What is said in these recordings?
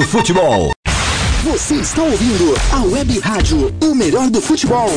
do futebol. Você está ouvindo a Web Rádio, o melhor do futebol.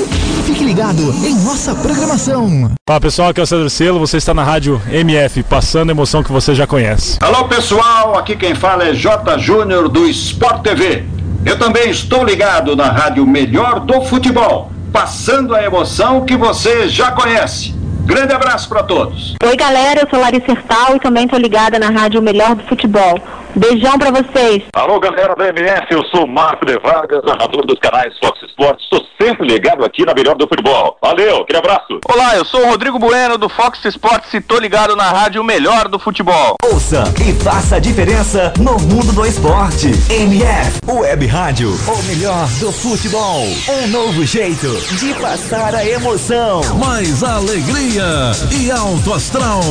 Fique ligado em nossa programação. Fala pessoal, aqui é o Cedro Selo, você está na rádio MF, passando a emoção que você já conhece. Alô pessoal, aqui quem fala é J. Júnior do Sport TV. Eu também estou ligado na rádio Melhor do Futebol, passando a emoção que você já conhece. Grande abraço para todos. Oi, galera, eu sou Larissa Sertal e também estou ligada na Rádio Melhor do Futebol. Beijão para vocês. Alô, galera da MS, eu sou Marco de Vargas, narrador dos canais Fox Sports. Estou sempre ligado aqui na Melhor do Futebol. Valeu, aquele abraço. Olá, eu sou o Rodrigo Bueno do Fox Sports e estou ligado na Rádio Melhor do Futebol. Ouça e faça a diferença no mundo do esporte. MF, Web Rádio, o melhor do futebol. Um novo jeito de passar a emoção. Mais alegria e alto astral.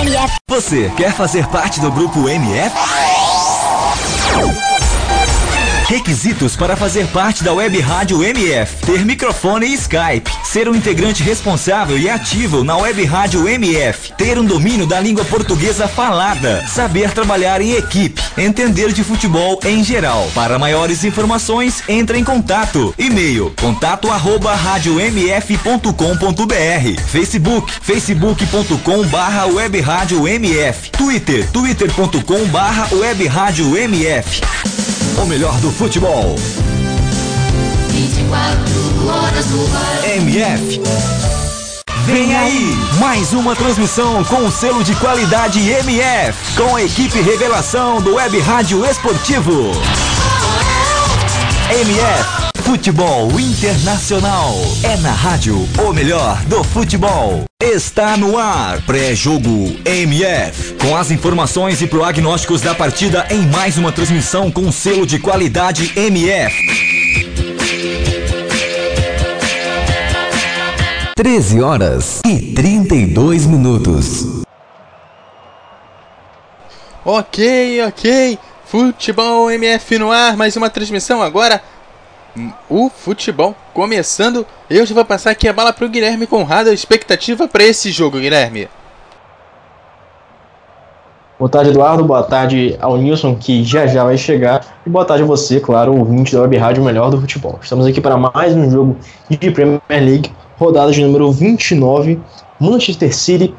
MF. Você quer fazer parte do grupo MF? すごい! Requisitos para fazer parte da Web Rádio MF: ter microfone e Skype, ser um integrante responsável e ativo na Web Rádio MF, ter um domínio da língua portuguesa falada, saber trabalhar em equipe, entender de futebol em geral. Para maiores informações, entre em contato. E-mail: contato arroba radiomf.com.br, Facebook, facebook.com barra web rádio MF, Twitter, twitter.com barra web rádio MF. O melhor do futebol. 24 horas no. MF. Vem aí, mais uma transmissão com o selo de qualidade MF, com a equipe revelação do Web Rádio Esportivo. MF, Futebol Internacional. É na rádio o melhor do futebol. Está no ar, pré-jogo MF. Com as informações e prognósticos da partida em mais uma transmissão com selo de qualidade MF. 13 horas e 32 minutos. Ok, ok. Futebol MF no ar, mais uma transmissão agora. O futebol começando. Eu já vou passar aqui a bala pro Guilherme Conrado. Expectativa para esse jogo, Guilherme. Boa tarde, Eduardo. Boa tarde ao Nilson, que já já vai chegar. E boa tarde a você, claro, ouvinte da Web Rádio Melhor do Futebol. Estamos aqui para mais um jogo de Premier League, rodada de número 29, Manchester City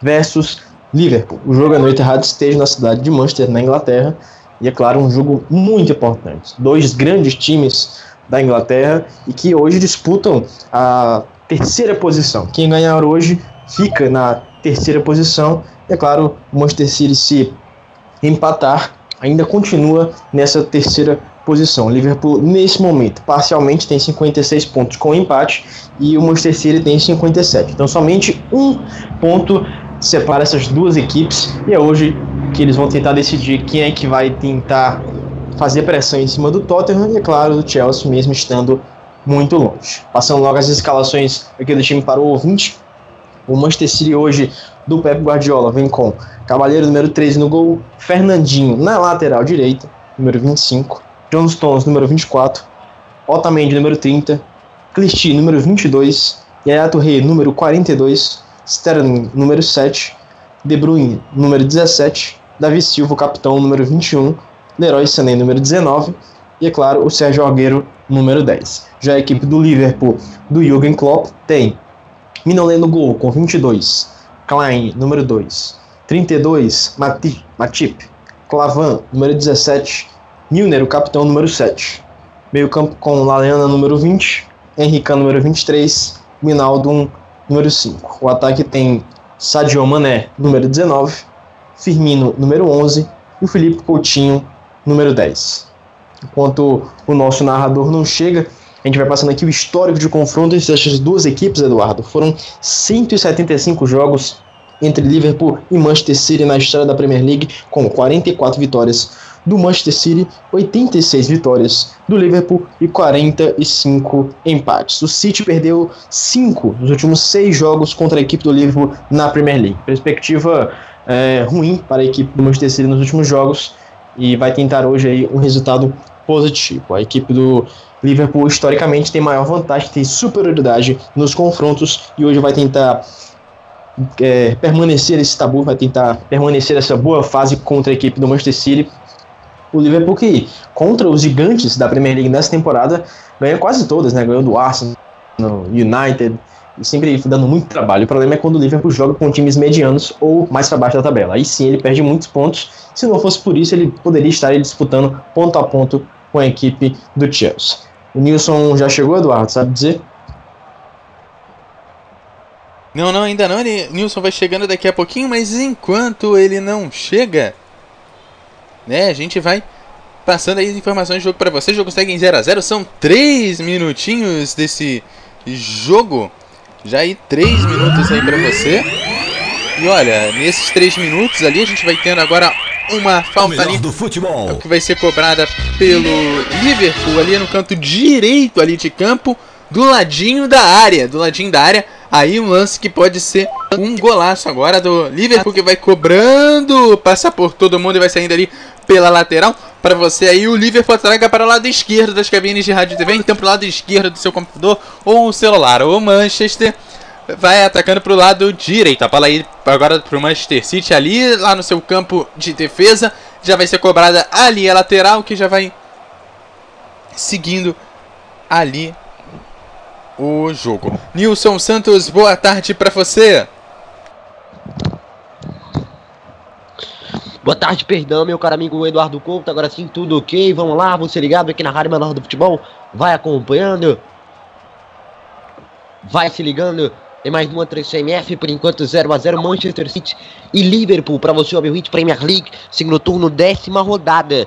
versus Liverpool. O jogo é no Etihad Stadium na cidade de Manchester, na Inglaterra. E é claro, um jogo muito importante. Dois grandes times da Inglaterra e que hoje disputam a terceira posição. Quem ganhar hoje fica na terceira posição. E é claro, o Manchester City se empatar ainda continua nessa terceira posição. O Liverpool nesse momento parcialmente tem 56 pontos com empate e o Manchester City tem 57. Então somente um ponto separa essas duas equipes e é hoje que eles vão tentar decidir quem é que vai tentar fazer pressão em cima do Tottenham e, é claro, do Chelsea, mesmo estando muito longe. Passando logo as escalações aqui do time para o ouvinte. O Manchester City hoje do Pep Guardiola vem com Cavaleiro número 13 no gol, Fernandinho na lateral direita, número 25, John Stones número 24, Otamendi número 30, Clichy número 22, Yaya Touré número 42, Sterling número 7, De Bruyne número 17, Davi Silva capitão número 21, Leroy Sané, número 19, e, é claro, o Sérgio Algueiro, número 10. Já a equipe do Liverpool, do Jürgen Klopp, tem Minolet no gol, com 22, Klein, número 2, 32, Matip, Matip. Clavan, número 17, Milner, o capitão, número 7. Meio campo com Laleana, número 20, Henrique, número 23, Minaldo, número 5. O ataque tem Sadio Mané, número 19, Firmino, número 11, e o Felipe Coutinho, número 10. Enquanto o nosso narrador não chega, a gente vai passando aqui o histórico de confronto entre essas duas equipes, Eduardo. Foram 175 jogos entre Liverpool e Manchester City na história da Premier League, com 44 vitórias do Manchester City, 86 vitórias do Liverpool e 45 empates. O City perdeu 5 dos últimos 6 jogos contra a equipe do Liverpool na Premier League. Perspectiva é, ruim para a equipe do Manchester City nos últimos jogos e vai tentar hoje aí um resultado positivo. A equipe do Liverpool historicamente tem maior vantagem, tem superioridade nos confrontos e hoje vai tentar é, permanecer esse tabu, vai tentar permanecer essa boa fase contra a equipe do Manchester City. O Liverpool que, contra os gigantes da Premier League nessa temporada, ganha quase todas, né? Ganhou do Arsenal, United, e sempre dando muito trabalho. O problema é quando o Liverpool joga com times medianos ou mais para baixo da tabela. Aí sim ele perde muitos pontos. Se não fosse por isso, ele poderia estar disputando ponto a ponto com a equipe do Chelsea. O Nilson já chegou, Eduardo, sabe dizer? Não, não, ainda não. Ele, Nilson vai chegando daqui a pouquinho, mas enquanto ele não chega, né, a gente vai passando aí as informações do jogo para você. O jogo segue em 0 a 0 São 3 minutinhos desse jogo. Já aí 3 minutos aí para você. E olha, nesses 3 minutos ali a gente vai tendo agora uma falta ali do futebol. que vai ser cobrada pelo Liverpool ali no canto direito ali de campo, do ladinho da área, do ladinho da área. Aí um lance que pode ser um golaço agora do Liverpool que vai cobrando, passa por todo mundo e vai saindo ali pela lateral. Para você aí, o Liverpool traga para o lado esquerdo das cabines de rádio e TV, então para o lado esquerdo do seu computador ou celular. O Manchester vai atacando para o lado direito. A bola aí agora para o Manchester City ali, lá no seu campo de defesa. Já vai ser cobrada ali a lateral, que já vai seguindo ali o jogo. Nilson Santos, boa tarde para você. Boa tarde, perdão, meu caro amigo Eduardo Couto. Agora sim, tudo ok. Vamos lá, você ligado aqui na Rádio Menor do Futebol. Vai acompanhando. Vai se ligando. Tem mais uma 3CMF, por enquanto 0 a 0 Manchester City e Liverpool para você, o Hit Premier League, segundo turno, décima rodada,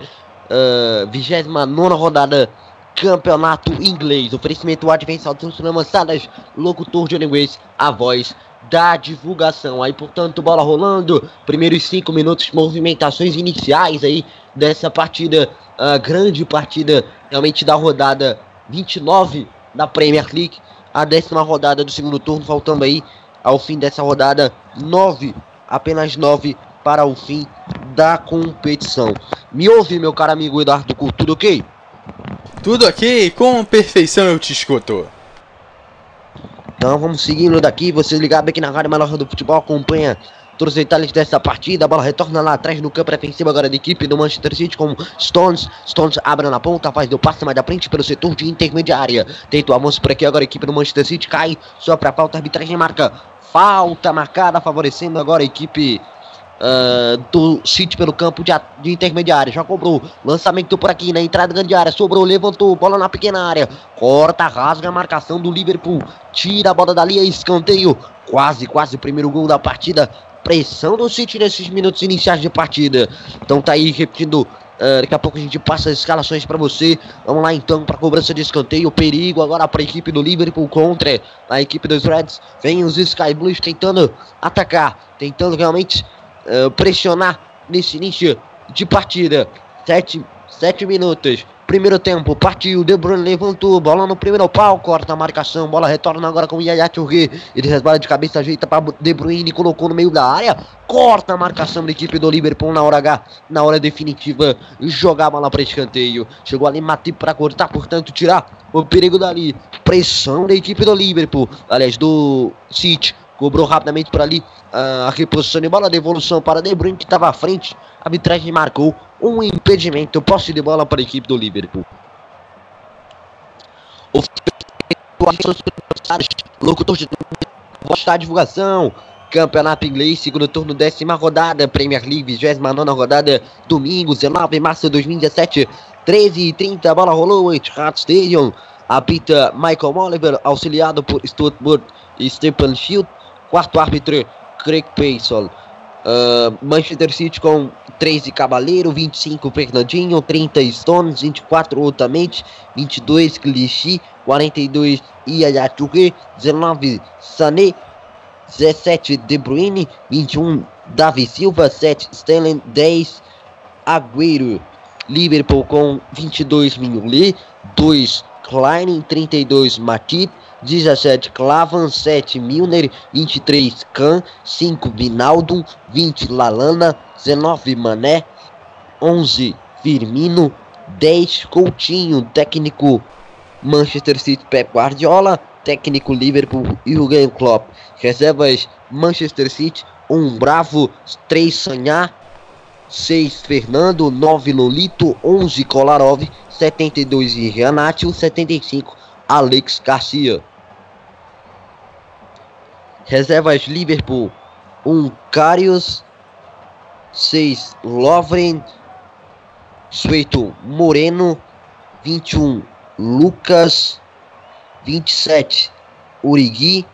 uh, vigésima nona rodada, campeonato inglês. Oferecimento Advent Altos Lançadas, locutor de inglês, a voz da divulgação. Aí, portanto, bola rolando. Primeiros cinco minutos, movimentações iniciais aí dessa partida, uh, grande partida realmente da rodada 29 da Premier League a décima rodada do segundo turno, faltando aí ao fim dessa rodada nove, apenas nove para o fim da competição. Me ouve, meu caro amigo Eduardo Couto, tudo ok? Tudo ok, com perfeição eu te escuto. Então vamos seguindo daqui, você ligado aqui na Rádio Melhor do Futebol, acompanha todos os detalhes dessa partida. A bola retorna lá atrás no campo defensivo agora da equipe do Manchester City com Stones. Stones abre na ponta, faz o passe mais da frente pelo setor de intermediária. Tenta o avanço por aqui agora a equipe do Manchester City cai só para a pauta, arbitragem marca. Falta marcada, favorecendo agora a equipe Uh, do City pelo campo de, de, intermediária. Já cobrou. Lançamento por aqui na entrada grande área. Sobrou, levantou. Bola na pequena área. Corta, rasga a marcação do Liverpool. Tira a bola dali. Escanteio. Quase, quase o primeiro gol da partida pressão do City nesses minutos iniciais de partida. Então tá aí repetindo. Uh, daqui a pouco a gente passa as escalações para você. Vamos lá então para cobrança de escanteio. Perigo agora para a equipe do Liverpool contra a equipe dos Reds. Vem os Sky Blues tentando atacar, tentando realmente uh, pressionar nesse início de partida. Sete, sete minutos. Primeiro tempo, partiu, De Bruyne levantou, bola no primeiro pau, corta a marcação, bola retorna agora com Yaya Touré. Ele resbala de cabeça, ajeita para De Bruyne, colocou no meio da área, corta a marcação da equipe do Liverpool na hora H, na hora definitiva, jogar a bola para escanteio. Chegou ali Matip para cortar, portanto, tirar o perigo dali. Pressão da equipe do Liverpool, aliás, do City. Cobrou rapidamente por ali uh, a reposição de bola, devolução para De Bruyne que estava à frente. A arbitragem marcou um impedimento, posse de bola para a equipe do Liverpool. O locutor de voz a divulgação. Campeonato Inglês, segundo turno, décima rodada, Premier League, 29 rodada, domingo, 19 de março de 2017, 13 e 30 bola rolou, Etihad Stadium, apita Michael Oliver, auxiliado por Stuart Wood e Stephen Field, quarto árbitro, Craig Payson. Uh, Manchester City com 13 Cavaleiro, 25 Fernandinho, 30 Stones, 24 Otamendi, 22 Clichy, 42 Yaya Touré, 19 Sané, 17 De Bruyne, 21 Davi Silva, 7 Sterling, 10 Agüero. Liverpool com 22 Mignolet, 2 Klein, 32 Matip, 17 Clavan, 7 Milner, 23 Kahn, 5 Vinaldo, 20 Lalana, 19 Mané, 11 Firmino, 10 Coutinho, técnico Manchester City Pep Guardiola, técnico Liverpool Jurgen Klopp, reservas Manchester City, 1 um Bravo, 3 Sanhar, 6 Fernando, 9 Lolito, 11 Kolarov, 72 Renato, 75 Alex Garcia. Reservas Liverpool, 1 Carius, 6 Lovren, 18 Moreno, 21 Lucas, 27 Urigui,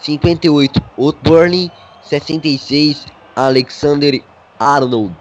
58 Otburn, 66 Alexander Arnold.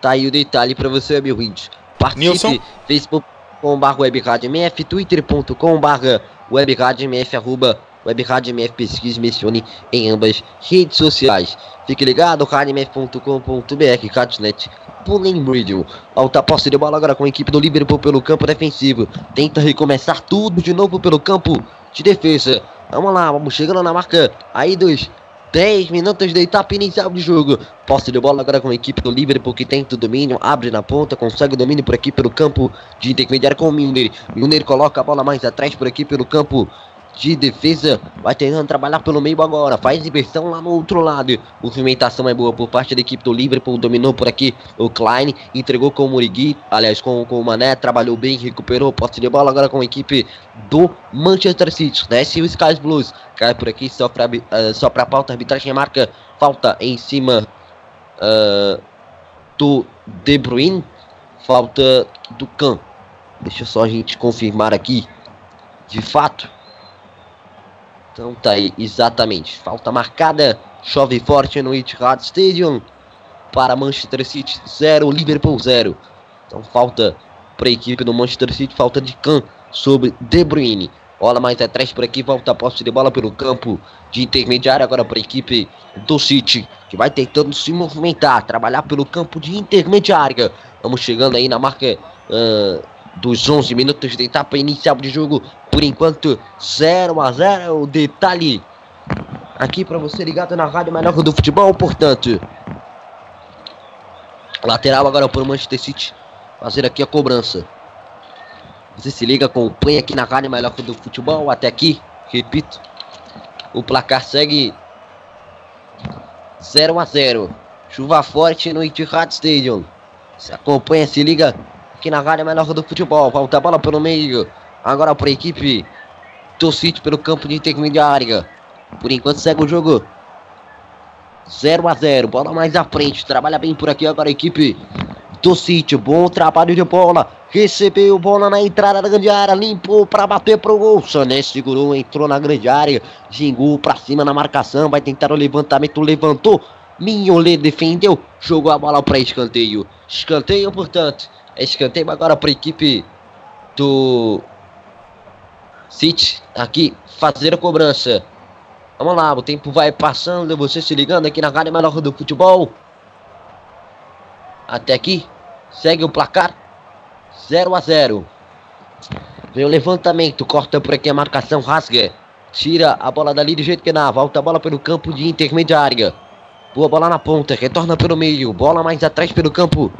Tá aí o detalhe para você, meu ouvinte. Participe, facebook.com.br webradmf, twitter.com.br webradmf, arroba webradmf, pesquise, mencione em ambas redes sociais. Fique ligado, radmf.com.br, Catsnet, Pulling Radio. Alta posse de bola agora com a equipe do Liverpool pelo campo defensivo. Tenta recomeçar tudo de novo pelo campo de defesa. Vamos lá, vamos chegando na marca aí dos 10 minutos de etapa inicial de jogo. Posse de bola agora com a equipe do Liverpool que tenta o domínio, abre na ponta, consegue o domínio por aqui pelo campo de intermediário com o Milner. Milner coloca a bola mais atrás por aqui pelo campo de defesa. Vai tentando trabalhar pelo meio agora. Faz inversão lá no outro lado. Movimentação é boa por parte da equipe do Liverpool. Dominou por aqui o Klein. Entregou com o Murigui. Aliás, com, com o Mané. Trabalhou bem. Recuperou. Posse de bola agora com a equipe do Manchester City. Desce o Skies Blues. Cai por aqui só para uh, só pra pauta. Arbitragem marca falta em cima uh, do De Bruyne. Falta do Can. Deixa só a gente confirmar aqui. De fato. Então tá aí, exatamente. Falta marcada. Chove forte no Etihad Stadium. Para Manchester City 0, Liverpool 0. Então falta para a equipe do Manchester City. Falta de Can sobre De Bruyne. Bola mais atrás por aqui. Volta a posse de bola pelo campo de intermediário. Agora para a equipe do City. Que vai tentando se movimentar. Trabalhar pelo campo de intermediária. Vamos chegando aí na marca. Uh, dos 11 minutos de etapa inicial de jogo. Por enquanto, 0 a 0 o detalhe aqui para você ligado na rádio melhor do futebol, portanto. Lateral agora para o Manchester City fazer aqui a cobrança. Você se liga, acompanha aqui na rádio melhor do futebol. Até aqui, repito, o placar segue 0 a 0 Chuva forte no Etihad Stadium. Se acompanha, se liga aqui na Rádio Melhor do Futebol. Volta a bola pelo meio. Agora para a equipe do City pelo campo de intermediária. Por enquanto segue o jogo. 0 a 0 Bola mais à frente. Trabalha bem por aqui agora a equipe do City. Bom trabalho de bola. Recebeu bola na entrada da grande área. Limpou para bater pro gol. Sané segurou, entrou na grande área. Gingou para cima na marcação. Vai tentar o levantamento. Levantou. Mignolet defendeu. Jogou a bola para escanteio. Escanteio, portanto. Escanteio agora para a equipe do City aqui fazer a cobrança. Vamos lá, o tempo vai passando, você se ligando aqui na Rádio Melhor do Futebol. Até aqui, segue o placar 0 a 0. Vem o levantamento, corta por aqui a marcação, rasga. Tira a bola dali do jeito que dá, volta a bola pelo campo de intermediária. Boa bola na ponta, retorna pelo meio, bola mais atrás pelo campo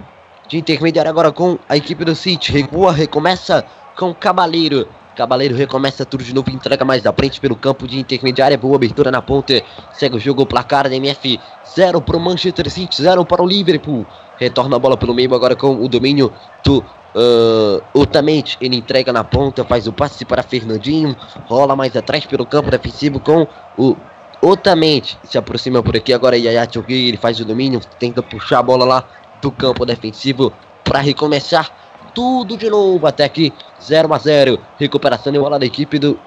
de intermediário agora com a equipe do City. Recua, recomeça com Cabaleiro. Cabaleiro recomeça tudo de novo, entrega mais à frente pelo campo de intermediária. Boa abertura na ponta. Segue o jogo, o placar da MF. 0 para o Manchester City, 0 para o Liverpool. Retorna a bola pelo meio agora com o domínio do uh, Otamente. Ele entrega na ponta, faz o passe para Fernandinho. Rola mais atrás pelo campo defensivo com o Otamente. Se aproxima por aqui agora Yaya Chogui. Ele faz o domínio, tenta puxar a bola lá do campo defensivo para recomeçar tudo de novo. Até aqui 0 a 0 recuperação de bola da equipe do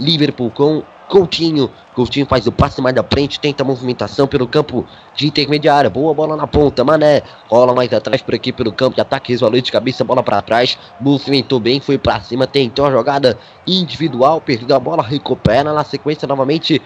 Liverpool com Coutinho. Coutinho faz o passe mais da frente tenta a movimentação pelo campo de intermediária boa bola na ponta Mané. Rola mais atrás por aqui pelo campo de ataque resolveu de cabeça bola para trás. Movimentou bem foi para cima tentou a jogada individual perdeu a bola recupera na sequência novamente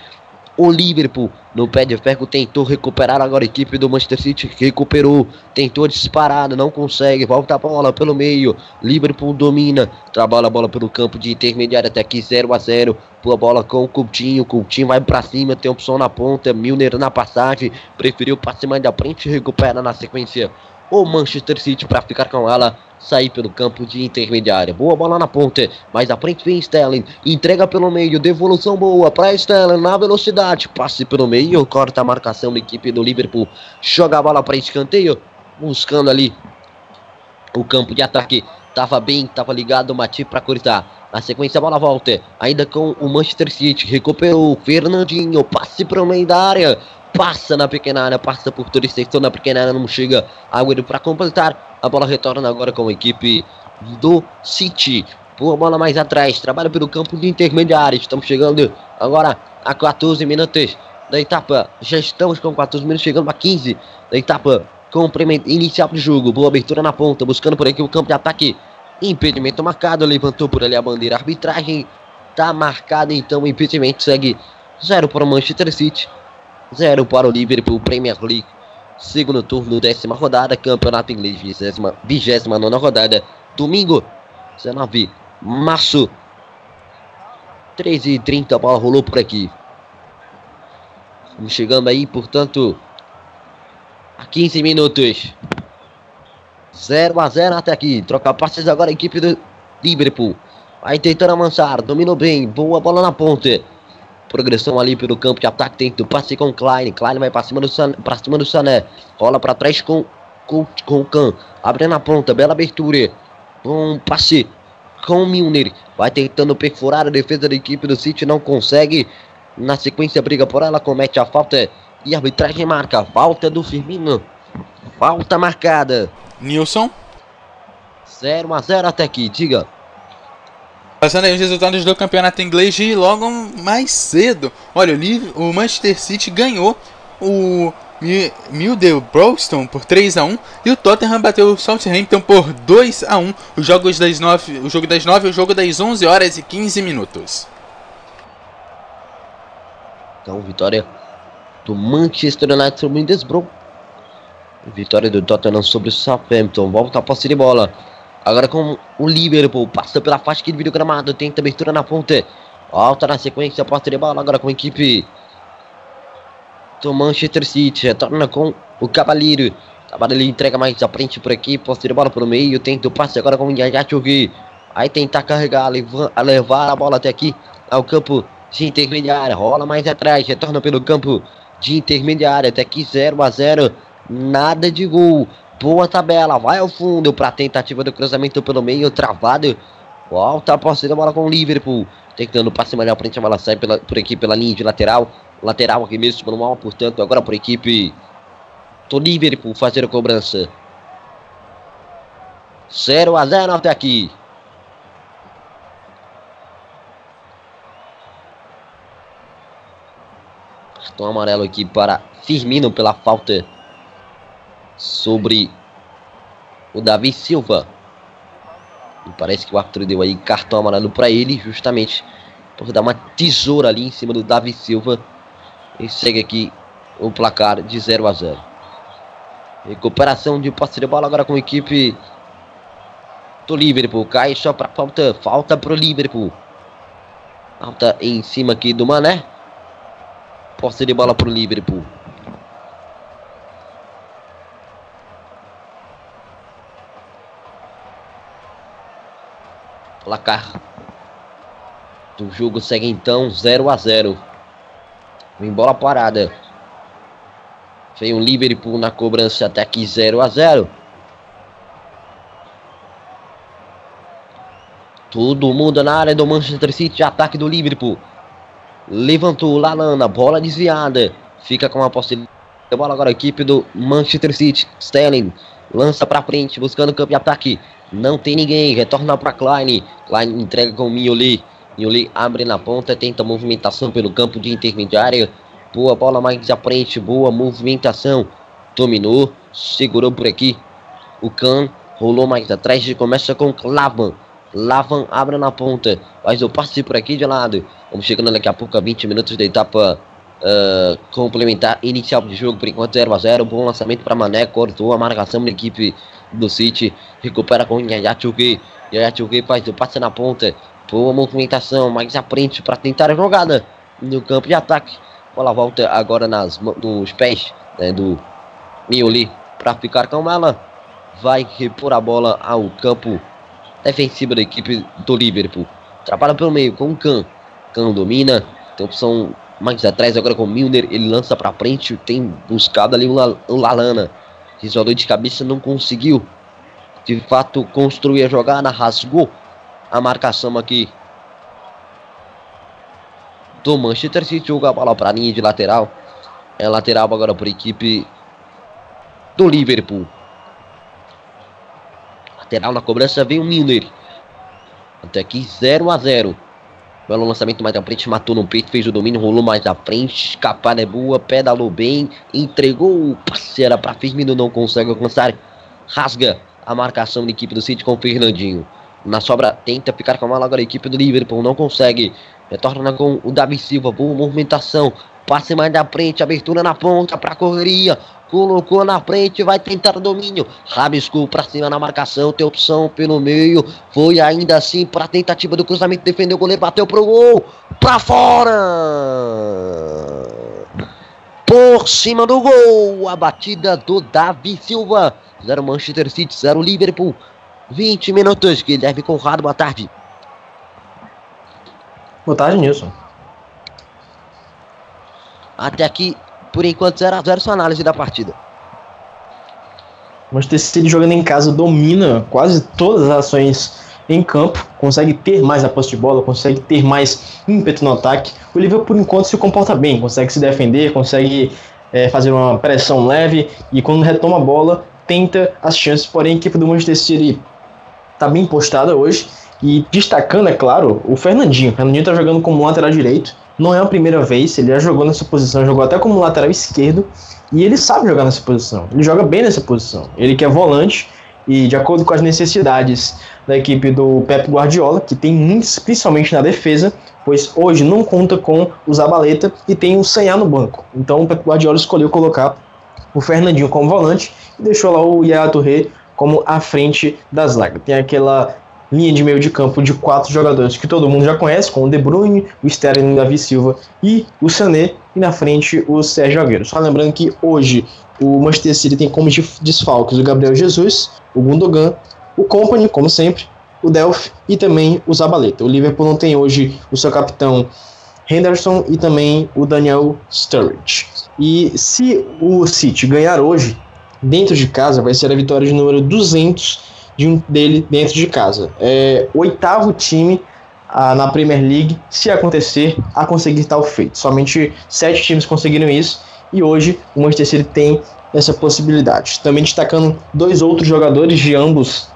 o Liverpool no pé de ferro tentou recuperar agora a equipe do Manchester City. Recuperou, tentou disparada, não consegue. Volta a bola pelo meio. Liverpool domina, trabalha a bola pelo campo de intermediário até aqui 0 a 0 Boa bola com o Coutinho. Coutinho vai para cima, tem opção na ponta. Milner na passagem, preferiu passar mais da frente. Recupera na sequência o Manchester City para ficar com ela sair pelo campo de intermediária. Boa bola na ponta, mas à frente vem Sterling, entrega pelo meio, devolução boa para Sterling na velocidade, passe pelo meio, corta a marcação da equipe do Liverpool, joga a bola para escanteio. buscando ali o campo de ataque. Tava bem, tava ligado o Matip para cortar. Na sequência, a bola volta. Ainda com o Manchester City. Recuperou. Fernandinho. Passe para o meio da área. Passa na pequena área. Passa por toda extensão na pequena área. Não chega. Agüero para completar. A bola retorna agora com a equipe do City. Boa bola mais atrás. Trabalha pelo campo de intermediário. Estamos chegando agora a 14 minutos da etapa. Já estamos com 14 minutos, chegando a 15 da etapa complemento inicial do jogo. Boa abertura na ponta, buscando por aqui o campo de ataque. Impedimento marcado, levantou por ali a bandeira. Arbitragem tá marcada, então o impedimento segue 0 para o Manchester City, 0 para o Liverpool Premier League. Segundo turno, décima rodada, campeonato inglês, vigésima, vigésima nona rodada, domingo, 19 março, 13 e 30 a bola rolou por aqui. Estamos chegando aí, portanto, a 15 minutos. 0 a 0 até aqui. Troca passes agora a equipe do Liverpool. Vai tentando amansar. Dominou bem. Boa bola na ponta. Progressão ali pelo campo de ataque. Tenta o passe com o Klein. Klein vai para cima do Sané. Pra cima do Sané. Rola para trás com, com, com o Khan. Abre na ponta. Bela abertura. Um passe com o Milner. Vai tentando perfurar a defesa da equipe do City. Não consegue. Na sequência, briga por ela. Comete a falta. E a arbitragem marca. Falta do Firmino. Falta marcada. Nilson. 0 a 0 até aqui, diga. Passando aí os resultados do campeonato inglês e logo mais cedo. Olha, o Manchester City ganhou o Middlesbrough por 3 a 1 e o Tottenham bateu o Southampton por 2 a 1. Os jogos das 9, o jogo das 9 e o jogo das 11 horas e 15 minutos. Então, vitória do Manchester United sobre o Middlesbrough. Vitória do Tottenham sobre o Southampton. Volta a posse de bola. Agora com o Liverpool. Passa pela faixa que divide gramado. Tenta abertura na ponta. Volta na sequência. Posse de bola agora com a equipe do Manchester City. Retorna com o Cavaleiro. Cavaleiro entrega mais à frente por aqui. Posse de bola o meio. Tenta o passe agora com o Yachugui. Aí tentar carregar, levar, levar a bola até aqui ao campo de intermediária. Rola mais atrás. Retorna pelo campo de intermediária. Até aqui 0 a 0 Nada de gol. Boa tabela. Vai ao fundo para tentativa do cruzamento pelo meio. Travado. Volta a posse da bola com o Liverpool. Tentando passe melhor frente. A bola sai pela, por aqui pela linha de lateral. Lateral aqui mesmo pelo mal. Portanto, agora por equipe do Liverpool fazer a cobrança. 0 a 0 até aqui. Cartão amarelo aqui para Firmino pela falta sobre o Davi Silva. E parece que o árbitro deu aí cartão amarelo para ele, justamente por dar uma tesoura ali em cima do Davi Silva. E segue aqui o placar de 0 a 0. Recuperação de posse de bola agora com a equipe do Liverpool. Cai só para falta, falta para o Liverpool. Falta em cima aqui do Mané. Posse de bola para o Liverpool. Placar do jogo segue então 0 a 0. Vem bola parada. Vem o Liverpool na cobrança até aqui 0 a 0. Todo mundo na área do Manchester City, ataque do Liverpool. Levantou Lalana, bola desviada. Fica com a posse de bola agora a equipe do Manchester City. Sterling lança para frente, buscando campo de ataque. Não tem ninguém, retorna para Klein. Klein entrega com o Mioli. Mioli abre na ponta, tenta movimentação pelo campo de intermediária. Boa bola mais à frente, boa movimentação. Dominou, segurou por aqui. O Khan rolou mais atrás e começa com Lavan. Lavan abre na ponta, faz o passe por aqui de lado. Vamos chegando daqui a pouco a 20 minutos da etapa uh, complementar inicial de jogo. Por enquanto 0 a 0 Bom lançamento para Mané, cortou a marcação da equipe do City. Recupera com Yaya Chugui. Yaya Chugui faz o passe na ponta. Boa movimentação, mais à frente para tentar a jogada no campo de ataque. Bola volta agora nas, nos pés né, do Mioli para ficar com ela. Vai repor a bola ao campo defensivo da equipe do Liverpool. Trabalha pelo meio com o Khan. Khan domina. Tem opção mais atrás agora com o Milner. Ele lança para frente. Tem buscado ali o, La, o Lalana. Isolou de cabeça, não conseguiu. De fato, construir a jogada, rasgou a marcação aqui do Manchester City. Joga a bola para a linha de lateral. É lateral agora a equipe do Liverpool. Lateral na cobrança vem o Milner. Até aqui 0 a 0 Belo lançamento mais à frente, matou no peito, fez o domínio, rolou mais à frente, escapada é boa, pedalou bem, entregou parceira para Firmino, não consegue alcançar, rasga a marcação da equipe do City com o Fernandinho. Na sobra, tenta ficar com a mala agora a equipe do Liverpool, não consegue. Retorna com o Davi Silva, boa movimentação, passe mais da frente, abertura na ponta para correria, colocou na frente, vai tentar domínio, rabiscou para cima na marcação, tem opção pelo meio, foi ainda assim para tentativa do cruzamento, defendeu o goleiro, bateu pro gol, para fora! Por cima do gol, a batida do Davi Silva, 0 Manchester City, 0 Liverpool, 20 minutos, Guilherme Conrado, boa tarde. Boa tarde, Nilson. Até aqui, por enquanto 0 a 0 sua análise da partida. O Manchester City jogando em casa domina quase todas as ações em campo, consegue ter mais a posse de bola, consegue ter mais ímpeto no ataque. O Liverpool, por enquanto, se comporta bem, consegue se defender, consegue é, fazer uma pressão leve e quando retoma a bola, tenta as chances. Porém, a equipe do Manchester City está bem postada hoje e destacando, é claro, o Fernandinho. O Fernandinho está jogando como lateral direito não é a primeira vez, ele já jogou nessa posição, jogou até como lateral esquerdo, e ele sabe jogar nessa posição. Ele joga bem nessa posição. Ele que é volante, e de acordo com as necessidades da equipe do Pep Guardiola, que tem muitos, principalmente na defesa, pois hoje não conta com o Zabaleta e tem o Sanhá no banco. Então o Pep Guardiola escolheu colocar o Fernandinho como volante e deixou lá o Yaya Touré como à frente das zaga. Tem aquela linha de meio de campo de quatro jogadores que todo mundo já conhece, com o De Bruyne, o Sterling, o Davi Silva e o Sané, e na frente o Sérgio Agüero. Só lembrando que hoje o Manchester City tem como desfalques o Gabriel Jesus, o Gundogan, o Company, como sempre, o Delphi e também o Zabaleta. O Liverpool não tem hoje o seu capitão Henderson e também o Daniel Sturridge. E se o City ganhar hoje, dentro de casa, vai ser a vitória de número 200 de um dele dentro de casa. É oitavo time ah, na Premier League, se acontecer, a conseguir tal feito. Somente sete times conseguiram isso e hoje o Manchester City tem essa possibilidade. Também destacando dois outros jogadores de ambos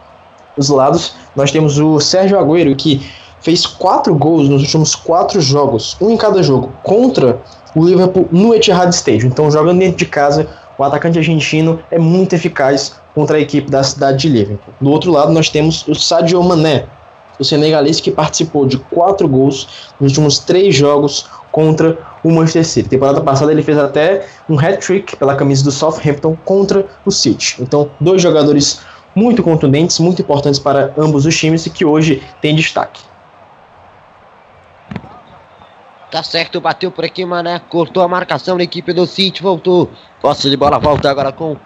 os lados, nós temos o Sérgio Agüero que fez quatro gols nos últimos quatro jogos, um em cada jogo, contra o Liverpool no Etihad Stadium. Então, jogando dentro de casa, o atacante argentino é muito eficaz contra a equipe da cidade de Liverpool. Do outro lado, nós temos o Sadio Mané, o senegalês que participou de quatro gols nos últimos três jogos contra o Manchester City. Temporada passada ele fez até um hat-trick pela camisa do Southampton contra o City. Então, dois jogadores muito contundentes, muito importantes para ambos os times e que hoje têm destaque. Tá certo, bateu por aqui, Mané. Cortou a marcação da equipe do City, voltou. Posse de bola, volta agora com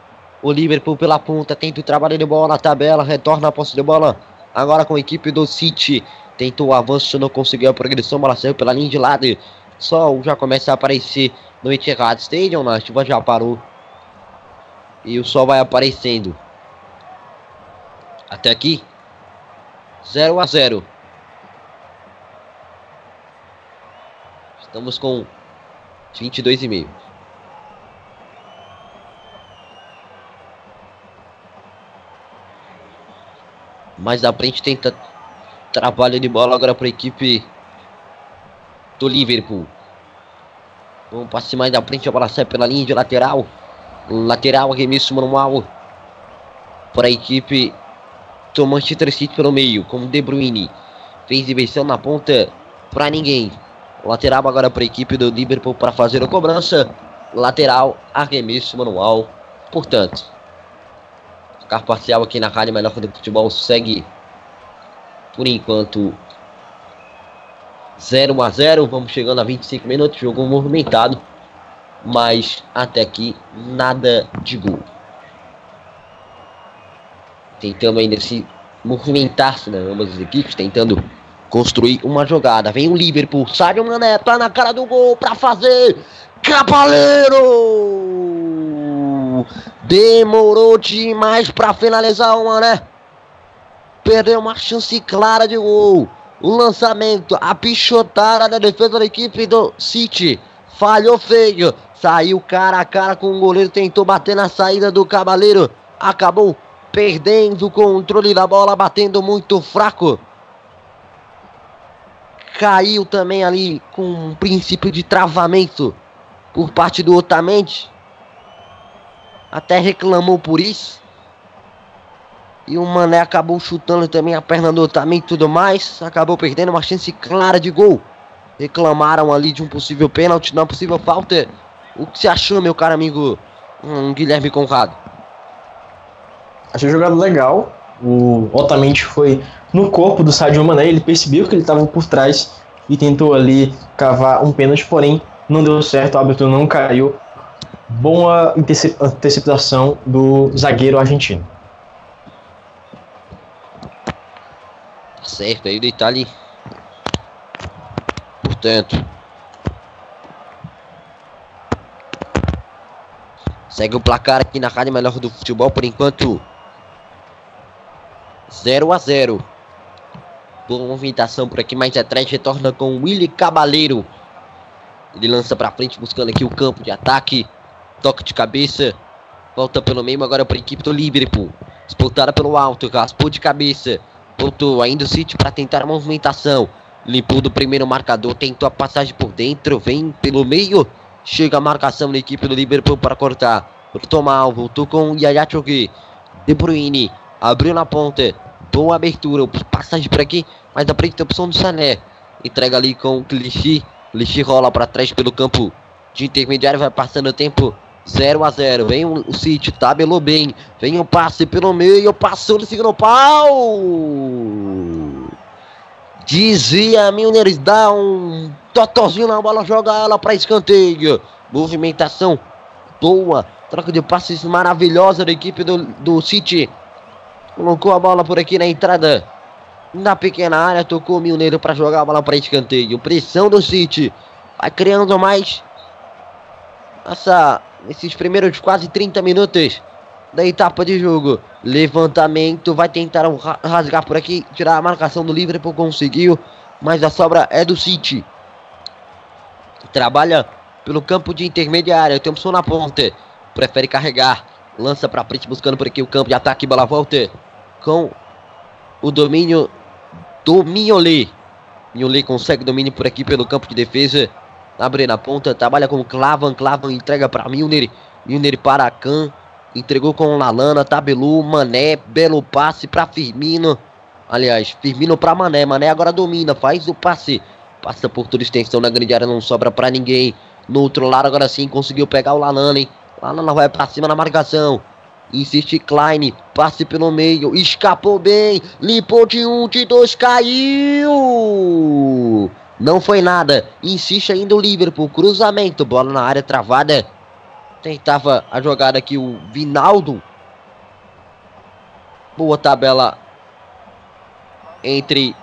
o Liverpool pela ponta. Tenta o trabalho de bola na tabela, retorna a posse de bola. Agora com a equipe do City. Tentou o avanço, não conseguiu a progressão. Bola saiu pela linha de lado. Sol já começa a aparecer no Etihad Stadium. Né? A chuva já parou. E o sol vai aparecendo. Até aqui. 0 a 0 Estamos com 22,5. Mais à frente tenta trabalho de bola agora para a equipe do Liverpool. Vamos passar mais à frente, a bola sai pela linha de lateral. Lateral, arremesso manual para a equipe do Manchester City pelo meio, com De Bruyne. Fez inversão na ponta para ninguém. Lateral agora para a equipe do Liverpool para fazer a cobrança. Lateral, arremesso manual. Portanto, ficar parcial aqui na Rádio Melhor do Futebol segue por enquanto 0 a 0. Vamos chegando a 25 minutos. Jogo movimentado, mas até aqui nada de gol. Tentando ainda se movimentar-se, né, ambas as equipes, tentando construir uma jogada. Vem o Liverpool, sai o Mané, tá na cara do gol para fazer. Cavaleiro! Demorou demais para finalizar o Mané. Perdeu uma chance clara de gol. O lançamento, a pichotada da defesa da equipe do City. Falhou feio. Saiu cara a cara com o goleiro. Tentou bater na saída do Cavaleiro. Acabou perdendo o controle da bola. Batendo muito fraco. Caiu também ali com um princípio de travamento por parte do Otamendi. Até reclamou por isso. E o Mané acabou chutando também a perna do Otamendi e tudo mais. Acabou perdendo uma chance clara de gol. Reclamaram ali de um possível pênalti, não possível falta. O que você achou, meu caro amigo hum, Guilherme Conrado? Achei jogado legal. O Otamendi foi no corpo do Sadio Mané, ele percebeu que ele estava por trás e tentou ali cavar um pênalti, porém não deu certo, o árbitro não caiu. Boa interceptação do zagueiro argentino. Certo, aí o detalhe. Portanto. Segue o placar aqui na Rádio Melhor do Futebol por enquanto. 0 a 0 Boa movimentação por aqui, mais atrás retorna com o Willy Cabaleiro. Ele lança para frente buscando aqui o campo de ataque. Toque de cabeça. Volta pelo meio agora para a equipe do Liverpool. Disputada pelo alto, raspou de cabeça. Voltou ainda o City para tentar a movimentação. Limpou do primeiro marcador, tentou a passagem por dentro, vem pelo meio. Chega a marcação da equipe do Liverpool para cortar. Voltou mal, voltou com Yaya Chogue. De Bruyne abriu na ponta. Boa abertura, passagem por aqui, mas da a opção do Sané. Entrega ali com o Clichy. Clichy rola para trás pelo campo de intermediário, vai passando o tempo. 0 a 0 Vem o, City, tabelou bem. Vem o passe pelo meio, passou no segundo pau. Dizia Milner, dá um totozinho na bola, joga ela para escanteio. Movimentação boa, troca de passes maravilhosa da equipe do, do City. Colocou a bola por aqui na entrada. Na pequena área, tocou o Milneiro para jogar a bola para escanteio. Pressão do City. Vai criando mais essa nesses primeiros quase 30 minutos da etapa de jogo. Levantamento, vai tentar rasgar por aqui, tirar a marcação do Liverpool, conseguiu, mas a sobra é do City. Trabalha pelo campo de intermediária, opção na ponta, prefere carregar, lança para frente buscando por aqui o campo de ataque, bola volta com o domínio do Mignolet. Mignolet consegue domínio por aqui pelo campo de defesa. Abre na ponta, trabalha com Clavan. Clavan entrega para Milner. Milner para Can. Entregou com Lalana, Tabelu, Mané. Belo passe para Firmino. Aliás, Firmino para Mané. Mané agora domina, faz o passe. Passa por toda extensão na grande área, não sobra para ninguém. No outro lado, agora sim, conseguiu pegar o Lalana, hein? Lalana vai para cima na marcação. Insiste Klein, passe pelo meio, escapou bem, limpou de um, de dois, caiu! Não foi nada. Insiste ainda o Liverpool. Cruzamento. Bola na área travada. Tentava a jogada aqui o Vinaldo. Boa tabela entre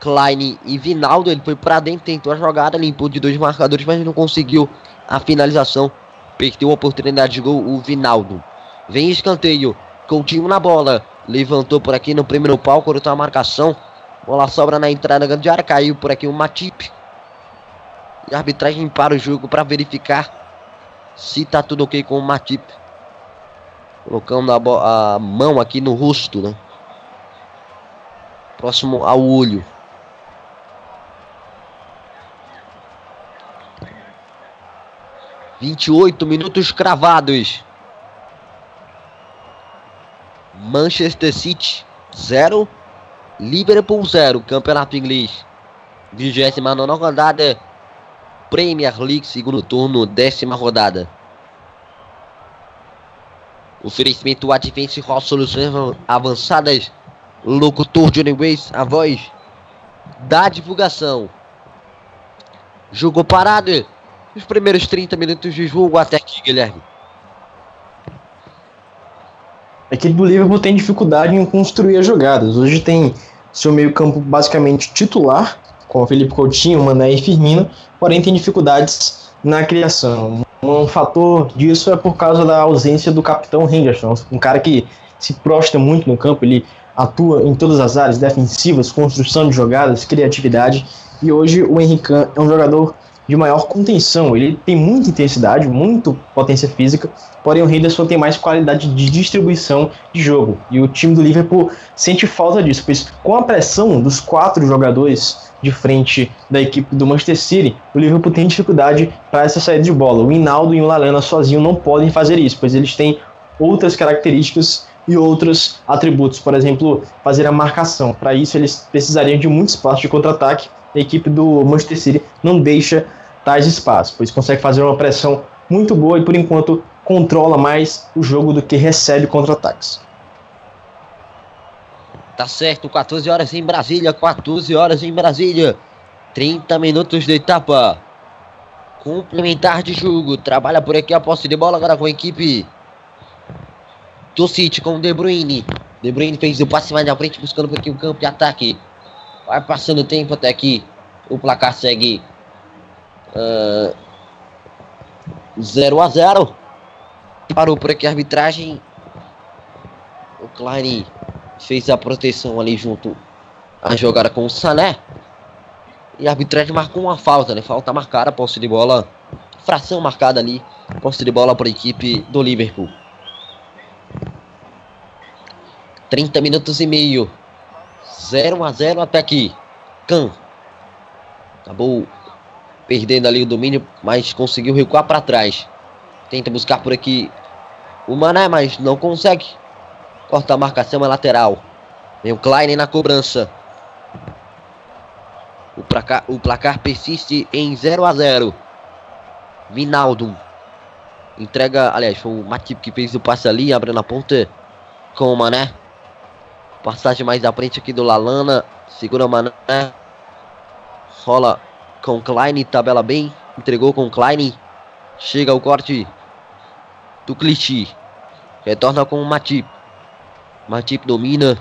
Klein e Vinaldo. Ele foi para dentro, tentou a jogada, limpou de dois marcadores, mas não conseguiu a finalização. Perdeu a oportunidade de gol o Vinaldo. Vem escanteio. Coutinho na bola. Levantou por aqui no primeiro pau, cortou a marcação. Bola sobra na entrada grande área. Caiu por aqui o Matip. E a arbitragem para o jogo para verificar se tá tudo ok com o Matip. Colocando a, a mão aqui no rosto, né? Próximo ao olho. Vinte e oito minutos cravados. Manchester City zero Liverpool 0, Campeonato Inglês. 29 rodada. Premier League, segundo turno, décima rodada. Oferecimento Advance Hall Soluções Avançadas. Locutor Johnny Ways, a voz da divulgação. Jogo parado. Os primeiros 30 minutos de jogo até aqui, Guilherme. A equipe do Liverpool tem dificuldade em construir as jogadas. Hoje tem seu meio-campo basicamente titular, com o Felipe Coutinho, Mané e Firmino, porém tem dificuldades na criação. um fator disso é por causa da ausência do capitão Henderson, um cara que se prostra muito no campo, ele atua em todas as áreas defensivas, construção de jogadas, criatividade. E hoje o Henrique é um jogador de maior contenção. Ele tem muita intensidade, muito potência física, porém o Henderson tem mais qualidade de distribuição de jogo. E o time do Liverpool sente falta disso, pois com a pressão dos quatro jogadores de frente da equipe do Manchester City, o Liverpool tem dificuldade para essa saída de bola. O Hinaldo e o Lalana sozinho não podem fazer isso, pois eles têm outras características e outros atributos, por exemplo, fazer a marcação. Para isso, eles precisariam de muito espaço de contra-ataque. A equipe do Manchester City não deixa tais espaços, pois consegue fazer uma pressão muito boa e, por enquanto, controla mais o jogo do que recebe contra-ataques. Tá certo, 14 horas em Brasília, 14 horas em Brasília. 30 minutos de etapa. Complementar de jogo. Trabalha por aqui a posse de bola agora com a equipe do City com o De Bruyne. De Bruyne fez o passe mais à frente, buscando por aqui o campo de ataque. Vai passando o tempo até aqui. O placar segue uh, 0 a 0. Parou por aqui a arbitragem. O Klein fez a proteção ali junto à jogada com o Sané. E a arbitragem marcou uma falta, né? Falta marcada, posse de bola. Fração marcada ali. Posse de bola para a equipe do Liverpool. 30 minutos e meio. 0 a 0 até aqui. Can. Acabou perdendo ali o domínio, mas conseguiu recuar para trás. Tenta buscar por aqui o Mané, mas não consegue. Corta a marcação, é lateral. Vem o Klein na cobrança. O placar, o placar persiste em 0 a 0. Vinaldo. Entrega, aliás, foi o Matip que fez o passe ali, abrindo a ponta com o Mané. Passagem mais à frente aqui do Lalana. Segura Mané. Rola com Klein. Tabela bem. Entregou com Klein. Chega o corte do Clichy. Retorna com o Matip. Matip domina.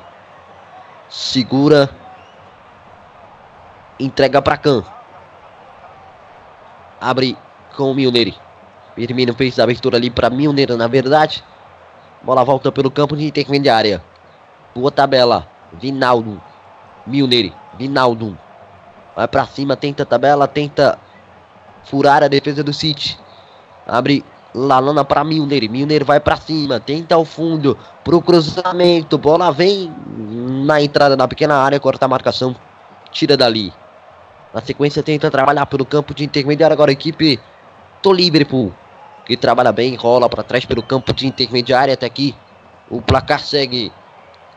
Segura. Entrega para Can. Abre com o Milner. Firmino fez a abertura ali para Milner, na verdade. Bola volta pelo campo de intermediária. Boa tabela. Vinaldo. Milner. Vinaldo. Vai pra cima, tenta a tabela, tenta furar a defesa do City. Abre Lalana para Milner. Milner vai para cima, tenta o fundo pro cruzamento. Bola vem na entrada da pequena área, corta a marcação, tira dali. Na sequência tenta trabalhar pelo campo de intermediário agora a equipe do Liverpool, que trabalha bem, rola para trás pelo campo de intermediário até aqui. O placar segue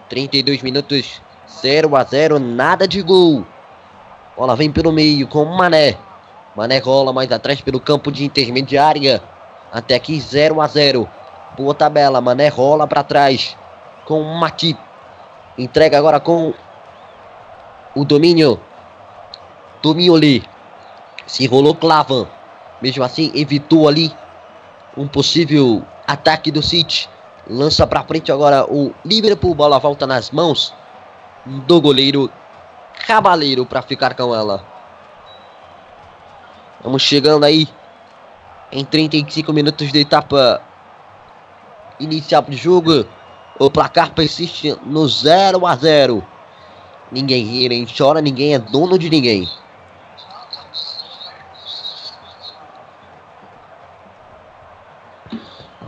32 minutos, 0 a 0, nada de gol. Bola vem pelo meio com Mané. Mané rola mais atrás pelo campo de intermediária. Até aqui 0 a 0. Boa tabela, Mané rola para trás com Matip. Entrega agora com o domínio do Mioli. Se rolou Clavan. Mesmo assim, evitou ali um possível ataque do City. Lança para frente agora o Liverpool. Bola volta nas mãos do goleiro Cabaleiro para ficar com ela. Vamos chegando aí em 35 minutos de etapa inicial do jogo. O placar persiste no 0 a 0. Ninguém ri, nem chora, ninguém é dono de ninguém.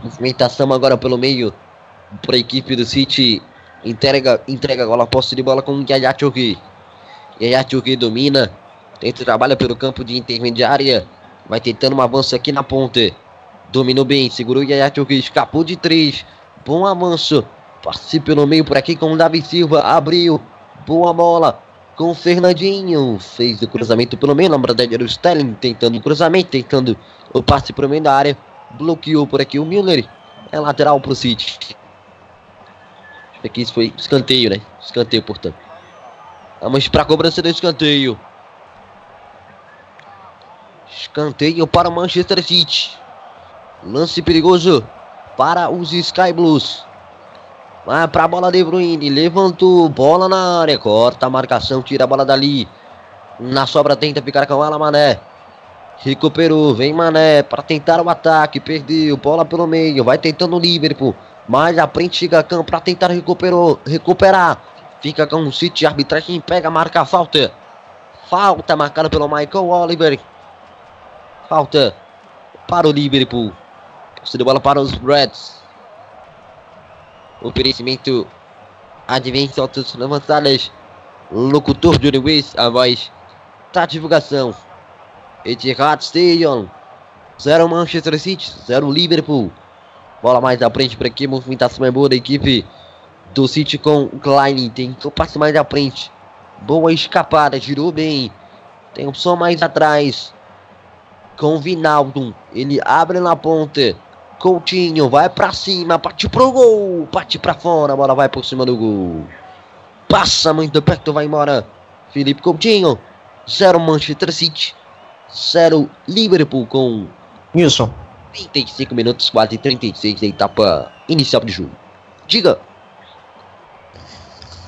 Movimentação agora pelo meio para a equipe do City. Entrega, entrega agora a posse de bola com o Yaya Chouki. Yaya Chouki domina. Tenta trabalha pelo campo de intermediária. Vai tentando um avanço aqui na ponte. Dominou bem, segurou Yaya Chouki. Escapou de três. Bom avanço. Passe pelo meio por aqui com o Davi Silva. Abriu. Boa bola com o Fernandinho. Fez o cruzamento pelo meio. Na o Sterling tentando o cruzamento. Tentando o passe pelo meio da área. Bloqueou por aqui o Milner. É lateral pro City. Aqui isso foi escanteio, né? Escanteio, portanto. Vamos para a cobrança do escanteio. Escanteio para o Manchester City. Lance perigoso para os Sky Blues. Vai para a bola de Bruyne. Levantou. Bola na área. Corta a marcação. Tira a bola dali. Na sobra tenta ficar com ela, Mané. Recuperou, vem Mané para tentar o ataque, perdeu, bola pelo meio, vai tentando o Liverpool. Mais à frente chega campo para tentar recuperou, recuperar. Fica com o City, arbitragem pega, marca a falta. Falta marcada pelo Michael Oliver. Falta para o Liverpool. Se deu bola para os Reds. Oferecimento Advência Autos Avançadas. Locutor de Luiz, a voz da divulgação. Etihad Stadium. 0 Manchester City, 0 Liverpool. Bola mais à frente para aqui, movimentação é boa da equipe do City com o Klein. Que passe mais à frente. Boa escapada, girou bem. Tem opção mais atrás. Com o Vinaldo. Ele abre na ponta. Coutinho vai para cima, parte pro gol, parte para fora, a bola vai por cima do gol. Passa muito perto, vai embora. Felipe Coutinho, 0 Manchester City, 0 Liverpool com Nilson. 35 minutos, quase 36 da etapa inicial de jogo. Diga.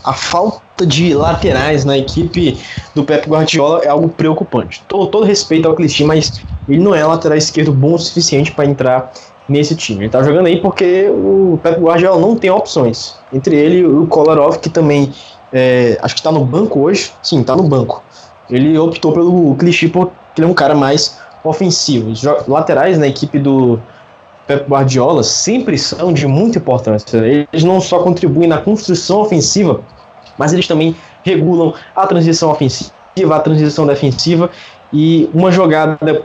A falta de laterais na equipe do Pep Guardiola é algo preocupante. Todo, todo respeito ao Clisty, mas ele não é lateral esquerdo bom o suficiente para entrar nesse time. Ele tá jogando aí porque o Pep Guardiola não tem opções. Entre ele e o Kolarov, que também é, acho que está no banco hoje. Sim, está no banco. Ele optou pelo Clichy porque ele é um cara mais ofensivo. Os laterais na equipe do Pep Guardiola sempre são de muita importância. Eles não só contribuem na construção ofensiva, mas eles também regulam a transição ofensiva, a transição defensiva e uma jogada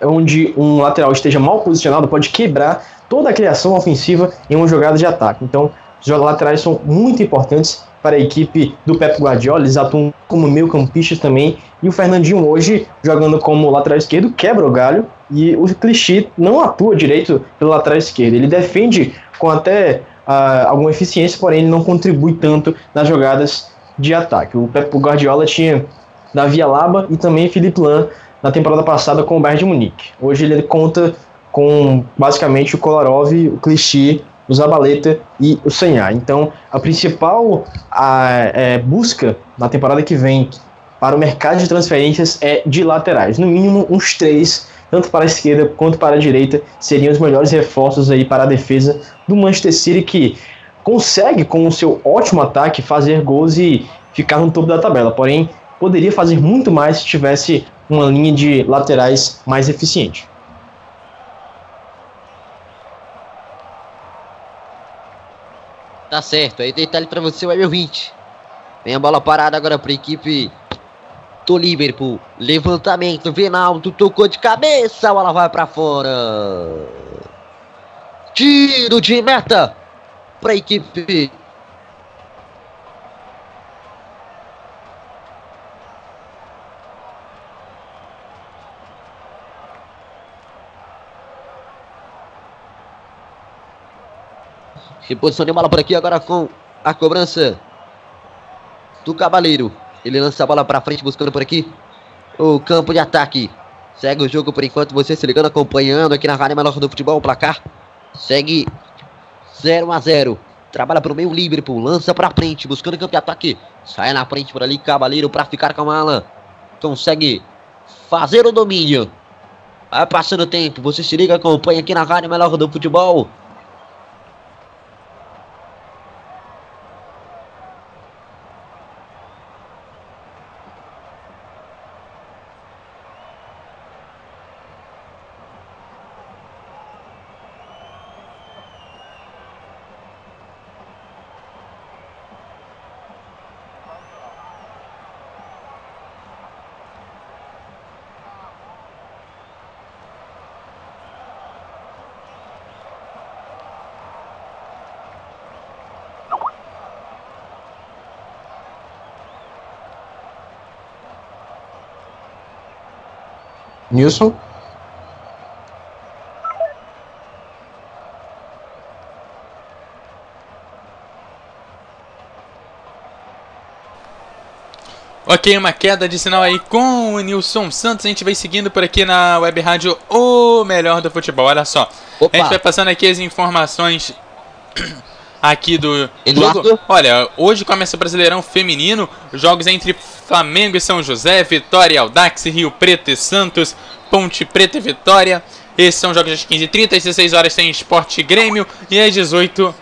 onde um lateral esteja mal posicionado pode quebrar toda a criação ofensiva em uma jogada de ataque. Então, os laterais são muito importantes para a equipe do Pep Guardiola, eles atuam como meio-campistas também, e o Fernandinho hoje, jogando como lateral esquerdo, quebra o galho, e o Clichy não atua direito pelo lateral esquerdo, ele defende com até uh, alguma eficiência, porém ele não contribui tanto nas jogadas de ataque. O Pep Guardiola tinha Davi Alaba e também Felipe Lan na temporada passada com o Bayern de Munique. Hoje ele conta com basicamente o Kolarov, o Clichy, o Zabaleta e o Senhar. Então, a principal a, é, busca na temporada que vem para o mercado de transferências é de laterais. No mínimo, uns três, tanto para a esquerda quanto para a direita, seriam os melhores reforços aí para a defesa do Manchester City, que consegue, com o seu ótimo ataque, fazer gols e ficar no topo da tabela. Porém, poderia fazer muito mais se tivesse uma linha de laterais mais eficiente. Tá certo, aí detalhe para você, o Emil 20. Vem a bola parada agora para a equipe do Liverpool. Levantamento, Vinaldo tocou de cabeça, a bola vai para fora. Tiro de meta para a equipe Reposição de bola por aqui agora com a cobrança do Cavaleiro. Ele lança a bola para frente buscando por aqui o campo de ataque. Segue o jogo por enquanto, você se ligando, acompanhando aqui na Rádio Melhor do Futebol, o placar segue 0 a 0 Trabalha pelo meio Liverpool, lança para frente, buscando o campo de ataque. Sai na frente por ali, Cavaleiro para ficar com a mala. Consegue fazer o domínio. Vai passando o tempo, você se liga, acompanha aqui na Rádio Melhor do Futebol. Nilson? Ok, uma queda de sinal aí com o Nilson Santos. A gente vai seguindo por aqui na web rádio O Melhor do Futebol. Olha só. Opa. A gente vai passando aqui as informações aqui do Eduardo? jogo. Olha, hoje começa o Brasileirão Feminino. Jogos entre Flamengo e São José, Vitória e Aldax, Rio Preto e Santos, Ponte Preta e Vitória. Esses são jogos às 15h30, às 16 horas tem Esporte Grêmio e às 18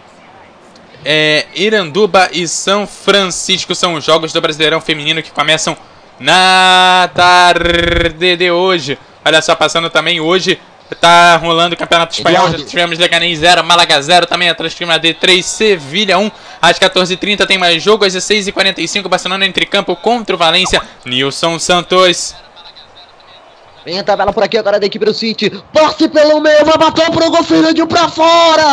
é, Iranduba e São Francisco são os jogos do Brasileirão Feminino que começam na tarde de hoje. Olha só, passando também hoje Tá rolando o Campeonato Espanhol. Já tivemos Leganés 0, Málaga 0, também Atlético de Madrid 3, Sevilha 1. Às 14h30 tem mais jogo. Às 16h45, Barcelona entre campo contra o Valência. Nilson Santos. Vem a tabela por aqui agora da equipe do City. Passe pelo meio, vai bater pro gol, Fernandinho pra fora!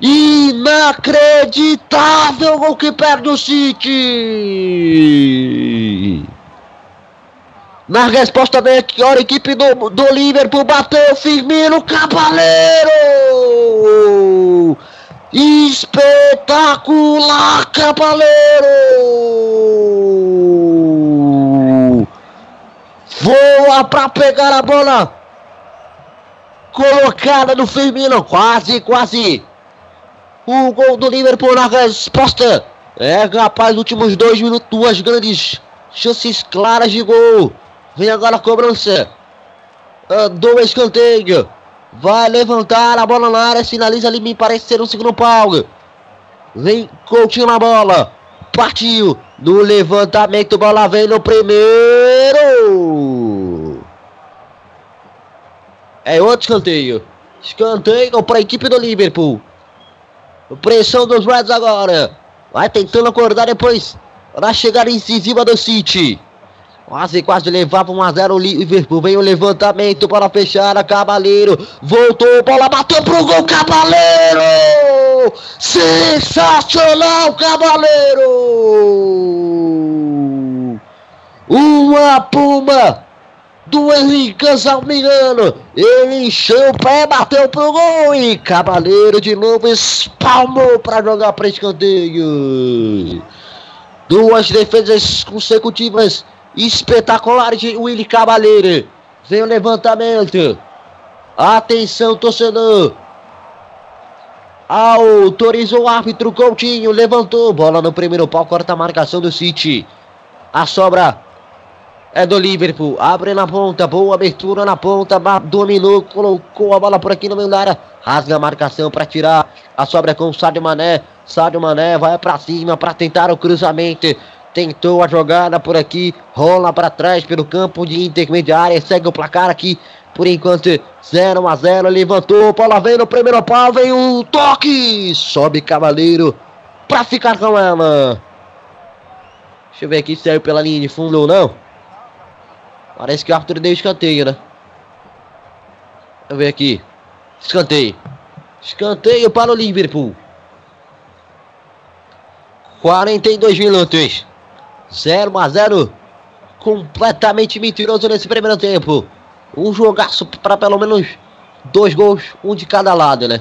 Inacreditável gol que perde o City! Na resposta vem aqui, a equipe do, do Liverpool bateu Firmino Cabaleiro! Espetacular Cabaleiro! Voa para pegar a bola! Colocada no Firmino, quase, quase! O gol do Liverpool na resposta! É, rapaz, últimos dois minutos, duas grandes chances claras de gol. Vem agora a cobrança. Andou o escanteio. Vai levantar a bola na área. Sinaliza ali, me parece ser um segundo pau. Vem Coutinho na bola. Partiu. No levantamento, bola vem no primeiro. É outro escanteio. Escanteio para a equipe do Liverpool. Pressão dos Reds agora. Vai tentando acordar depois. Na chegada incisiva do City. Quase, quase levava 1x0 o Liverpool. Vem o levantamento para fechar a Cabaleiro. Voltou, bola bateu pro gol, Cabaleiro! Sensacional, Cabaleiro! Uma puma do Henrique Salmiano. Ele encheu o pé, bateu pro gol e Cabaleiro de novo espalmou para jogar para escanteio. Duas defesas consecutivas espetacular de Willy Cavaleiro. Vem o levantamento. Atenção, torcedor. Autorizou o árbitro Coutinho. Levantou. Bola no primeiro pau. Corta a marcação do City. A sobra é do Liverpool. Abre na ponta. Boa abertura na ponta. Dominou. Colocou a bola por aqui no meio da área. Rasga a marcação para tirar. A sobra é com o Sádio Mané. Sádio Mané vai para cima para tentar o cruzamento. Tentou a jogada por aqui, rola para trás pelo campo de intermediária, segue o placar aqui. Por enquanto, 0 a 0 levantou, bola vem no primeiro pau, vem um toque, sobe Cavaleiro para ficar com ela. Deixa eu ver aqui se saiu pela linha de fundo ou não. Parece que o Arthur deu escanteio, né? Deixa eu ver aqui. Escanteio. Escanteio para o Liverpool. 42 minutos. 0 a 0 completamente mentiroso nesse primeiro tempo. Um jogaço para pelo menos dois gols, um de cada lado, né?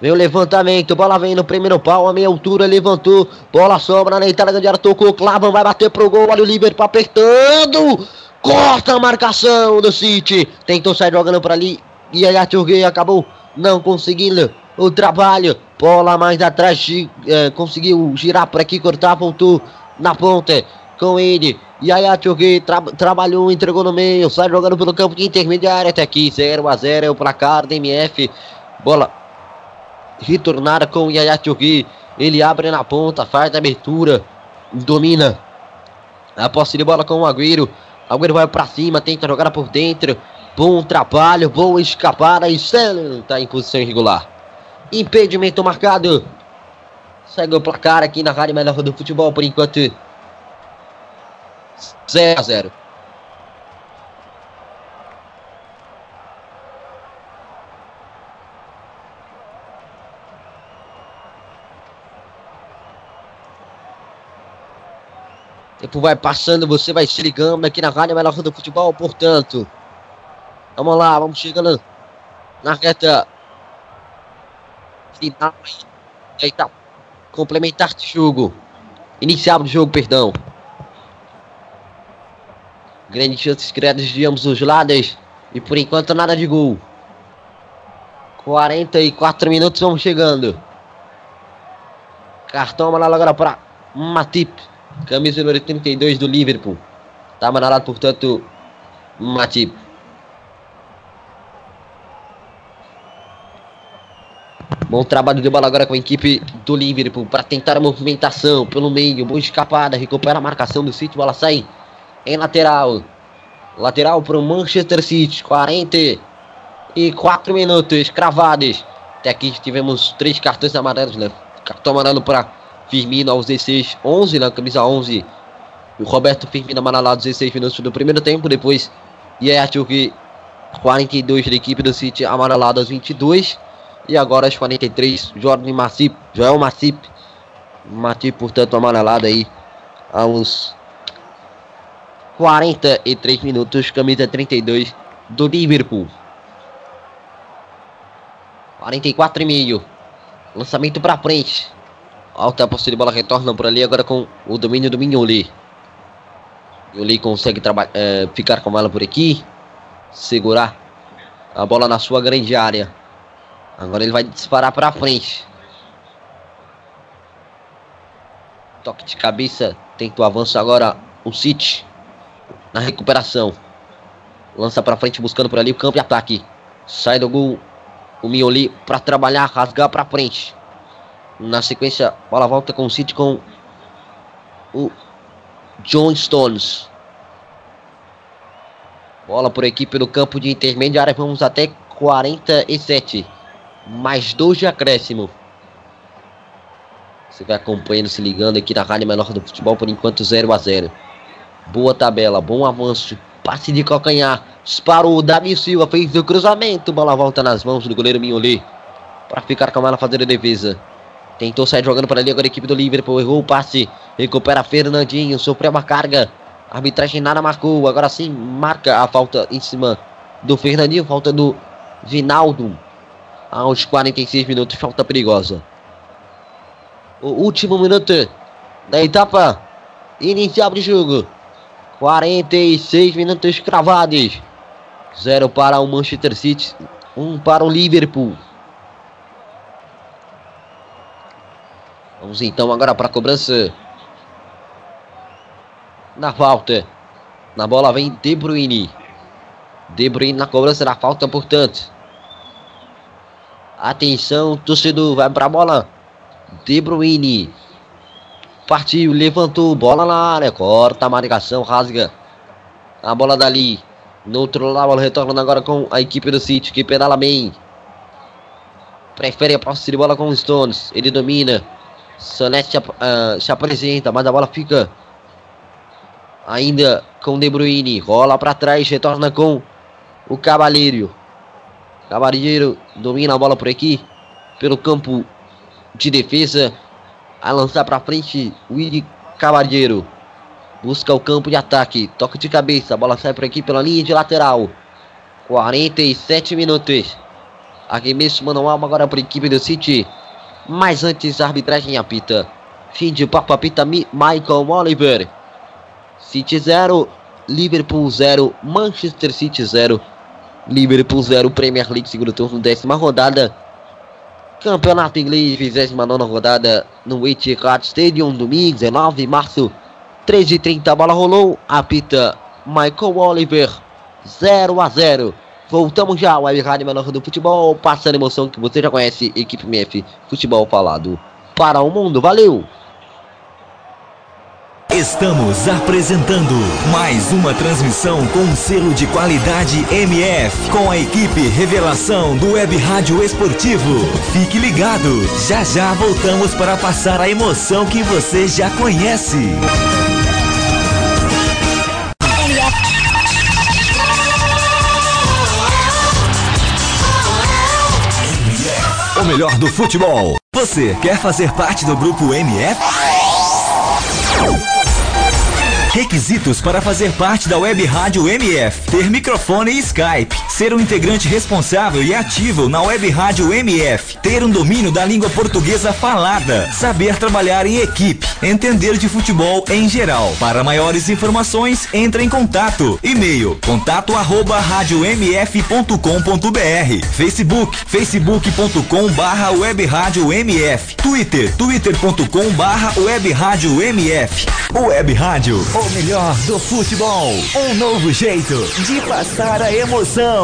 Vem o levantamento, bola vem no primeiro pau, a meia altura, levantou, bola sobra na entrada de tocou, Clavan vai bater pro gol, olha o Liverpool apertando, corta a marcação do City, tentou sair jogando para ali, e aí a acabou não conseguindo o trabalho, bola mais atrás, eh, conseguiu girar por aqui, cortar, voltou na ponta, com ele. E aí a Tchugui tra trabalhou, entregou no meio, sai jogando pelo campo de intermediária até aqui. 0 a 0 é o placar da MF. Bola retornada com Yaya. Ele abre na ponta, faz a abertura, domina a posse de bola com o Agüero. Agüero vai para cima, tenta jogar por dentro. Bom trabalho, boa escapada e está em posição irregular. Impedimento marcado. Segue o placar aqui na Rádio Melhor do Futebol por enquanto. 0 a 0. Tempo vai passando, você vai se ligando aqui na Rádio Melhor do Futebol, portanto. Vamos lá, vamos chegando na reta final. Complementar de jogo. Inicial do jogo, perdão. Grandes chances criadas de ambos os lados. E por enquanto nada de gol. 44 minutos vamos chegando. Cartão amarelo agora para Matip. Camisa número 32 do Liverpool. Tá amarelado, portanto, Matip. Bom trabalho de bola agora com a equipe do Liverpool para tentar a movimentação pelo meio. Boa escapada, recupera a marcação do City. Bola sai em lateral. Lateral para o Manchester City. 44 minutos cravados. Até aqui tivemos três cartões amarelos, né? Cartão amarelo para Firmino aos 16, 11 na camisa 11. O Roberto Firmino amarelado 16 minutos do primeiro tempo. Depois, Yertuk 42 da equipe do City amarelado aos 22. E agora aos 43, Jordan Massip, Joel Massip. Matip, portanto, amarelado aí aos 43 minutos, camisa 32 do Liverpool. 44 e meio. Lançamento para frente. Alta posse de bola retorna por ali agora com o domínio do Mignoli. Mignoli consegue é, ficar com ela por aqui. Segurar a bola na sua grande área. Agora ele vai disparar para frente. Toque de cabeça. Tenta o avanço agora o City. Na recuperação. Lança para frente buscando por ali o campo e ataque. Sai do gol o Mioli para trabalhar, rasgar para frente. Na sequência, bola volta com o City com o John Stones. Bola por equipe no campo de intermediária. Vamos até 47 mais dois de acréscimo. Você vai acompanhando, se ligando aqui na Rádio Menor do Futebol, por enquanto 0 a 0 Boa tabela, bom avanço, passe de calcanhar, disparou, Davi Silva fez o cruzamento, bola volta nas mãos do goleiro Minholi, para ficar com ela fazendo a defesa. Tentou sair jogando para ali agora a equipe do Liverpool, errou o passe, recupera Fernandinho, sofreu uma carga, arbitragem nada marcou, agora sim marca a falta em cima do Fernandinho, falta do Vinaldo, aos 46 minutos, falta perigosa. O último minuto da etapa inicial do jogo. 46 minutos cravados. 0 para o Manchester City, 1 um para o Liverpool. Vamos então agora para a cobrança. Na falta. Na bola vem De Bruyne. De Bruyne na cobrança da falta, portanto. Atenção, torcedor, vai pra bola. De Bruyne. Partiu, levantou, bola na área, corta a marcação, rasga a bola dali. No outro lado, a bola retorna agora com a equipe do City, que pedala bem. Prefere a posse de bola com o Stones. Ele domina. Sonete se, uh, se apresenta, mas a bola fica ainda com De Bruyne. Rola para trás, retorna com o Cavaleiro. Cavalheiro domina a bola por aqui. Pelo campo de defesa. A lançar para frente. Willy Cavalheiro. Busca o campo de ataque. Toque de cabeça. A bola sai por aqui pela linha de lateral. 47 minutos. Arremesso manual agora para a equipe do City. Mas antes a arbitragem apita. Fim de papo apita Michael Oliver. City 0. Liverpool 0. Manchester City 0. Liverpool 0, Premier League, segundo turno, décima rodada. Campeonato Inglês, 29 rodada no Etihad Stadium, domingo, 19 de março, 13h30. A bola rolou, apita Michael Oliver, 0 a 0. Voltamos já ao Rádio Menor do Futebol, passando emoção que você já conhece, equipe MF, futebol falado para o mundo. Valeu! Estamos apresentando mais uma transmissão com selo de qualidade MF, com a equipe Revelação do Web Rádio Esportivo. Fique ligado, já já voltamos para passar a emoção que você já conhece. O melhor do futebol. Você quer fazer parte do grupo MF? Requisitos para fazer parte da Web Rádio MF: ter microfone e Skype, ser um integrante responsável e ativo na Web Rádio MF, ter um domínio da língua portuguesa falada, saber trabalhar em equipe, entender de futebol em geral. Para maiores informações, entre em contato. E-mail contato arroba Facebook facebook.com barra web rádio MF Twitter twitter.com barra web rádio MF Web Rádio, o melhor do futebol. Um novo jeito de passar a emoção.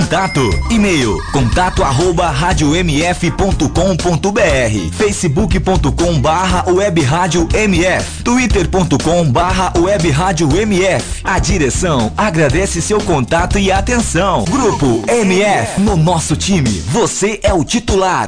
E-mail contato arroba radiomf.com.br facebook.com barra web rádio MF twitter.com barra web rádio MF A direção agradece seu contato e atenção. Grupo MF. No nosso time, você é o titular.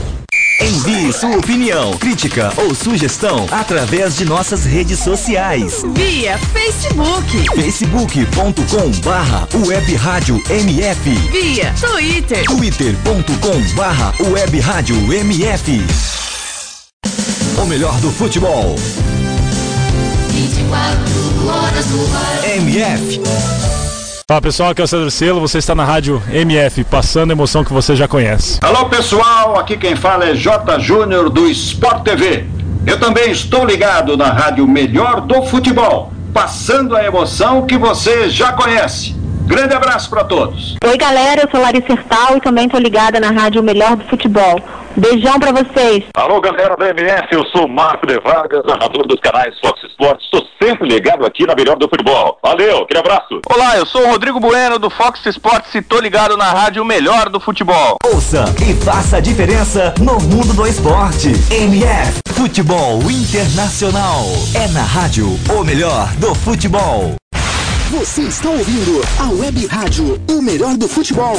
Envie sua opinião, crítica ou sugestão através de nossas redes sociais. Via Facebook. facebook.com barra web rádio MF. Via Twitter. twitter.com barra web rádio MF. O melhor do futebol. 24 horas no ar. MF. Fala pessoal, aqui é o Cedro Selo, você está na rádio MF, passando a emoção que você já conhece. Alô pessoal, aqui quem fala é J. Júnior do Sport TV. Eu também estou ligado na rádio Melhor do Futebol, passando a emoção que você já conhece. Grande abraço para todos. Oi, galera, eu sou Larissa Hertal e também tô ligada na Rádio Melhor do Futebol. Beijão pra vocês. Alô, galera da MF, eu sou Marco de Vargas, narrador dos canais Fox Sports. Estou sempre ligado aqui na melhor do futebol. Valeu, aquele abraço. Olá, eu sou o Rodrigo Bueno do Fox Sports e tô ligado na rádio Melhor do Futebol. Ouça e faça a diferença no mundo do esporte. MF Futebol Internacional. É na rádio o melhor do futebol. Você está ouvindo a Web Rádio, o melhor do futebol.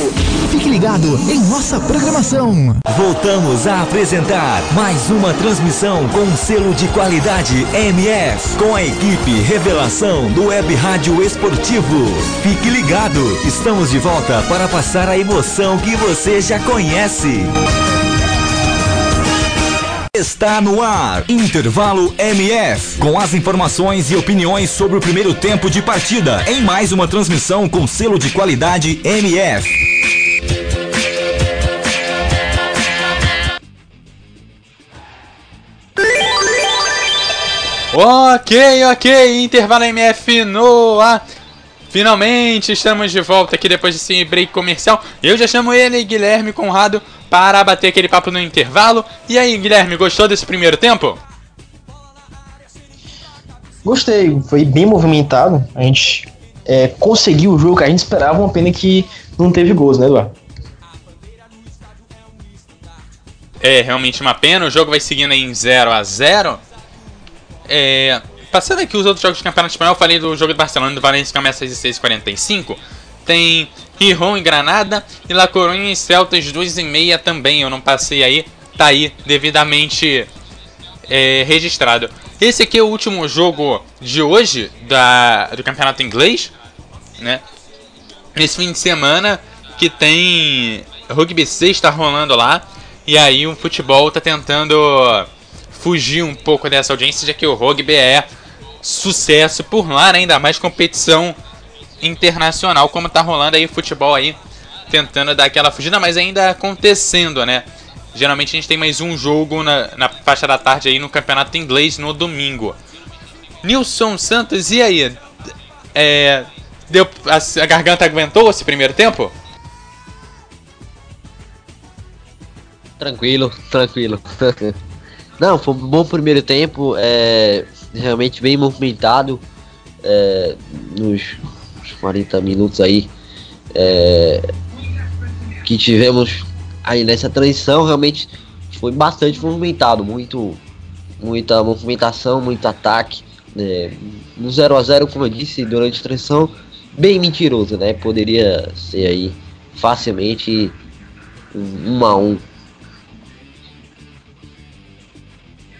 Fique ligado em nossa programação. Voltamos a apresentar mais uma transmissão com selo de qualidade MF, com a equipe Revelação do Web Rádio Esportivo. Fique ligado, estamos de volta para passar a emoção que você já conhece. Está no ar, Intervalo MF, com as informações e opiniões sobre o primeiro tempo de partida, em mais uma transmissão com selo de qualidade MF. Ok, ok, intervalo MF no ar. Finalmente estamos de volta aqui depois desse break comercial. Eu já chamo ele, Guilherme Conrado, para bater aquele papo no intervalo. E aí, Guilherme, gostou desse primeiro tempo? Gostei, foi bem movimentado. A gente é, conseguiu o jogo que a gente esperava, uma pena que não teve gols, né, Eduardo? É realmente uma pena. O jogo vai seguindo em 0 a 0 é, Passando aqui os outros jogos do Campeonato Espanhol, eu falei do jogo do Barcelona do Valencia que começa às 16h45. Tem Rijon e Granada e La Coruña e Celta às 2h30 também. Eu não passei aí, tá aí devidamente é, registrado. Esse aqui é o último jogo de hoje da, do Campeonato Inglês, né? Esse fim de semana que tem Rugby 6 está rolando lá. E aí o futebol está tentando fugir um pouco dessa audiência, já que o rugby é sucesso por lá, né? ainda mais competição internacional, como tá rolando aí futebol aí, tentando dar aquela fugida, mas ainda acontecendo, né? Geralmente a gente tem mais um jogo na, na faixa da tarde aí no campeonato inglês no domingo. Nilson Santos, e aí? É, deu, a, a garganta aguentou esse primeiro tempo? Tranquilo, tranquilo. Não, foi um bom primeiro tempo, é, realmente bem movimentado é, nos 40 minutos aí é, que tivemos aí nessa transição, realmente foi bastante movimentado, muito, muita movimentação, muito ataque. Né? No 0 a 0 como eu disse, durante a transição, bem mentiroso, né? Poderia ser aí facilmente um 1 a 1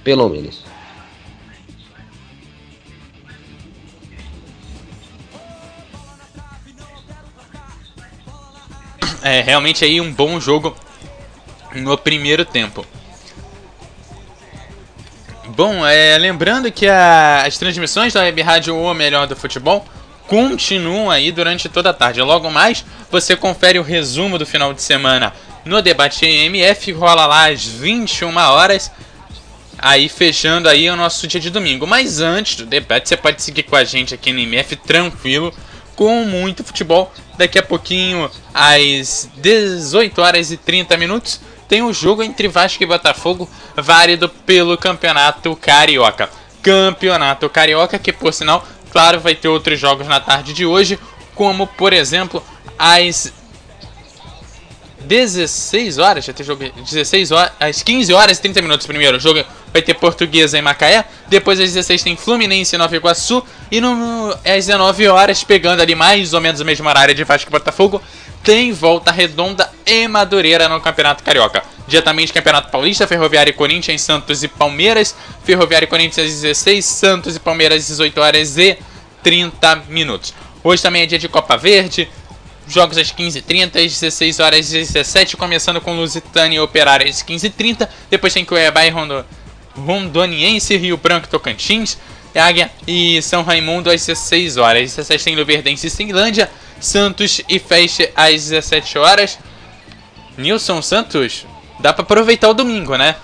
pelo menos. É realmente aí um bom jogo no primeiro tempo. Bom, é, lembrando que a, as transmissões da Web Rádio O Melhor do Futebol continuam aí durante toda a tarde. Logo mais, você confere o resumo do final de semana no Debate MF, rola lá às 21 horas aí fechando aí o nosso dia de domingo. Mas antes do debate, você pode seguir com a gente aqui no MF tranquilo, com muito futebol. Daqui a pouquinho, às 18 horas e 30 minutos, tem o um jogo entre Vasco e Botafogo, válido pelo Campeonato Carioca. Campeonato Carioca, que por sinal, claro, vai ter outros jogos na tarde de hoje, como por exemplo, às 16 horas, já tem jogo 16 horas, às 15 horas e 30 minutos primeiro. O jogo vai ter Portuguesa em Macaé. Depois às 16 tem Fluminense em Nova Iguaçu. E no, no, às 19 horas, pegando ali mais ou menos a mesma área de Vasco e Botafogo, tem Volta Redonda e Madureira no Campeonato Carioca. Diretamente Campeonato Paulista, Ferroviário e Corinthians, Santos e Palmeiras. Ferroviário e Corinthians às 16, Santos e Palmeiras às 18 horas e 30 minutos. Hoje também é dia de Copa Verde. Jogos às 15h30, às 16 horas e 17 começando com Lusitânia e Operária às 15h30. Depois tem Cuiabá e Rondo, Rondoniense, Rio Branco Tocantins, Águia e São Raimundo às 16 horas. Às 17 tem Luverdense e Cinlândia, Santos e Feste às 17 horas. Nilson Santos, dá para aproveitar o domingo, né?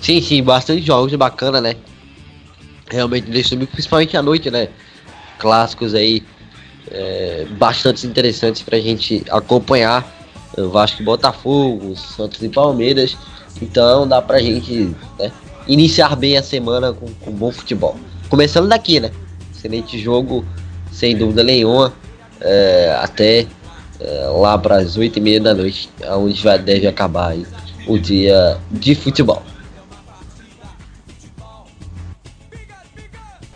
Sim, sim, bastante jogos bacana, né? Realmente nesse domingo, principalmente à noite, né? Clássicos aí é, bastante interessantes pra gente acompanhar. Eu Vasco e Botafogo, Santos e Palmeiras. Então dá pra gente né, iniciar bem a semana com, com bom futebol. Começando daqui, né? Excelente jogo, sem dúvida nenhuma. É, até é, lá para as 8 e meia da noite, onde vai, deve acabar aí, o dia de futebol.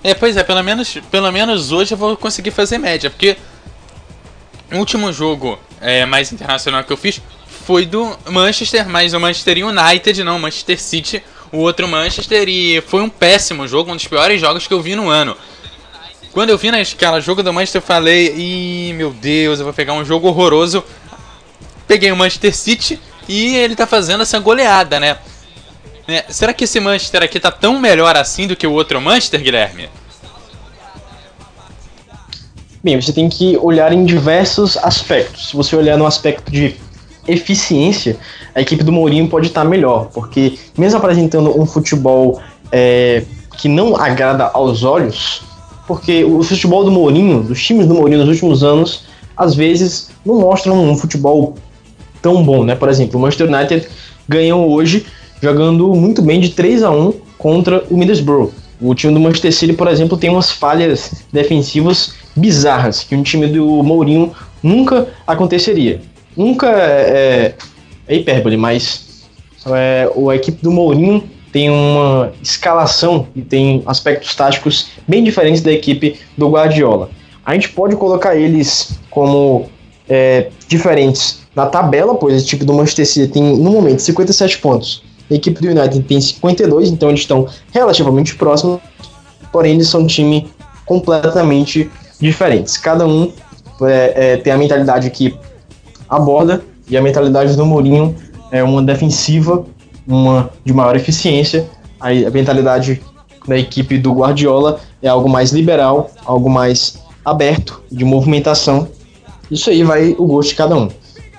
É, pois é, pelo menos, pelo menos hoje eu vou conseguir fazer média, porque o último jogo é, mais internacional que eu fiz foi do Manchester, mas o Manchester United, não, Manchester City, o outro Manchester, e foi um péssimo jogo, um dos piores jogos que eu vi no ano. Quando eu vi naquela jogo do Manchester, eu falei, ih, meu Deus, eu vou pegar um jogo horroroso. Peguei o Manchester City e ele tá fazendo essa goleada, né? É, será que esse Manchester aqui tá tão melhor assim do que o outro Manchester, Guilherme? Bem, você tem que olhar em diversos aspectos. Se você olhar no aspecto de eficiência, a equipe do Mourinho pode estar melhor, porque mesmo apresentando um futebol é, que não agrada aos olhos, porque o futebol do Mourinho, dos times do Mourinho nos últimos anos, às vezes não mostram um futebol tão bom, né? Por exemplo, o Manchester United ganhou hoje jogando muito bem de 3 a 1 contra o Middlesbrough. O time do Manchester City, por exemplo, tem umas falhas defensivas bizarras que um time do Mourinho nunca aconteceria. Nunca é, é hipérbole, mas é, a equipe do Mourinho tem uma escalação e tem aspectos táticos bem diferentes da equipe do Guardiola. A gente pode colocar eles como é, diferentes na tabela, pois a equipe do Manchester City tem no momento 57 pontos a equipe do United tem 52, então eles estão relativamente próximos, porém eles são um time completamente diferentes. Cada um é, é, tem a mentalidade que aborda e a mentalidade do Mourinho é uma defensiva, uma de maior eficiência. A, a mentalidade da equipe do Guardiola é algo mais liberal, algo mais aberto, de movimentação. Isso aí vai o gosto de cada um.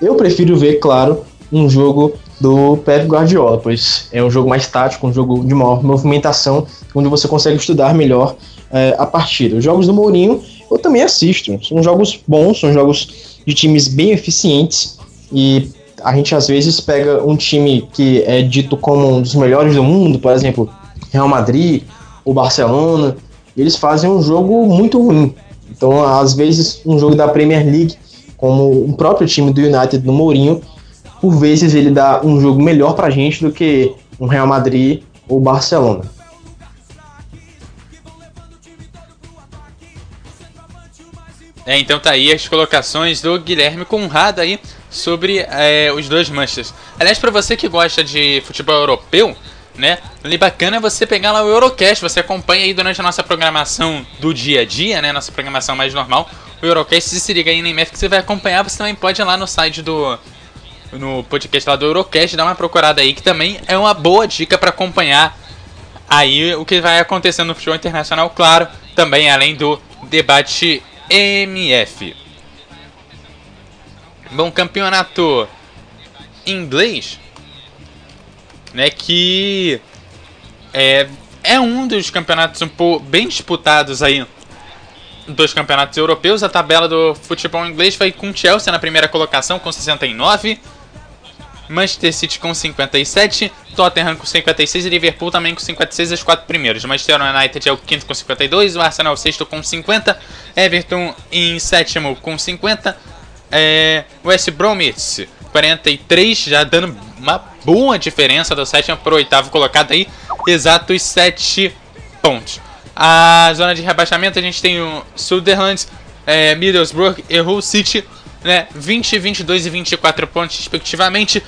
Eu prefiro ver, claro, um jogo do Pep Guardiola, pois é um jogo mais tático, um jogo de maior movimentação, onde você consegue estudar melhor é, a partida. Os jogos do Mourinho eu também assisto, são jogos bons, são jogos de times bem eficientes e a gente às vezes pega um time que é dito como um dos melhores do mundo, por exemplo, Real Madrid, o Barcelona, eles fazem um jogo muito ruim. Então, às vezes, um jogo da Premier League, como o próprio time do United do Mourinho, por vezes ele dá um jogo melhor pra gente do que um Real Madrid ou Barcelona. É, então tá aí as colocações do Guilherme Conrado aí sobre é, os dois Manchesters. Aliás, para você que gosta de futebol europeu, né? Ali bacana é você pegar lá o Eurocast, você acompanha aí durante a nossa programação do dia a dia, né? Nossa programação mais normal. O Eurocast, se liga aí na IMF que você vai acompanhar, você também pode ir lá no site do no podcast lá do Eurocast, dá uma procurada aí, que também é uma boa dica para acompanhar aí o que vai acontecendo no futebol internacional, claro, também além do debate MF. Bom, campeonato inglês, né, que é, é um dos campeonatos um pouco bem disputados aí dos campeonatos europeus. A tabela do futebol inglês foi com Chelsea na primeira colocação com 69, Manchester City com 57, Tottenham com 56 e Liverpool também com 56, os quatro primeiros. Manchester United é o quinto com 52, o Arsenal é sexto com 50, Everton em sétimo com 50, é, West Bromwich 43, já dando uma boa diferença do sétimo para o oitavo colocado aí, exatos 7 pontos. A zona de rebaixamento a gente tem o Sunderland, é, Middlesbrough e Hull City, né, 20, 22 e 24 pontos respectivamente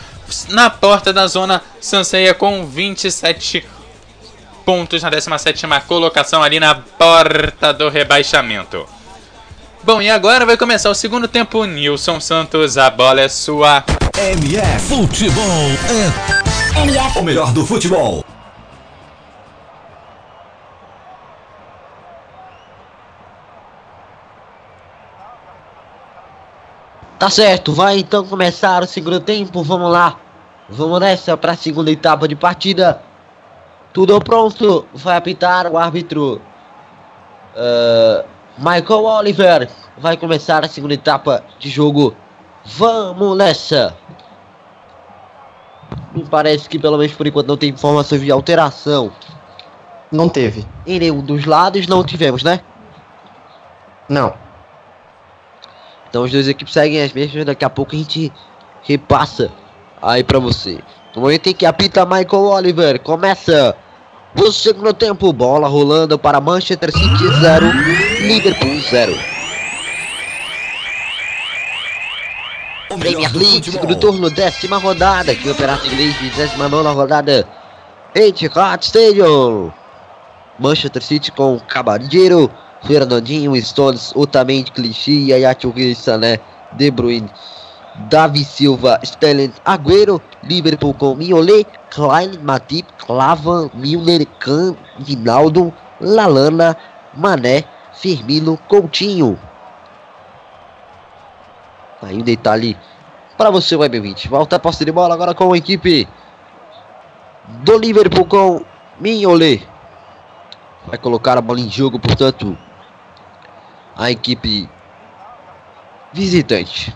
na porta da zona Sanseia com 27 pontos na 17 colocação ali na porta do rebaixamento. Bom, e agora vai começar o segundo tempo. Nilson Santos, a bola é sua. MF Futebol é MF. o melhor do futebol. Tá certo, vai então começar o segundo tempo, vamos lá. Vamos nessa para a segunda etapa de partida. Tudo pronto, vai apitar o árbitro uh, Michael Oliver. Vai começar a segunda etapa de jogo. Vamos nessa. Me parece que pelo menos por enquanto não tem informações de alteração. Não teve. Em nenhum dos lados não tivemos, né? Não. Então as duas equipes seguem as mesmas, daqui a pouco a gente repassa aí pra você. No momento em que apita Michael Oliver, começa o segundo tempo, bola rolando para Manchester City 0, Liverpool 0. Premier League, segundo turno, décima rodada, que o Campeonato Inglês, décima nona rodada, Etihad Stadium. Manchester City com Cabalheiro, Fernandinho, Stones, Otamendi, Clichy, Yaya Sané, De Bruyne, Davi Silva, Sterling, Agüero, Liverpool com Miolet, Klein, Matip, Clavan, Milner, Kahn, Rinaldo, Lalana, Mané, Firmino, Coutinho. Aí um detalhe para você, Web 20. Volta a posse de bola agora com a equipe do Liverpool com Mignolet. Vai colocar a bola em jogo, portanto, a equipe visitante.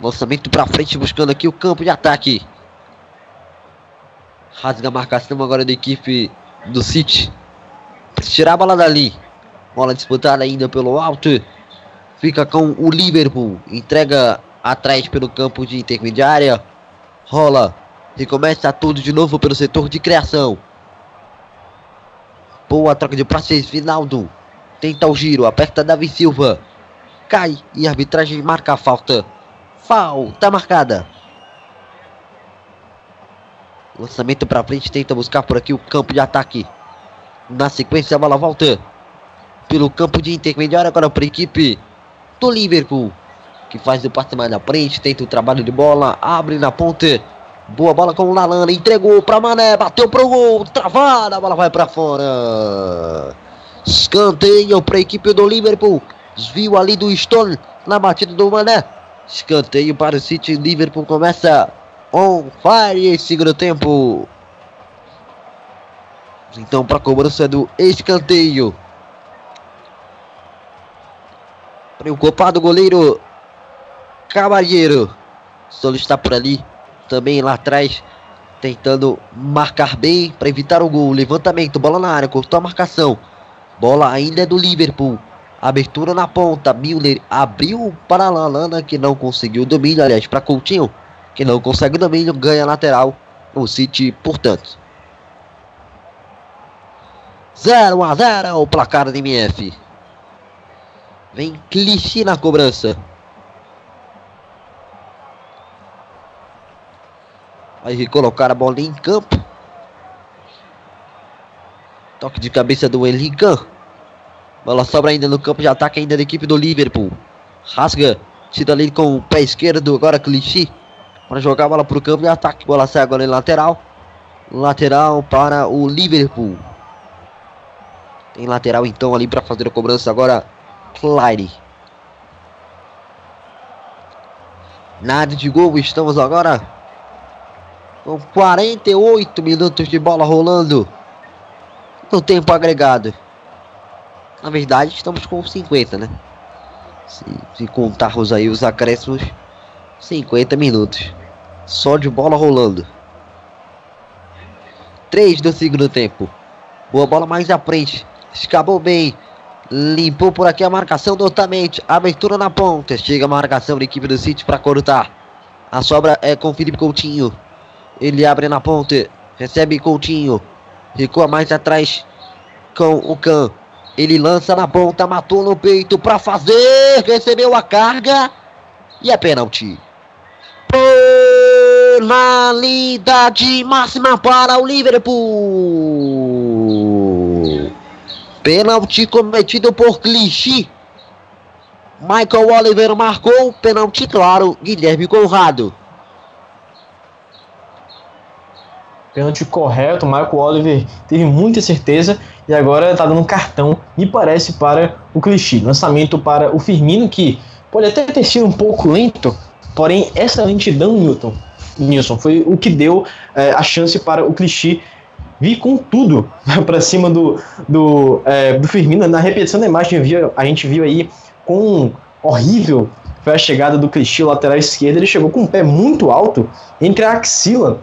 Lançamento pra frente, buscando aqui o campo de ataque. Rasga a marcação agora da equipe do City. Tirar a bola dali. Bola disputada ainda pelo alto. Fica com o Liverpool. Entrega atrás pelo campo de intermediária. Rola. E começa tudo de novo pelo setor de criação. Boa troca de passes. Finaldo. Tenta o giro. Aperta Davi Silva. Cai. E a arbitragem marca a falta. Falta marcada. Lançamento para frente, tenta buscar por aqui o campo de ataque. Na sequência, a bola volta pelo campo de intermediário agora para a equipe do Liverpool, que faz o passe mais na frente, tenta o trabalho de bola, abre na ponta. Boa bola com o Lalana, entregou para Mané, bateu pro gol, travada, a bola vai para fora. Escanteio para a equipe do Liverpool. Desvio ali do Stone na batida do Mané. Escanteio para o City. Liverpool começa on fire segundo tempo. Então para a cobrança do escanteio. Preocupado o goleiro Cavalheiro. Solo está por ali. Também lá atrás. Tentando marcar bem para evitar o gol. Levantamento, bola na área, cortou a marcação. Bola ainda é do Liverpool. Abertura na ponta. Miller abriu para Lalana, que não conseguiu o domínio. Aliás, para Coutinho, que não consegue o domínio. Ganha lateral. O City, portanto. 0 a 0 o placar do MF. Vem clichê na cobrança. Vai colocar a bola em campo. Toque de cabeça do Elican. Bola sobra ainda no campo de ataque ainda da equipe do Liverpool. Rasga. Tira ali com o pé esquerdo. Agora clichê. Para jogar a bola para o campo de ataque. Bola sai agora em lateral. Lateral para o Liverpool. Tem lateral então ali para fazer a cobrança agora. Clyde. Nada de gol. Estamos agora com 48 minutos de bola rolando. No tempo agregado. Na verdade, estamos com 50, né? Se, se contarmos aí os acréscimos, 50 minutos. Só de bola rolando. 3 do segundo tempo. Boa bola mais à frente. Escapou bem. Limpou por aqui a marcação totalmente. Abertura na ponta. Chega a marcação da equipe do City para cortar. A sobra é com Felipe Coutinho. Ele abre na ponta. Recebe Coutinho. Recua mais atrás com o Can. Ele lança na ponta, matou no peito para fazer. Recebeu a carga. E é pênalti. Penalidade máxima para o Liverpool. Pênalti cometido por Clichy. Michael Oliver marcou. Pênalti claro. Guilherme Conrado. Pênalti correto, Michael Oliver teve muita certeza e agora está dando cartão, me parece, para o clichê. Lançamento para o Firmino, que pode até ter sido um pouco lento, porém essa lentidão, Newton, Nilson, foi o que deu é, a chance para o clichê vir com tudo para cima do, do, é, do Firmino. Na repetição da imagem, a gente viu aí com horrível foi a chegada do clichê lateral esquerdo. Ele chegou com um pé muito alto entre a axila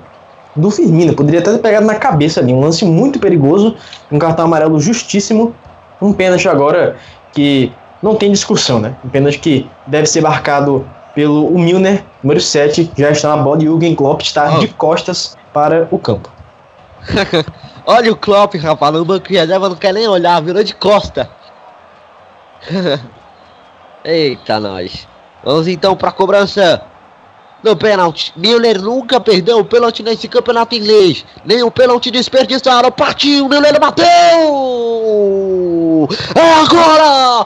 do Firmino. Poderia até ter pegado na cabeça ali. Um lance muito perigoso. Um cartão amarelo justíssimo. Um pênalti agora que não tem discussão, né? Um pênalti que deve ser marcado pelo o Milner, número 7. Já está na bola e o Jürgen Klopp está oh. de costas para o campo. Olha o Klopp, rapaz, no banco de reserva não quer nem olhar, virou de costa. Eita, nós. Vamos então para a cobrança no pênalti. Miller nunca perdeu o pênalti nesse campeonato inglês. Nem o pênalti desperdiçaram. Partiu, Miller bateu! É agora!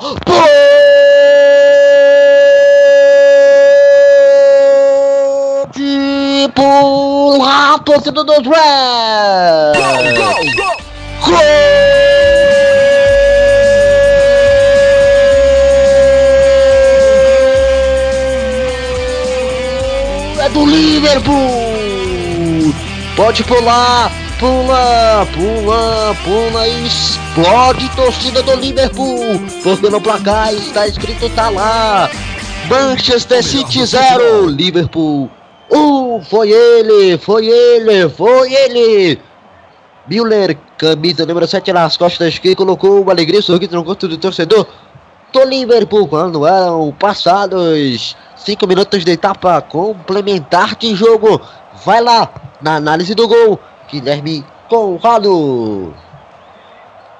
Pode pular, torcedor dos Reds! Gol, gol, gol! Do Liverpool. Pode pular. pula, pula, pula e explode torcida do Liverpool, porque no placar está escrito tá lá, Manchester City 0, Liverpool 1, uh, foi ele, foi ele, foi ele. Müller, camisa número 7 nas costas, que colocou uma alegria sorriso no rosto do torcedor do Liverpool quando eram passados 5 minutos de etapa complementar de jogo. Vai lá na análise do gol, Guilherme Conrado.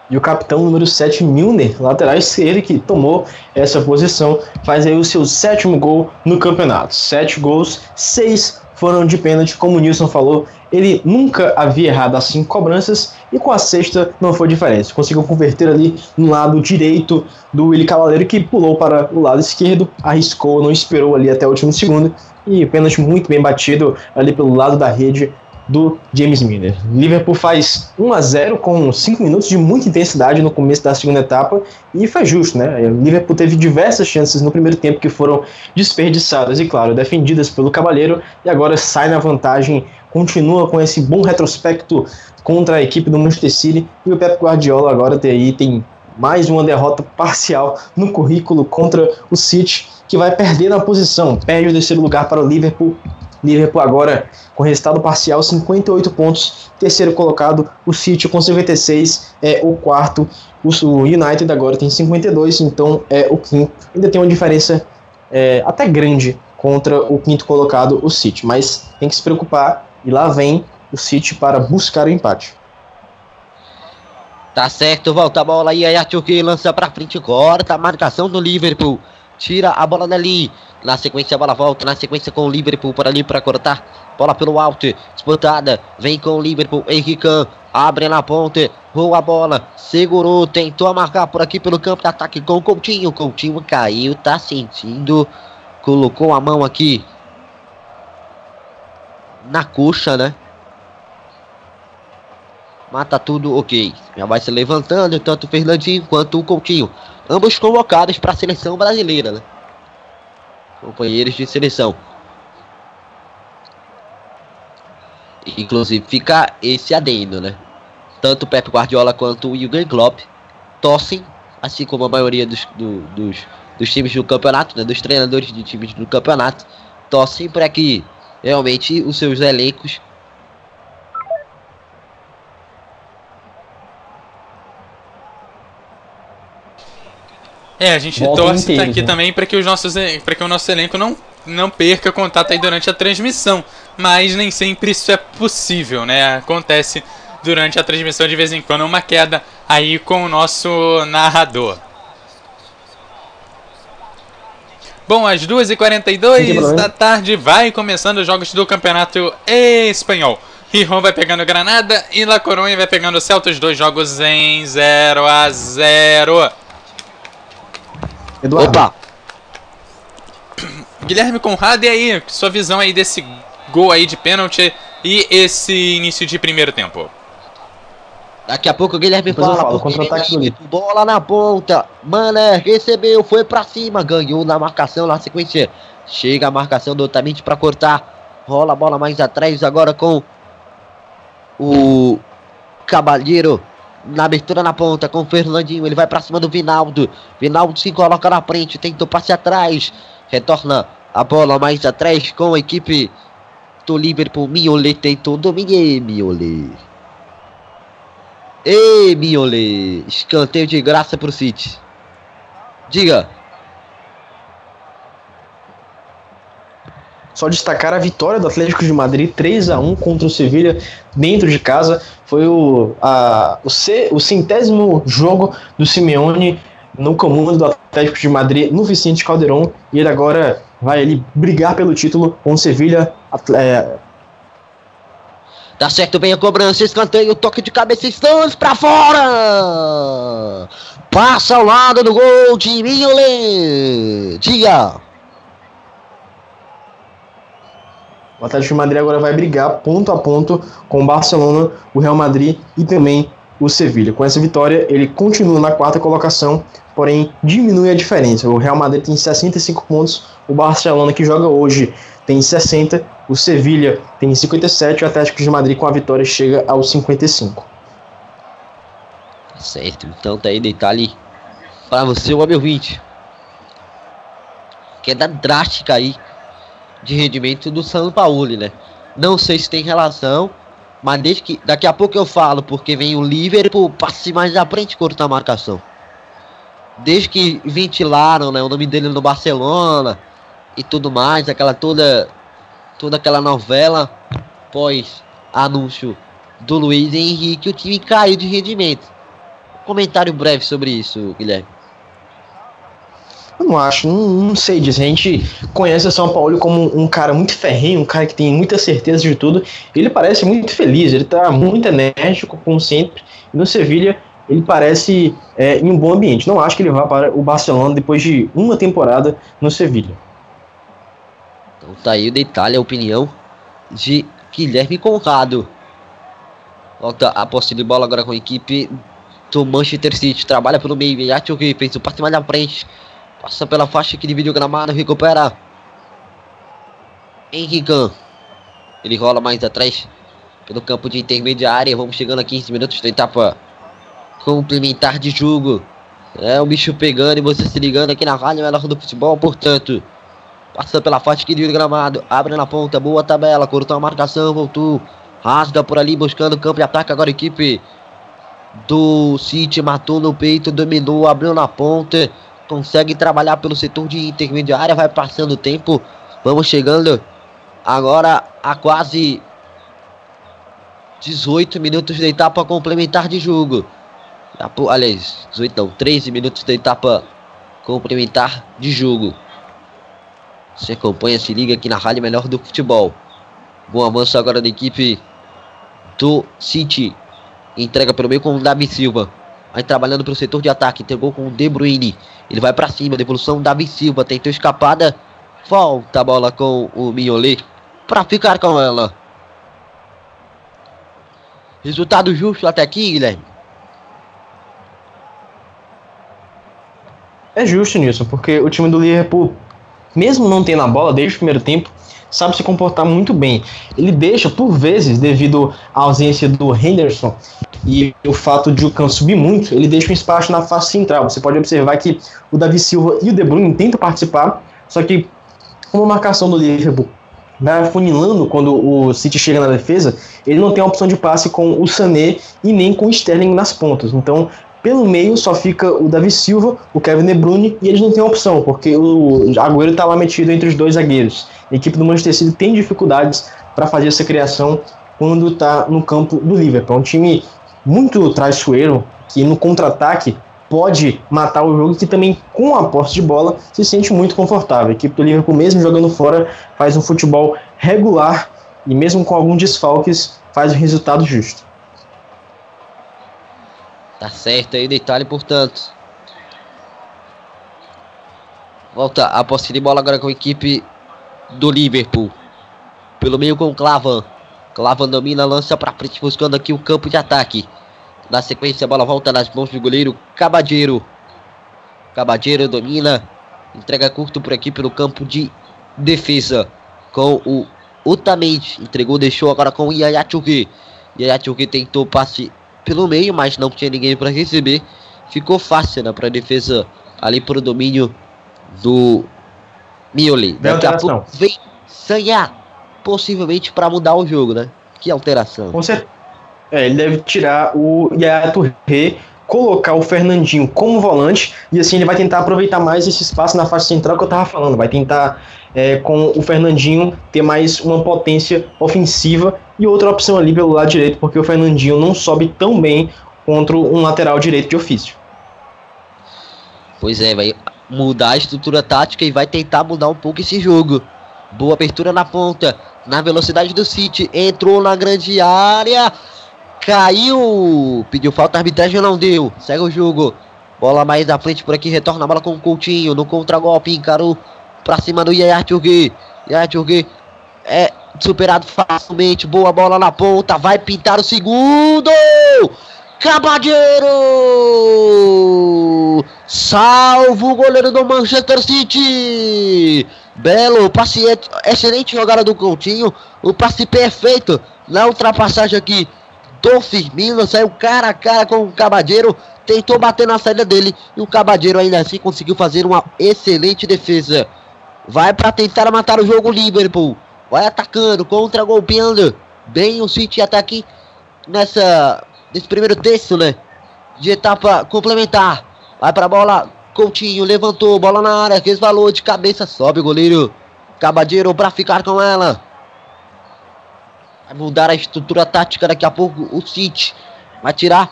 E o capitão número 7, Milner, lateral esquerdo, que tomou essa posição, faz aí o seu sétimo gol no campeonato. Sete gols, seis foram de pênalti, como o Nilson falou, ele nunca havia errado assim cobranças e com a sexta não foi diferente. Conseguiu converter ali no lado direito do Willi Cavaleiro que pulou para o lado esquerdo, arriscou, não esperou ali até o último segundo e pênalti muito bem batido ali pelo lado da rede do James Miller. Liverpool faz 1 a 0 com 5 minutos de muita intensidade no começo da segunda etapa e foi justo, né? Liverpool teve diversas chances no primeiro tempo que foram desperdiçadas e, claro, defendidas pelo Cavaleiro e agora sai na vantagem, continua com esse bom retrospecto contra a equipe do Manchester City e o Pep Guardiola agora tem aí tem mais uma derrota parcial no currículo contra o City que vai perder na posição, perde o terceiro lugar para o Liverpool Liverpool agora com resultado parcial 58 pontos, terceiro colocado, o City com 56 é o quarto, o United agora tem 52, então é o quinto. Ainda tem uma diferença é, até grande contra o quinto colocado, o City, mas tem que se preocupar e lá vem o City para buscar o empate. Tá certo, volta a bola aí, aí a Turquia lança para frente, corta a marcação do Liverpool, tira a bola dali, na sequência a bola volta, na sequência com o Liverpool por ali para cortar. Bola pelo alto, disputada. Vem com o Liverpool, Henrique abre na ponte, voa a bola, segurou, tentou marcar por aqui pelo campo de ataque com o Coutinho. Coutinho caiu, tá sentindo, colocou a mão aqui na coxa, né? Mata tudo, ok. Já vai se levantando, tanto o Fernandinho quanto o Coutinho. Ambos convocados para a seleção brasileira, né? companheiros de seleção. Inclusive fica esse adendo, né? Tanto Pep Guardiola quanto o Jürgen Klopp torcem, assim como a maioria dos, do, dos, dos times do campeonato, né? Dos treinadores de times do campeonato, torcem para que realmente os seus elencos É, a gente torce inteiro, aqui né? também para que os nossos para que o nosso elenco não não perca contato aí durante a transmissão, mas nem sempre isso é possível, né? Acontece durante a transmissão de vez em quando uma queda aí com o nosso narrador. Bom, às 2h42 da tarde vai começando os jogos do Campeonato Espanhol. Rijon vai pegando Granada e La Coruña vai pegando o Celta, os dois jogos em 0 a 0. Eduardo. Opa! Guilherme Conrado, e aí, sua visão aí desse gol aí de pênalti e esse início de primeiro tempo? Daqui a pouco o Guilherme Depois fala, falo, porque ele bola na ponta, Mané recebeu, foi pra cima, ganhou na marcação, na sequência, chega a marcação do Otamendi pra cortar, rola a bola mais atrás agora com o Cabalheiro, na abertura na ponta com o Fernandinho. Ele vai para cima do Vinaldo. Vinaldo se coloca na frente, tentou passe atrás. Retorna a bola mais atrás com a equipe do Liverpool. Miolet tentou dominar. Miolet. Ei, Miolet. Escanteio de graça pro City. Diga. Só destacar a vitória do Atlético de Madrid 3 a 1 contra o Sevilha dentro de casa. Foi o, a, o, C, o centésimo jogo do Simeone no comando do Atlético de Madrid no Vicente Calderon e ele agora vai ali brigar pelo título com o Sevilha. É... Tá certo, bem a cobrança, escanteio, toque de cabeça, estamos pra fora! Passa ao lado do gol de Mignolet. Diga! O Atlético de Madrid agora vai brigar ponto a ponto com o Barcelona, o Real Madrid e também o Sevilha. Com essa vitória, ele continua na quarta colocação, porém diminui a diferença. O Real Madrid tem 65 pontos, o Barcelona, que joga hoje, tem 60, o Sevilha tem 57 e o Atlético de Madrid com a vitória chega aos 55. Certo, então tá aí detalhe para você, o meu 20. Queda drástica aí de rendimento do São Paulo, né? Não sei se tem relação, mas desde que daqui a pouco eu falo, porque vem o Liverpool passe mais à frente cortar a marcação. Desde que ventilaram, né, o nome dele no Barcelona e tudo mais, aquela toda toda aquela novela pós anúncio do Luiz Henrique, o time caiu de rendimento. Comentário breve sobre isso, Guilherme. Eu não acho, não, não, sei disso. A gente conhece o São Paulo como um cara muito ferrenho, um cara que tem muita certeza de tudo. Ele parece muito feliz, ele tá muito enérgico, como sempre. E no Sevilha, ele parece é, em um bom ambiente. Não acho que ele vá para o Barcelona depois de uma temporada no Sevilha. Então tá aí o detalhe, a opinião de Guilherme Conrado. Volta a posse de bola agora com a equipe do Manchester City. Trabalha pelo meio, que fez o passe mais à frente. Passa pela faixa que divide o gramado, recupera. Henrique Ele rola mais atrás pelo campo de intermediária. Vamos chegando a 15 minutos da etapa complementar de jogo. É o bicho pegando e você se ligando aqui na rádio melhor do futebol, portanto. Passa pela faixa que divide o gramado. Abre na ponta, boa tabela. Cortou a marcação, voltou. Rasga por ali, buscando o campo de ataque. Agora a equipe do City matou no peito, dominou, abriu na ponta consegue trabalhar pelo setor de intermediária, vai passando o tempo. Vamos chegando agora a quase 18 minutos da etapa complementar de jogo. Aliás, 18 não, 13 minutos da etapa complementar de jogo. Você acompanha, se liga aqui na Rádio Melhor do Futebol. Bom avanço agora da equipe do City. Entrega pelo meio com o Davi Silva. Vai trabalhando para o setor de ataque. Entregou com o De Bruyne. Ele vai para cima. Devolução Davi Silva. Tentou escapada. Volta a bola com o Mignolet. Para ficar com ela. Resultado justo até aqui, Guilherme. É justo, Nilson, porque o time do Liverpool, mesmo não tendo a bola desde o primeiro tempo, sabe se comportar muito bem. Ele deixa, por vezes, devido à ausência do Henderson e o fato de o Can subir muito, ele deixa um espaço na face central. Você pode observar que o Davi Silva e o De Bruyne tentam participar, só que como a marcação do Liverpool vai afunilando quando o City chega na defesa, ele não tem a opção de passe com o Sané e nem com o Sterling nas pontas. Então, pelo meio só fica o Davi Silva, o Kevin De Bruyne e eles não têm opção, porque o Agüero está lá metido entre os dois zagueiros. A equipe do Manchester City tem dificuldades para fazer essa criação quando está no campo do Liverpool. É um time muito traiçoeiro que no contra-ataque pode matar o jogo, que também com a posse de bola se sente muito confortável. A equipe do Liverpool, mesmo jogando fora, faz um futebol regular e mesmo com alguns desfalques, faz um resultado justo. Tá certo aí o detalhe, portanto. Volta a posse de bola agora com a equipe do Liverpool. Pelo meio com o Clavan. Clavan domina, lança para frente, buscando aqui o campo de ataque. Na sequência, a bola volta nas mãos do goleiro Cabadeiro. Cabadeiro domina, entrega curto por aqui pelo campo de defesa. Com o Utamente. Entregou, deixou agora com o Yaya Chugui. Yaya Chugui tentou passe pelo meio, mas não tinha ninguém para receber. Ficou fácil né, para a defesa ali para o domínio do Mioli. Daqui a pouco vem Sanha, possivelmente para mudar o jogo, né? Que alteração. Com certeza. É, ele deve tirar o Yaya Touré, colocar o Fernandinho como volante e assim ele vai tentar aproveitar mais esse espaço na faixa central que eu tava falando. Vai tentar é, com o Fernandinho ter mais uma potência ofensiva e outra opção ali pelo lado direito, porque o Fernandinho não sobe tão bem contra um lateral direito de ofício. Pois é, vai mudar a estrutura tática e vai tentar mudar um pouco esse jogo. Boa abertura na ponta, na velocidade do City, entrou na grande área, caiu, pediu falta, arbitragem não deu, segue o jogo. Bola mais à frente por aqui, retorna a bola com o Coutinho, no contragolpe, encarou pra cima do Yaya Turgui. Yaya Turgui é superado facilmente. Boa bola na ponta. Vai pintar o segundo. Cabadeiro! Salvo o goleiro do Manchester City! Belo, passe excelente jogada do Coutinho. O passe perfeito na ultrapassagem aqui do Firmino. Saiu cara a cara com o Cabadeiro. Tentou bater na saída dele. E o Cabadeiro ainda assim conseguiu fazer uma excelente defesa. Vai para tentar matar o jogo Liverpool. Vai atacando, contra-golpeando. Bem o City ataque nessa. Nesse primeiro texto, né? De etapa complementar. Vai pra bola. Coutinho levantou, bola na área, resvalou de cabeça, sobe o goleiro. Cabadeiro para ficar com ela. Vai mudar a estrutura tática daqui a pouco. O City vai tirar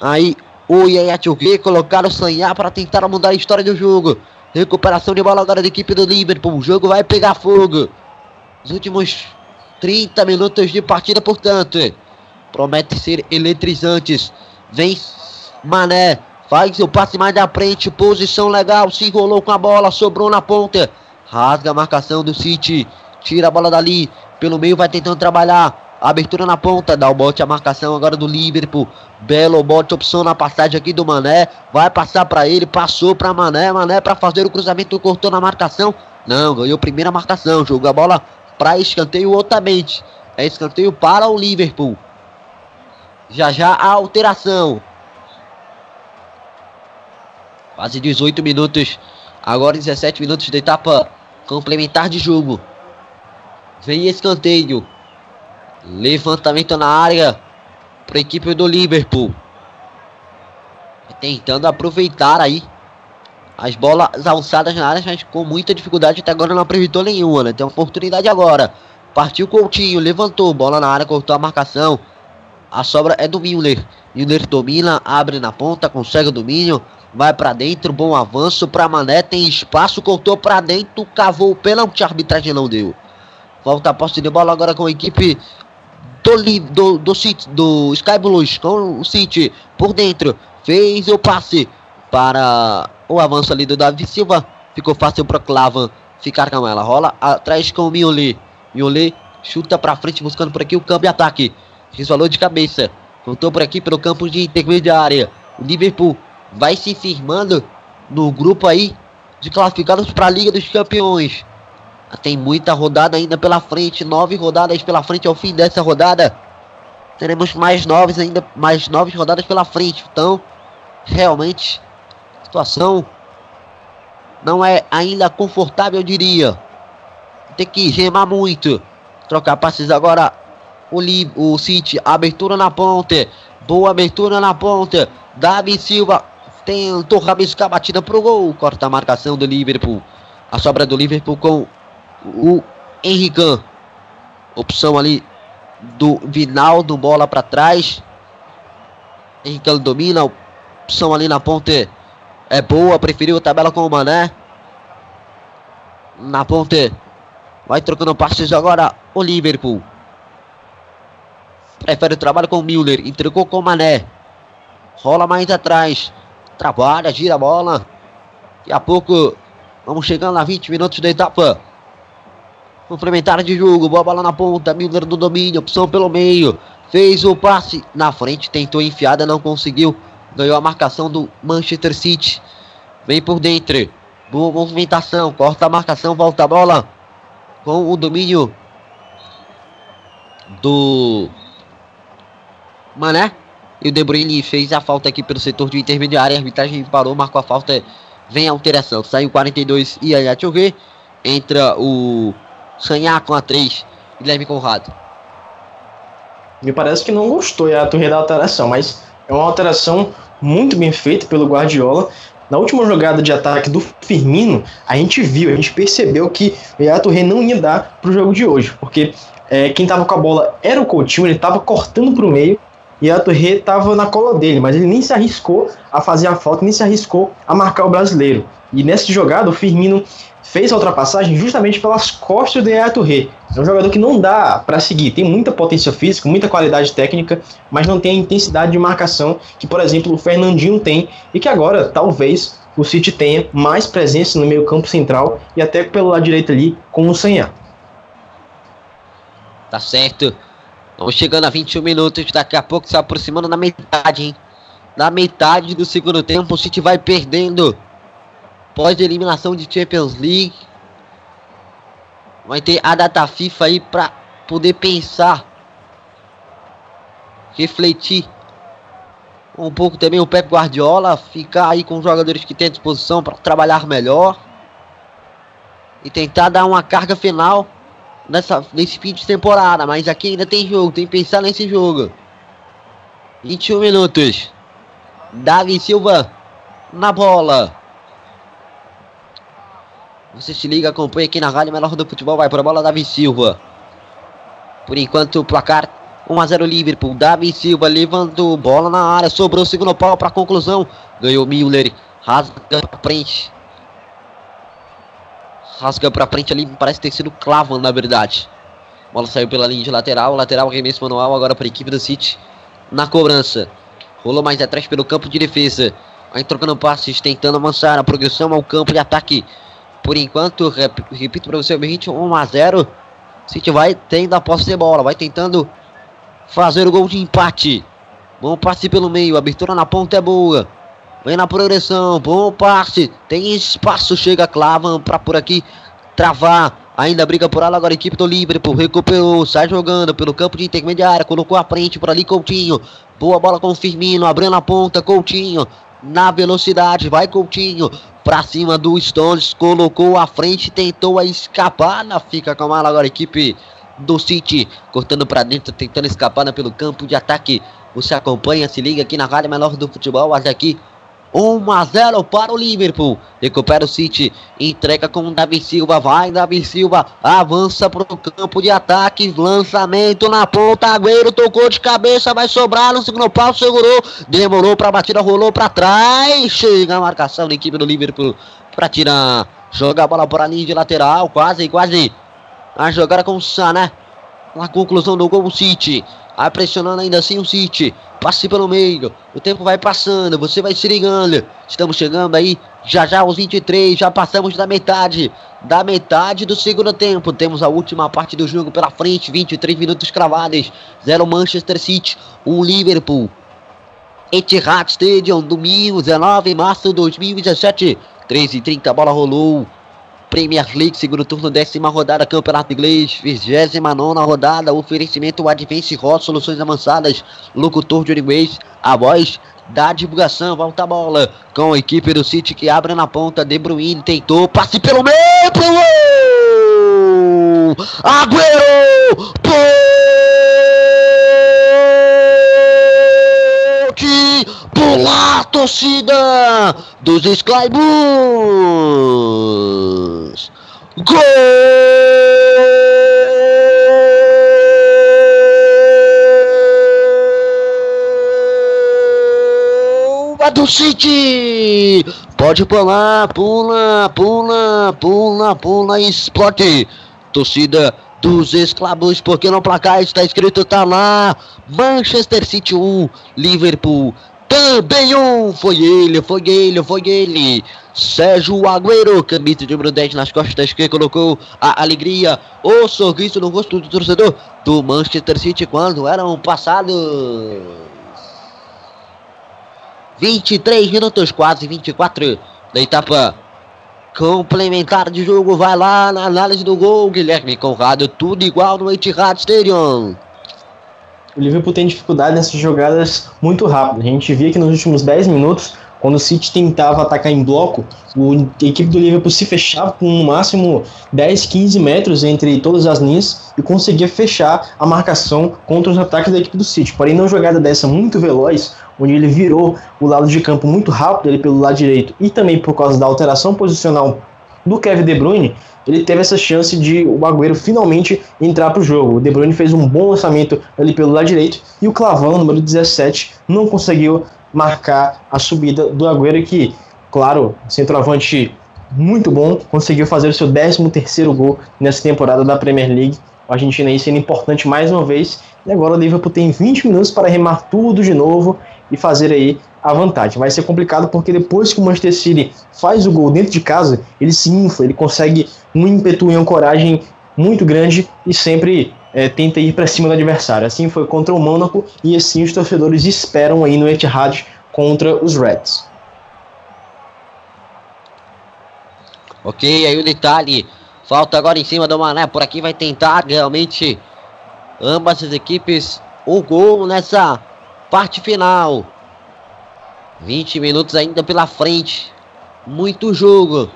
aí o Yaya colocar o Sanhar para tentar mudar a história do jogo. Recuperação de bola agora da equipe do Liverpool. O jogo vai pegar fogo. Os últimos 30 minutos de partida, portanto, promete ser eletrizantes. Vem Mané, faz o passe mais da frente, posição legal, se enrolou com a bola, sobrou na ponta. Rasga a marcação do City, tira a bola dali, pelo meio vai tentando trabalhar. Abertura na ponta, dá o bote a marcação agora do Liverpool. Belo bote, opção na passagem aqui do Mané. Vai passar para ele, passou para Mané. Mané para fazer o cruzamento, cortou na marcação. Não, ganhou primeira marcação. Jogou a bola para escanteio outamente. É escanteio para o Liverpool. Já já a alteração. Quase 18 minutos. Agora 17 minutos da etapa complementar de jogo. Vem escanteio. Levantamento na área para a equipe do Liverpool. Tentando aproveitar aí as bolas alçadas na área, mas com muita dificuldade. Até agora não aproveitou nenhuma, né? Tem oportunidade agora. Partiu Coutinho, levantou, bola na área, cortou a marcação. A sobra é do Miller. Miller domina, abre na ponta, consegue o domínio. Vai para dentro, bom avanço para Mané, tem espaço, cortou para dentro, cavou o pênalti, a arbitragem não deu. Volta a posse de bola agora com a equipe do, do, do, City, do Sky Blues com o City por dentro. Fez o passe para o avanço ali do Davi Silva. Ficou fácil para Clavan ficar com ela. Rola atrás com o Mioli. Mioli chuta para frente buscando por aqui o campo de ataque. Resvalou de cabeça. Voltou por aqui pelo campo de intermediária. O Liverpool vai se firmando no grupo aí de classificados para a Liga dos Campeões. Tem muita rodada ainda pela frente, nove rodadas pela frente ao fim dessa rodada. Teremos mais nove ainda, mais nove rodadas pela frente. Então, realmente, a situação não é ainda confortável, eu diria. Tem que gemar muito. Trocar passes agora. O, o City, abertura na ponta. Boa abertura na ponta. Davi Silva tentou rabiscar a batida pro gol. Corta a marcação do Liverpool. A sobra do Liverpool com o Henrican. Opção ali do Vinaldo, bola para trás. Henrican domina, opção ali na ponte é boa, preferiu a tabela com o Mané. Na ponte vai trocando passes agora o Liverpool. Prefere o trabalho com o Müller, entregou com o Mané. Rola mais atrás, trabalha, gira a bola. Daqui a pouco vamos chegando a 20 minutos da etapa. Complementar de jogo, boa bola na ponta, Milner do domínio, opção pelo meio. Fez o passe na frente, tentou enfiada, não conseguiu. Ganhou a marcação do Manchester City. Vem por dentro. Boa movimentação, corta a marcação, volta a bola. Com o domínio do Mané. E o De Bruyne fez a falta aqui pelo setor de intermediária. A arbitragem parou, marcou a falta. Vem a alteração. Saiu 42 e aí, ver. Entra o Sanhar com a 3, Guilherme Conrado. Me parece que não gostou a Torre da alteração, mas é uma alteração muito bem feita pelo Guardiola. Na última jogada de ataque do Firmino, a gente viu, a gente percebeu que o Yaya Torre não ia dar para o jogo de hoje, porque é, quem estava com a bola era o Coutinho, ele estava cortando para o meio e a Torre estava na cola dele, mas ele nem se arriscou a fazer a falta, nem se arriscou a marcar o brasileiro. E nessa jogada, o Firmino fez a ultrapassagem justamente pelas costas do Yaya Touré. É um jogador que não dá para seguir, tem muita potência física, muita qualidade técnica, mas não tem a intensidade de marcação que, por exemplo, o Fernandinho tem e que agora talvez o City tenha mais presença no meio-campo central e até pelo lado direito ali com o Sanhá. Tá certo. Vamos chegando a 21 minutos, daqui a pouco se aproximando da metade, hein? Na metade do segundo tempo, o City vai perdendo pós eliminação de Champions League. Vai ter a data FIFA aí pra poder pensar. Refletir. Um pouco também o Pep Guardiola. Ficar aí com os jogadores que tem disposição para trabalhar melhor. E tentar dar uma carga final nessa, nesse fim de temporada. Mas aqui ainda tem jogo. Tem que pensar nesse jogo. 21 minutos. Davi Silva na bola. Você se liga, acompanha aqui na Rádio Melhor do Futebol. Vai para a bola, Davi Silva. Por enquanto, o placar 1 a 0 Liverpool. Davi Silva levantou bola na área. Sobrou o segundo pau para conclusão. Ganhou Miller. Rasga para frente. Rasga para frente ali. Parece ter sido clavo, na verdade. bola saiu pela linha de lateral. Lateral arremesso manual agora para a equipe do City. Na cobrança. Rolou mais atrás pelo campo de defesa. Vai trocando passes, tentando avançar. A progressão ao campo de ataque. Por enquanto, rep, repito para você, 21 a 0. City vai tendo a posse de bola, vai tentando fazer o gol de empate. Bom passe pelo meio, abertura na ponta é boa. Vem na progressão, bom passe. Tem espaço, chega Clavan para por aqui travar. Ainda briga por ela agora a equipe do Liverpool. Recuperou, sai jogando pelo campo de intermediária. Colocou a frente por ali Coutinho. Boa bola com o Firmino, abrindo na ponta. Coutinho na velocidade. Vai Coutinho para cima do Stones, colocou à frente, tentou a escapada, fica com a mala agora a equipe do City, cortando para dentro, tentando escapar pelo campo de ataque. Você acompanha, se liga aqui na Rádio Menor do Futebol, até aqui 1 a 0 para o Liverpool. Recupera o City. Entrega com o Davi Silva. Vai, Davi Silva. Avança para o campo de ataque. Lançamento na ponta. Agüero tocou de cabeça. Vai sobrar no segundo pau. Segurou. Demorou para a batida. Rolou para trás. Chega a marcação da equipe do Liverpool para tirar. Joga a bola para a linha de lateral. Quase, quase. A jogada com o Sané. Na conclusão do gol, o City. Vai pressionando ainda assim o City. Passe pelo meio. O tempo vai passando. Você vai se ligando. Estamos chegando aí. Já já aos 23. Já passamos da metade. Da metade do segundo tempo. Temos a última parte do jogo pela frente. 23 minutos cravados. 0 Manchester City. 1 um Liverpool. Etihad Stadium. Domingo 19 de março de 2017. 13 h 30 A bola rolou. Premier League, segundo turno, décima rodada, Campeonato Inglês, vigésima nona rodada, oferecimento Advance Hot, soluções avançadas, locutor de inglês, a voz da divulgação, volta a bola com a equipe do City que abre na ponta, De Bruyne tentou, passe pelo meio, pro gol! Agüero! Pode pular, torcida dos Sky Blues! Gol do City! Pode pular, pula, pula, pula, pula, explode! Torcida dos esclavos, porque no placar está escrito, tá lá, Manchester City 1, Liverpool também um, foi ele, foi ele, foi ele, Sérgio Agüero, camisa de número 10 nas costas, que colocou a alegria, o sorriso no rosto do torcedor do Manchester City quando eram passados 23 minutos, quase 24 da etapa complementar de jogo. Vai lá na análise do gol, Guilherme Conrado, tudo igual no Etihad Stadium. O Liverpool tem dificuldade nessas jogadas muito rápidas. A gente via que nos últimos 10 minutos, quando o City tentava atacar em bloco, a equipe do Liverpool se fechava com no máximo 10, 15 metros entre todas as linhas e conseguia fechar a marcação contra os ataques da equipe do City. Porém, numa jogada dessa muito veloz, onde ele virou o lado de campo muito rápido ele pelo lado direito e também por causa da alteração posicional do Kevin De Bruyne, ele teve essa chance de o Agüero finalmente entrar para o jogo. O De Bruyne fez um bom lançamento ali pelo lado direito e o Clavão, número 17, não conseguiu marcar a subida do Agüero que, claro, centroavante muito bom, conseguiu fazer o seu 13 terceiro gol nessa temporada da Premier League. O Argentina aí sendo importante mais uma vez. E agora o Liverpool tem 20 minutos para remar tudo de novo e fazer aí a vantagem. Vai ser complicado porque depois que o Manchester City faz o gol dentro de casa, ele se infla, ele consegue um ímpeto e uma coragem muito grande e sempre é, tenta ir para cima do adversário. Assim foi contra o Mônaco e assim os torcedores esperam aí no Etihad contra os Reds. Ok, aí o detalhe Falta agora em cima do Mané. Por aqui vai tentar realmente ambas as equipes o gol nessa parte final. 20 minutos ainda pela frente. Muito jogo.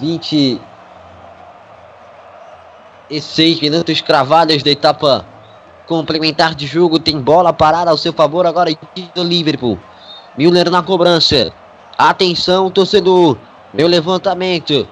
26 minutos cravados da etapa complementar de jogo. Tem bola parada ao seu favor agora do Liverpool. Miller na cobrança. Atenção, torcedor. Meu levantamento.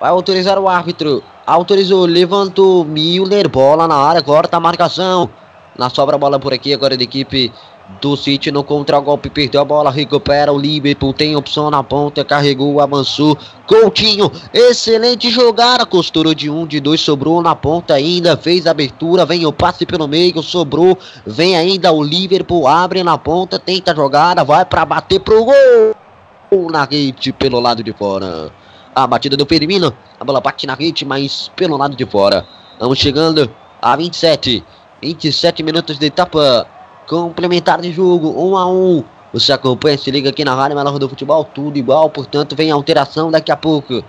Vai autorizar o árbitro. Autorizou, levantou. Miller, bola na área, corta a marcação. Na sobra bola por aqui agora da equipe do City no contragolpe, perdeu a bola, recupera o Liverpool, tem opção na ponta, carregou, avançou, Coutinho, excelente jogada, costurou de um, de dois, sobrou na ponta ainda, fez a abertura, vem o passe pelo meio, sobrou, vem ainda o Liverpool, abre na ponta, tenta a jogada, vai para bater pro gol, na rede pelo lado de fora, a batida do Firmino, a bola bate na rede, mas pelo lado de fora, vamos chegando a 27, 27 minutos de etapa complementar de jogo, 1 um a 1 um. Você acompanha, se liga aqui na Rádio Melhor do Futebol, tudo igual, portanto vem alteração daqui a pouco.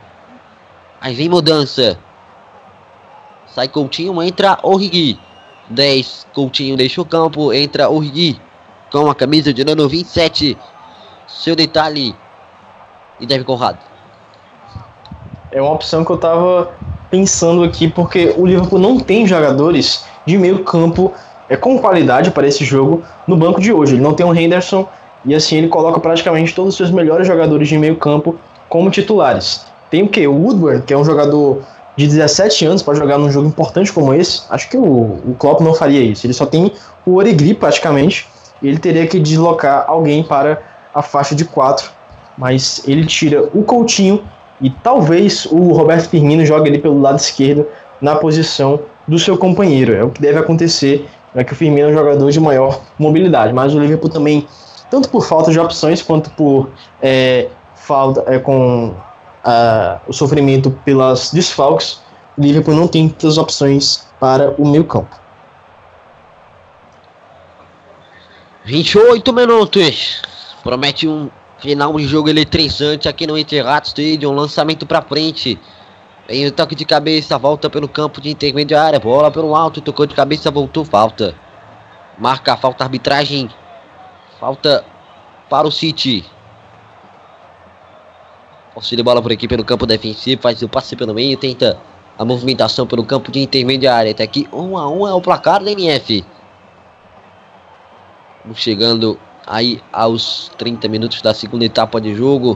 Aí vem mudança. Sai Coutinho, entra Origi. 10, Coutinho deixa o campo, entra Origi. Com a camisa de número 27. Seu detalhe. E deve Conrado. É uma opção que eu tava pensando aqui, porque o Liverpool não tem jogadores de meio campo é com qualidade para esse jogo no banco de hoje. Ele não tem um Henderson e assim ele coloca praticamente todos os seus melhores jogadores de meio campo como titulares. Tem o que? O Woodward, que é um jogador de 17 anos para jogar num jogo importante como esse. Acho que o, o Klopp não faria isso. Ele só tem o Origri praticamente. Ele teria que deslocar alguém para a faixa de 4. Mas ele tira o Coutinho e talvez o Roberto Firmino jogue ali pelo lado esquerdo na posição do seu companheiro. É o que deve acontecer é que o Firmino é um jogador de maior mobilidade, mas o Liverpool também, tanto por falta de opções quanto por é, falta é, com o sofrimento pelas desfalques, o Liverpool não tem muitas opções para o meio campo. 28 minutos. Promete um final de jogo eletrizante aqui no Etihad Stadium. Lançamento para frente. Vem o toque de cabeça, volta pelo campo de intermediária, bola pelo alto, tocou de cabeça, voltou, falta. Marca a falta, arbitragem. Falta para o City. Posse de bola por aqui pelo campo defensivo, faz o passe pelo meio, tenta a movimentação pelo campo de intermediária. Até aqui 1 um a 1 um é o placar da NF. Vamos chegando aí aos 30 minutos da segunda etapa de jogo.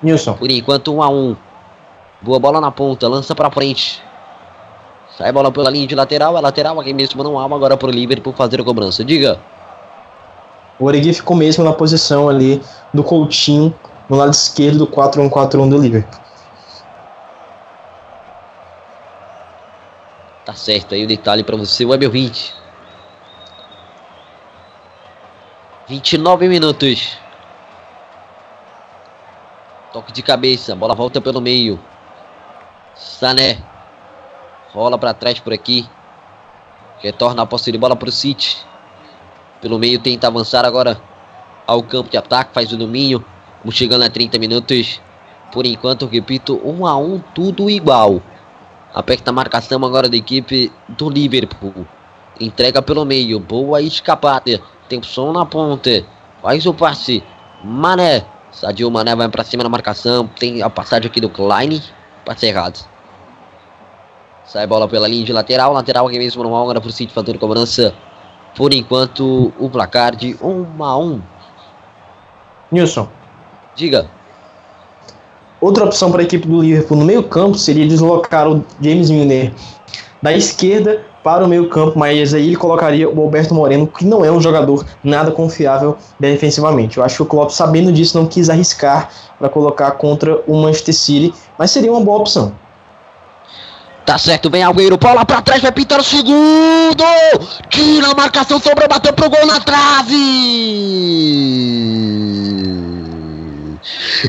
Nilson. Por enquanto 1 um a 1 Boa bola na ponta, lança pra frente. Sai bola pela linha de lateral, é lateral aqui mesmo não há agora pro Liverpool fazer a cobrança. Diga. O Origi ficou mesmo na posição ali do Coutinho, no lado esquerdo do 4-1-4-1 do Liverpool. Tá certo aí o detalhe para você, Webel 20. 29 minutos. Toque de cabeça, bola volta pelo meio. Sané. Rola para trás por aqui. Retorna a posse de bola para o City. Pelo meio tenta avançar agora ao campo de ataque. Faz o domínio. Vamos chegando a 30 minutos. Por enquanto, repito, 1 um a 1 um, tudo igual. Aperta a marcação agora da equipe do Liverpool. Entrega pelo meio. Boa escapada. Tem som na ponta. Faz o passe. Mané. Sadio Mané vai para cima na marcação. Tem a passagem aqui do Klein. Passe errado. Sai bola pela linha de lateral. Lateral aqui mesmo no agora pro City fazendo cobrança. Por enquanto, o placar de 1 a 1. Nilson. Diga. Outra opção para a equipe do Liverpool no meio-campo seria deslocar o James Milner da esquerda para o meio-campo, mas aí ele colocaria o Alberto Moreno, que não é um jogador nada confiável defensivamente. Eu acho que o Klopp, sabendo disso, não quis arriscar para colocar contra o Manchester City, mas seria uma boa opção. Tá certo, vem Algueiro, bola pra trás, vai pintar o segundo! Tira a marcação, sobrou, bateu pro gol na trave!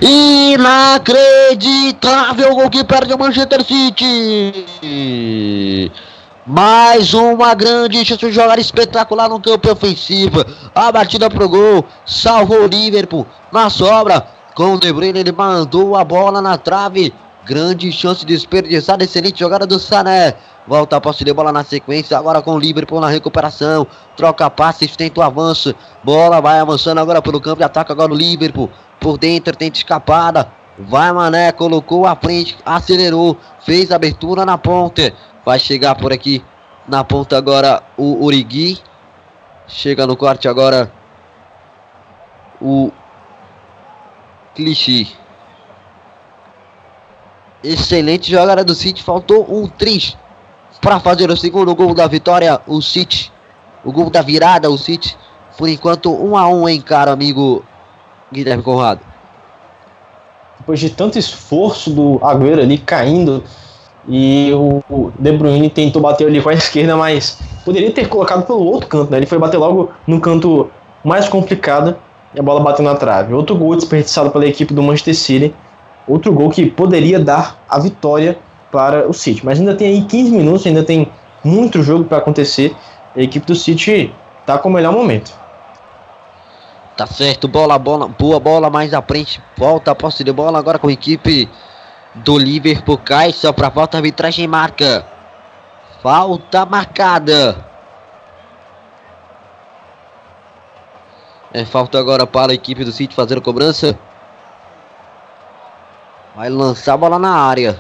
Inacreditável gol que perde o Manchester City! Mais uma grande chance de jogar espetacular no campo ofensivo. A batida pro gol, salvou o Liverpool na sobra. Com o De Bruyne, ele mandou a bola na trave. Grande chance desperdiçada, excelente jogada do Sané. Volta a posse de bola na sequência, agora com o Liverpool na recuperação. Troca passes, tenta o avanço. Bola vai avançando agora pelo campo de ataque, agora o Liverpool. Por dentro, tenta escapada. Vai Mané, colocou à frente, acelerou, fez abertura na ponta. Vai chegar por aqui na ponta agora o Urigui. Chega no corte agora o Clichy. Excelente jogada do City. Faltou um tris para fazer o segundo gol da vitória. O City. O gol da virada, o City. Por enquanto, um a um, hein, caro amigo Guilherme Conrado. Depois de tanto esforço do Agüero ali caindo. E o De Bruyne tentou bater ali com a esquerda, mas poderia ter colocado pelo outro canto, né? Ele foi bater logo no canto mais complicado e a bola bateu na trave. Outro gol desperdiçado pela equipe do Manchester City. Outro gol que poderia dar a vitória para o City. Mas ainda tem aí 15 minutos, ainda tem muito jogo para acontecer. A equipe do City está com o melhor momento. Tá certo, bola, bola, boa bola mais à frente. Volta a posse de bola agora com a equipe do Liverpool. Cai só para falta, arbitragem marca. Falta marcada. É falta agora para a equipe do City fazer a cobrança. Vai lançar a bola na área.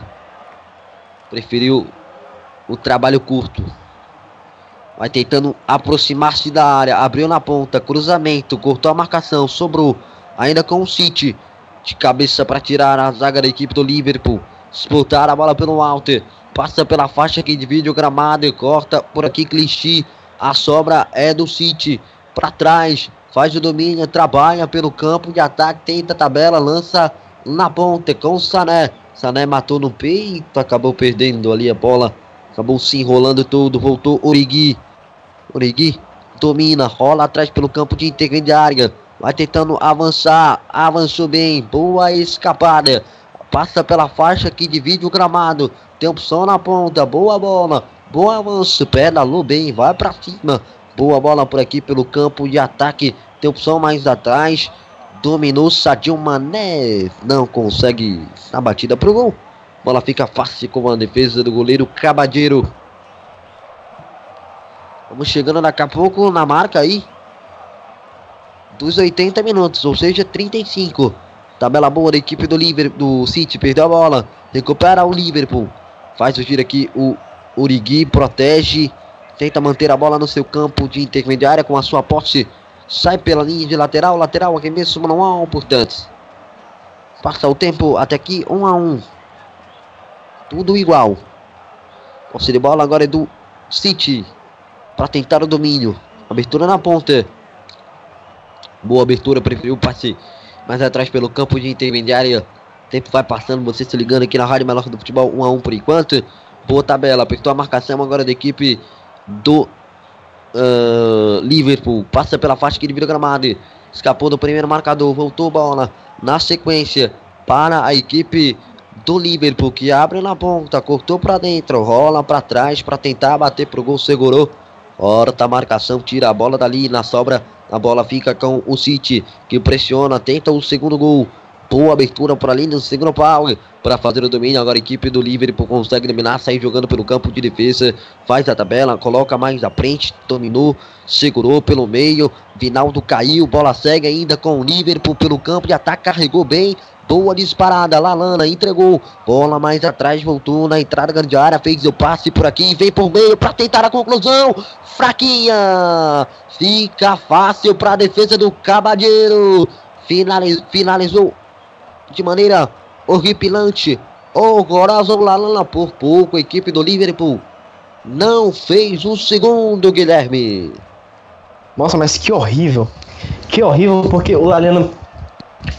Preferiu o trabalho curto. Vai tentando aproximar-se da área. Abriu na ponta. Cruzamento. Cortou a marcação. Sobrou. Ainda com o City. De cabeça para tirar a zaga da equipe do Liverpool. Disputar a bola pelo alto. Passa pela faixa que divide o gramado. E corta por aqui Clichy. A sobra é do City. Para trás. Faz o domínio. Trabalha pelo campo de ataque. Tenta a tabela. Lança na ponta com o Sané. Sané matou no peito. Acabou perdendo ali a bola. Acabou se enrolando todo. Voltou Origui. Origui domina. Rola atrás pelo campo de intermediária. Vai tentando avançar. Avançou bem. Boa escapada. Passa pela faixa que divide o gramado. Tem opção na ponta. Boa bola. Bom avanço. Pedalou bem. Vai para cima. Boa bola por aqui pelo campo de ataque. Tem opção mais atrás. Dominou Sadio Mané. Não consegue a batida pro gol. Bola fica fácil com a defesa do goleiro Cabadeiro. Vamos chegando daqui a pouco na marca aí. Dos 80 minutos, ou seja, 35. Tabela boa da equipe do Liverpool, do City, perdeu a bola. Recupera o Liverpool. Faz o giro aqui o Urigui, protege. Tenta manter a bola no seu campo de intermediária com a sua posse. Sai pela linha de lateral, lateral aqui mesmo manual, portanto. Passa o tempo até aqui, 1 um a 1 um. Tudo igual. Posse de bola agora é do City. Para tentar o domínio. Abertura na ponta. Boa abertura, preferiu o passe mais atrás pelo campo de intermediária. Tempo vai passando, você se ligando aqui na Rádio Melhor do Futebol 1 a 1 por enquanto. Boa tabela, apertou a marcação agora da equipe do uh, Liverpool. Passa pela faixa que divide o gramado. Escapou do primeiro marcador, voltou bola na sequência para a equipe do Liverpool que abre na ponta, cortou para dentro, rola para trás para tentar bater pro gol, segurou. Horta marcação, tira a bola dali na sobra. A bola fica com o City que pressiona, tenta o segundo gol. Boa abertura por ali no segundo pau para fazer o domínio. Agora a equipe do Liverpool consegue eliminar, sair jogando pelo campo de defesa. Faz a tabela, coloca mais à frente, dominou, segurou pelo meio. Vinaldo caiu, bola segue ainda com o Liverpool pelo campo de ataque, carregou bem. Boa disparada, Lalana entregou. Bola mais atrás, voltou na entrada grande área, fez o passe por aqui, vem por meio para tentar a conclusão. Fraquinha. Fica fácil para a defesa do Cabadeiro. Finaliz, finalizou de maneira horripilante. Horrorosa o Lalana por pouco. A equipe do Liverpool não fez o segundo, Guilherme. Nossa, mas que horrível. Que horrível, porque o Lalana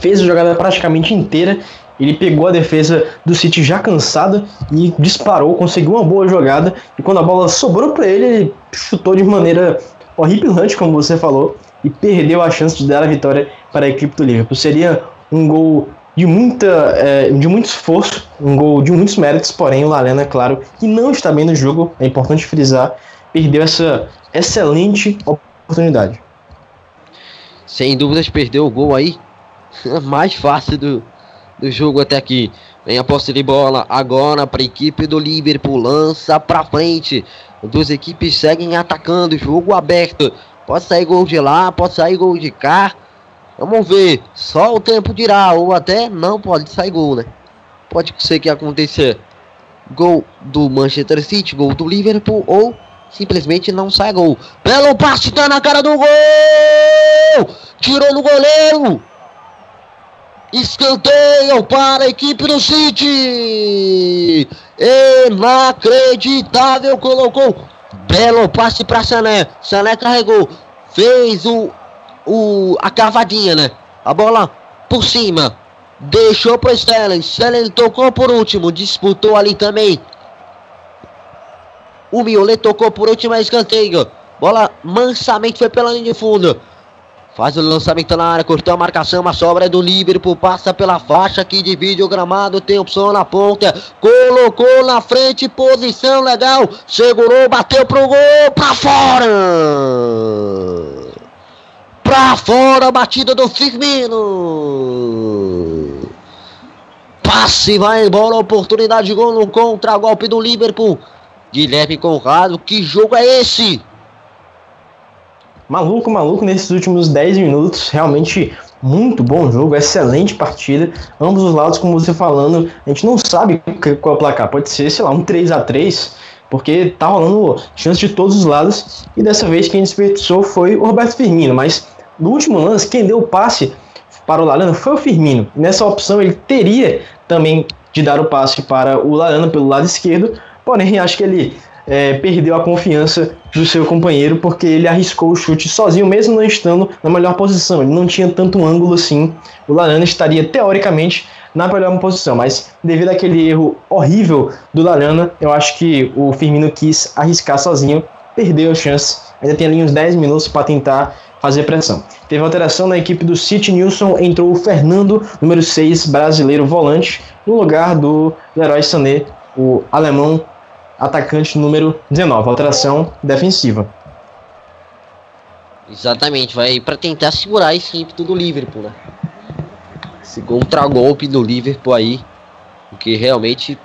fez a jogada praticamente inteira. Ele pegou a defesa do City já cansada e disparou, conseguiu uma boa jogada. E quando a bola sobrou para ele, ele chutou de maneira horripilante, como você falou, e perdeu a chance de dar a vitória para a equipe do Liverpool. Seria um gol de, muita, é, de muito esforço, um gol de muitos méritos, porém o Lalena, claro, que não está bem no jogo, é importante frisar, perdeu essa excelente oportunidade. Sem dúvidas, perdeu o gol aí mais fácil do, do jogo até aqui. Vem a posse de bola agora para a equipe do Liverpool. Lança para frente. As duas equipes seguem atacando. Jogo aberto. Pode sair gol de lá, pode sair gol de cá. Vamos ver. Só o tempo dirá. Ou até não pode sair gol, né? Pode ser que aconteça gol do Manchester City, gol do Liverpool ou simplesmente não sai gol. Belo passe, tá na cara do gol! Tirou no goleiro! Escanteio para a equipe do City! Inacreditável, colocou belo passe para Sané. Sané carregou, fez o, o a cavadinha, né? A bola por cima, deixou para Sterling. Sterling tocou por último, disputou ali também. O Miolet tocou por último, é escanteio. Bola mansamente foi pela linha de fundo. Faz o lançamento na área, cortou a marcação, a sobra é do Liverpool, passa pela faixa que divide o gramado, tem opção na ponta, colocou na frente, posição legal, segurou, bateu pro gol, pra fora! Pra fora, batida do Firmino! Passe, vai embora, oportunidade de gol no contra-golpe do Liverpool. Guilherme Conrado, que jogo é esse? Maluco, maluco nesses últimos 10 minutos. Realmente muito bom jogo, excelente partida. Ambos os lados, como você falando, a gente não sabe qual é o placar. Pode ser, sei lá, um 3 a 3 porque tá rolando chance de todos os lados. E dessa vez quem desperdiçou foi o Roberto Firmino. Mas no último lance, quem deu o passe para o Larana foi o Firmino. Nessa opção ele teria também de dar o passe para o Larana pelo lado esquerdo. Porém, acho que ele é, perdeu a confiança do seu companheiro porque ele arriscou o chute sozinho, mesmo não estando na melhor posição. Ele não tinha tanto ângulo assim. O Larana estaria teoricamente na melhor posição, mas devido àquele erro horrível do Larana, eu acho que o Firmino quis arriscar sozinho, perdeu a chance. Ainda tem ali uns 10 minutos para tentar fazer pressão. Teve alteração na equipe do City Nilson, entrou o Fernando, número 6, brasileiro volante, no lugar do Leroy Sané, o alemão atacante número 19, alteração defensiva. Exatamente, vai para tentar segurar esse ímpeto do Liverpool, né? Esse contragolpe do Liverpool aí, porque realmente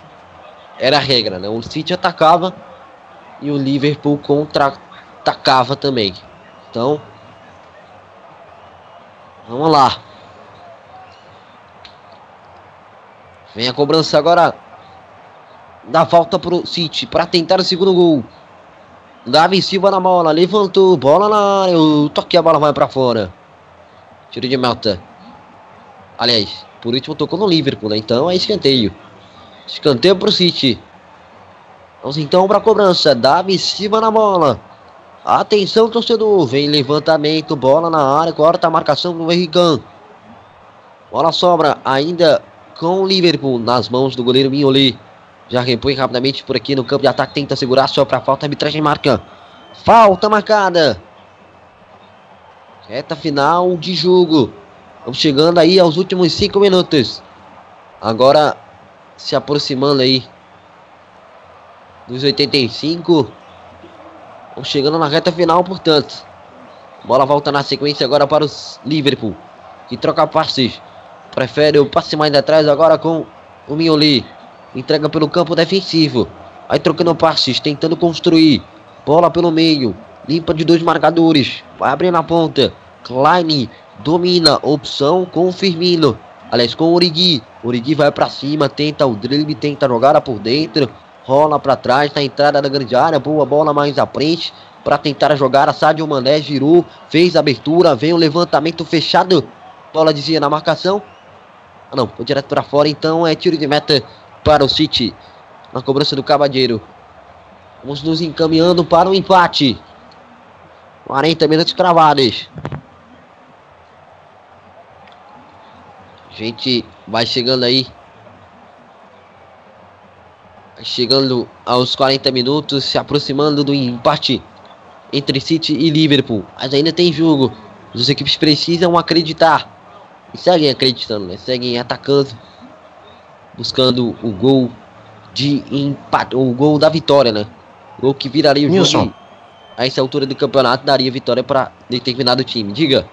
era a regra, né? O City atacava e o Liverpool contra-atacava também. Então, vamos lá. Vem a cobrança agora Dá falta pro City para tentar o segundo gol. Davi Silva na bola, levantou, bola na área, o toque a bola vai para fora. Tiro de meta. Aliás, por último tocou no Liverpool, né? Então é escanteio. Escanteio pro City. Vamos então para a cobrança. Davi Silva na bola. Atenção, torcedor. Vem levantamento, bola na área, corta a marcação do Henrican. Bola sobra ainda com o Liverpool nas mãos do goleiro Mignolet. Já repõe rapidamente por aqui no campo de ataque. Tenta segurar só para falta. Arbitragem marca. Falta marcada. Reta final de jogo. Vamos chegando aí aos últimos 5 minutos. Agora se aproximando aí dos 85. Vamos chegando na reta final, portanto. Bola volta na sequência agora para os Liverpool. Que troca passes. Prefere o passe mais atrás agora com o Mioli. Entrega pelo campo defensivo. Vai trocando passes, tentando construir. Bola pelo meio. Limpa de dois marcadores. Vai abrir na ponta. Klein domina. Opção com Firmino. Aliás, com o Origi. Origi vai para cima. Tenta o drible. Tenta jogar por dentro. Rola para trás. Na entrada da grande área. Boa bola mais à frente. Para tentar jogar. A Sadio Mané girou. Fez a abertura. Vem o levantamento fechado. Bola dizia na marcação. Ah, não. Foi direto para fora. Então é tiro de meta para o City. Na cobrança do Cabadeiro. Vamos nos encaminhando para o um empate. 40 minutos cravados. A gente vai chegando aí. Chegando aos 40 minutos, se aproximando do empate entre City e Liverpool. Mas ainda tem jogo. As equipes precisam acreditar. E seguem acreditando, né? Seguem atacando buscando o gol de empate, o gol da vitória, né? O gol que viraria o Nilson. jogo a essa altura do campeonato daria vitória para determinado time. Diga.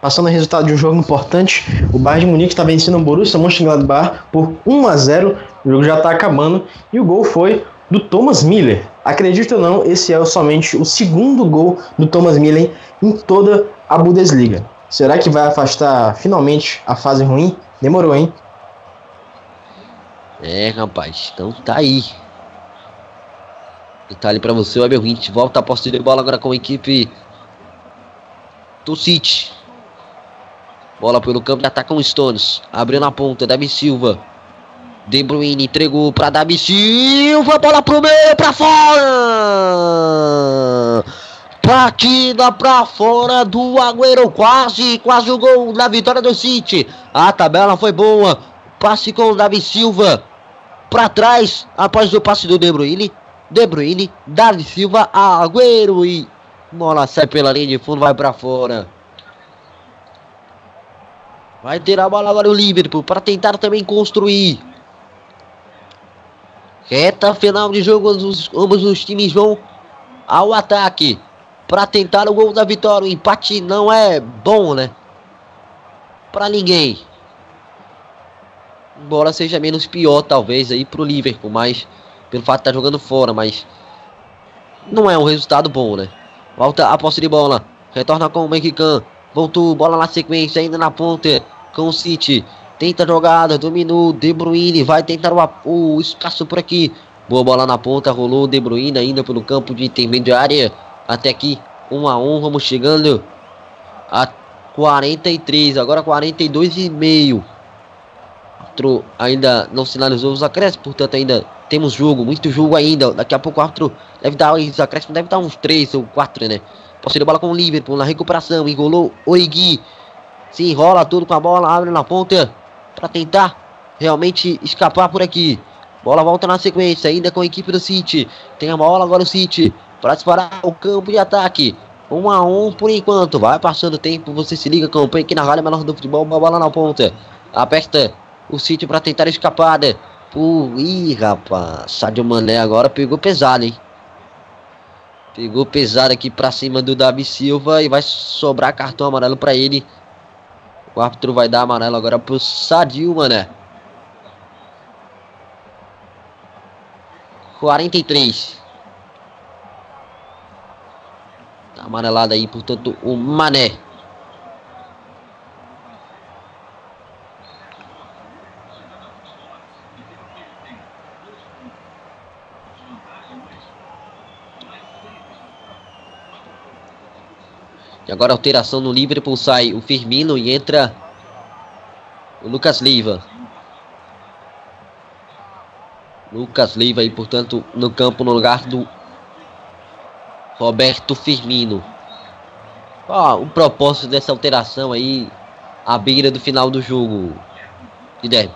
passando o resultado de um jogo importante. O Bayern de Munique está vencendo o Borussia Mönchengladbach por 1 a 0. O jogo já está acabando e o gol foi do Thomas Miller. Acredito ou não, esse é somente o segundo gol do Thomas Miller em toda a Bundesliga. Será que vai afastar finalmente a fase ruim? Demorou, hein? É, rapaz, então tá aí. Detalhe para você, o Abel Hint volta a posse de bola agora com a equipe do City. Bola pelo campo de ataque com Stones. Abriu na ponta, Davi Silva. De Bruyne entregou para Davi Silva. Bola pro meio, para fora. Partida para fora do Agüero. Quase, quase o gol da vitória do City. A tabela foi boa. Passe com o Davi Silva. Para trás, após o passe do De Bruyne. De Bruyne, Davi Silva, Agüero e bola sai pela linha de fundo, vai para fora. Vai ter a bola agora o Liverpool para tentar também construir. Reta final de jogo, ambos, os times vão ao ataque para tentar o gol da vitória. O empate não é bom, né? Para ninguém. Embora seja menos pior, talvez, aí pro Liverpool, mas pelo fato de estar tá jogando fora, mas não é um resultado bom, né? Volta a posse de bola, retorna com o mexicano, voltou, bola na sequência, ainda na ponta, com o City, tenta a jogada, dominou, De Bruyne, vai tentar o, o espaço por aqui, boa bola na ponta, rolou De Bruyne ainda pelo campo de intermediária, até aqui, 1 um a 1 um, vamos chegando a 43, agora 42 e meio. Ainda não sinalizou os acréscimos, portanto ainda temos jogo, muito jogo ainda. Daqui a pouco o árbitro deve dar os acréscimos, deve dar uns 3 ou 4, né? Posse de bola com o Liverpool na recuperação, engolou o Igui. Se enrola tudo com a bola, abre na ponta para tentar realmente escapar por aqui. Bola volta na sequência, ainda com a equipe do City. Tem a bola agora o City para disparar o campo de ataque. 1 um a 1 um por enquanto. Vai passando o tempo, você se liga, campanha aqui na Rádio Menor do Futebol. Uma bola na ponta. Aperta o City para tentar escapada. Por... Ih, rapaz. Sadio Mané agora pegou pesado, hein? Pegou pesado aqui para cima do Davi Silva e vai sobrar cartão amarelo para ele. O árbitro vai dar amarelo agora pro Sadio Mané. 43. amarelada aí, portanto, o Mané. E agora alteração no Liverpool sai o Firmino e entra o Lucas Leiva. Lucas Leiva aí, portanto, no campo no lugar do Roberto Firmino. Qual o propósito dessa alteração aí à beira do final do jogo, Guilherme?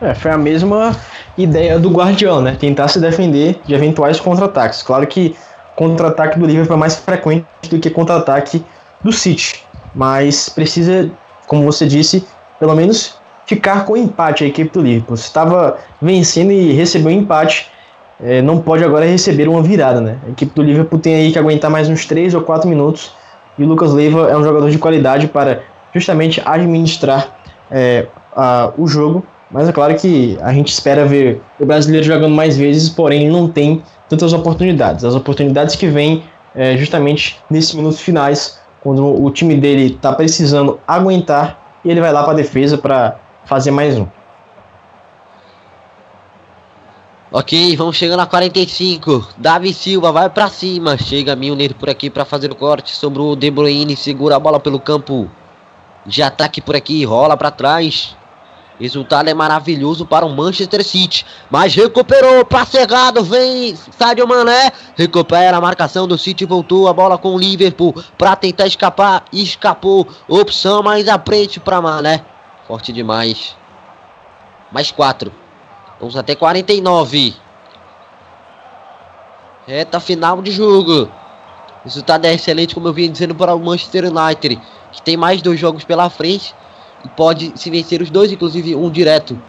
É, foi a mesma ideia do Guardião, né? Tentar se defender de eventuais contra-ataques. Claro que contra-ataque do Liverpool é mais frequente do que contra-ataque do City. Mas precisa, como você disse, pelo menos ficar com empate a equipe do Liverpool. Estava vencendo e recebeu um empate, é, não pode agora receber uma virada, né? A equipe do Liverpool tem aí que aguentar mais uns 3 ou 4 minutos e o Lucas Leiva é um jogador de qualidade para justamente administrar é, a, o jogo. Mas é claro que a gente espera ver o brasileiro jogando mais vezes, porém não tem tantas oportunidades. As oportunidades que vêm é, justamente nesses minutos finais, quando o time dele está precisando aguentar e ele vai lá para a defesa para fazer mais um. Ok, vamos chegando a 45. Davi Silva vai para cima. Chega Milner por aqui para fazer o corte sobre o De Bruyne. Segura a bola pelo campo de ataque por aqui. Rola para trás. Resultado é maravilhoso para o Manchester City. Mas recuperou. Passe errado. Vem Sadio Mané. Recupera a marcação do City. Voltou a bola com o Liverpool para tentar escapar. Escapou. Opção mais à frente para Mané. Forte demais. Mais quatro. Vamos até 49. Reta final de jogo. Resultado é excelente, como eu vinha dizendo para o Manchester United, que tem mais dois jogos pela frente pode se vencer os dois, inclusive um direto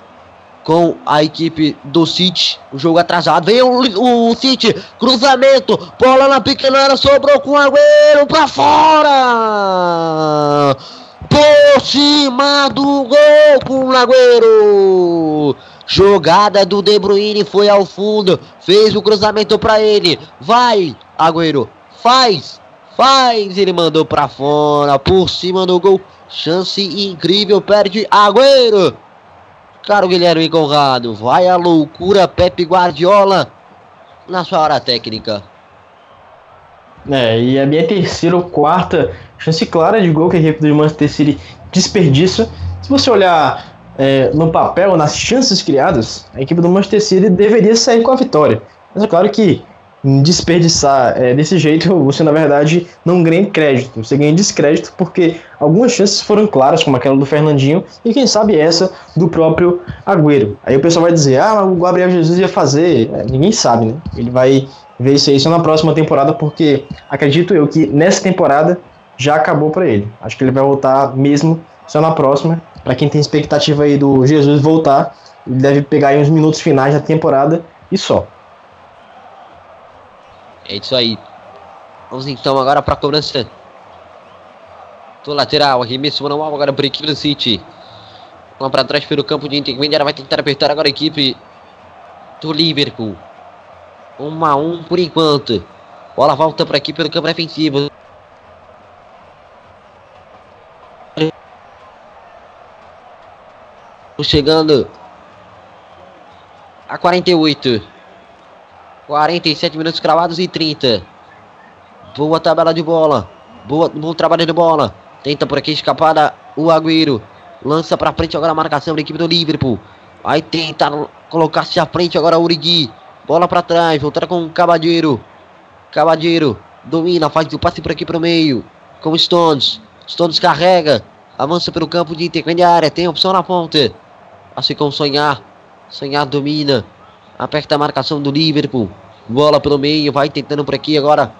com a equipe do City. O jogo atrasado. Vem o, o City, cruzamento, bola na pequena área, sobrou com o Agüero para fora! Por cima do gol com o Agüero! Jogada do De Bruyne foi ao fundo, fez o cruzamento para ele. Vai, Agüero, faz! Faz. Ele mandou para fora, por cima do gol. Chance incrível, perde Agüero. Claro, Guilherme Conrado, vai a loucura, Pepe Guardiola na sua hora técnica. É, e a minha terceira ou quarta chance clara de gol que a equipe do Manchester City desperdiça. Se você olhar é, no papel, nas chances criadas, a equipe do Manchester City deveria sair com a vitória. Mas é claro que desperdiçar é, desse jeito, você na verdade não ganha crédito, você ganha descrédito porque algumas chances foram claras, como aquela do Fernandinho, e quem sabe essa do próprio Agüero. Aí o pessoal vai dizer, ah, o Gabriel Jesus ia fazer, é, ninguém sabe, né? Ele vai ver isso aí só na próxima temporada, porque acredito eu que nessa temporada já acabou para ele. Acho que ele vai voltar mesmo só na próxima. Para quem tem expectativa aí do Jesus voltar, ele deve pegar aí uns minutos finais da temporada e só. É isso aí. Vamos então agora para a cobrança do lateral. Arremesso manual agora para a equipe do City. Vamos para trás pelo campo de intermediária. Vai tentar apertar agora a equipe do Liverpool. 1 um a 1 um por enquanto. Bola volta para aqui pelo campo defensivo. Chegando a 48. 47 minutos cravados e 30. Boa tabela de bola. Boa, bom trabalho de bola. Tenta por aqui escapada o Agüero. Lança para frente agora a marcação da equipe do Liverpool. Vai tentar colocar-se à frente agora o Urigui. Bola para trás, voltar com o Cabadeiro. Cabadeiro domina, faz o passe por aqui para o meio. Com Stones. Stones carrega. Avança pelo campo de intermediária. Tem opção na ponta. Assim com Sonhar. Sonhar domina. Aperta a marcação do Liverpool. Bola pelo meio. Vai tentando por aqui agora.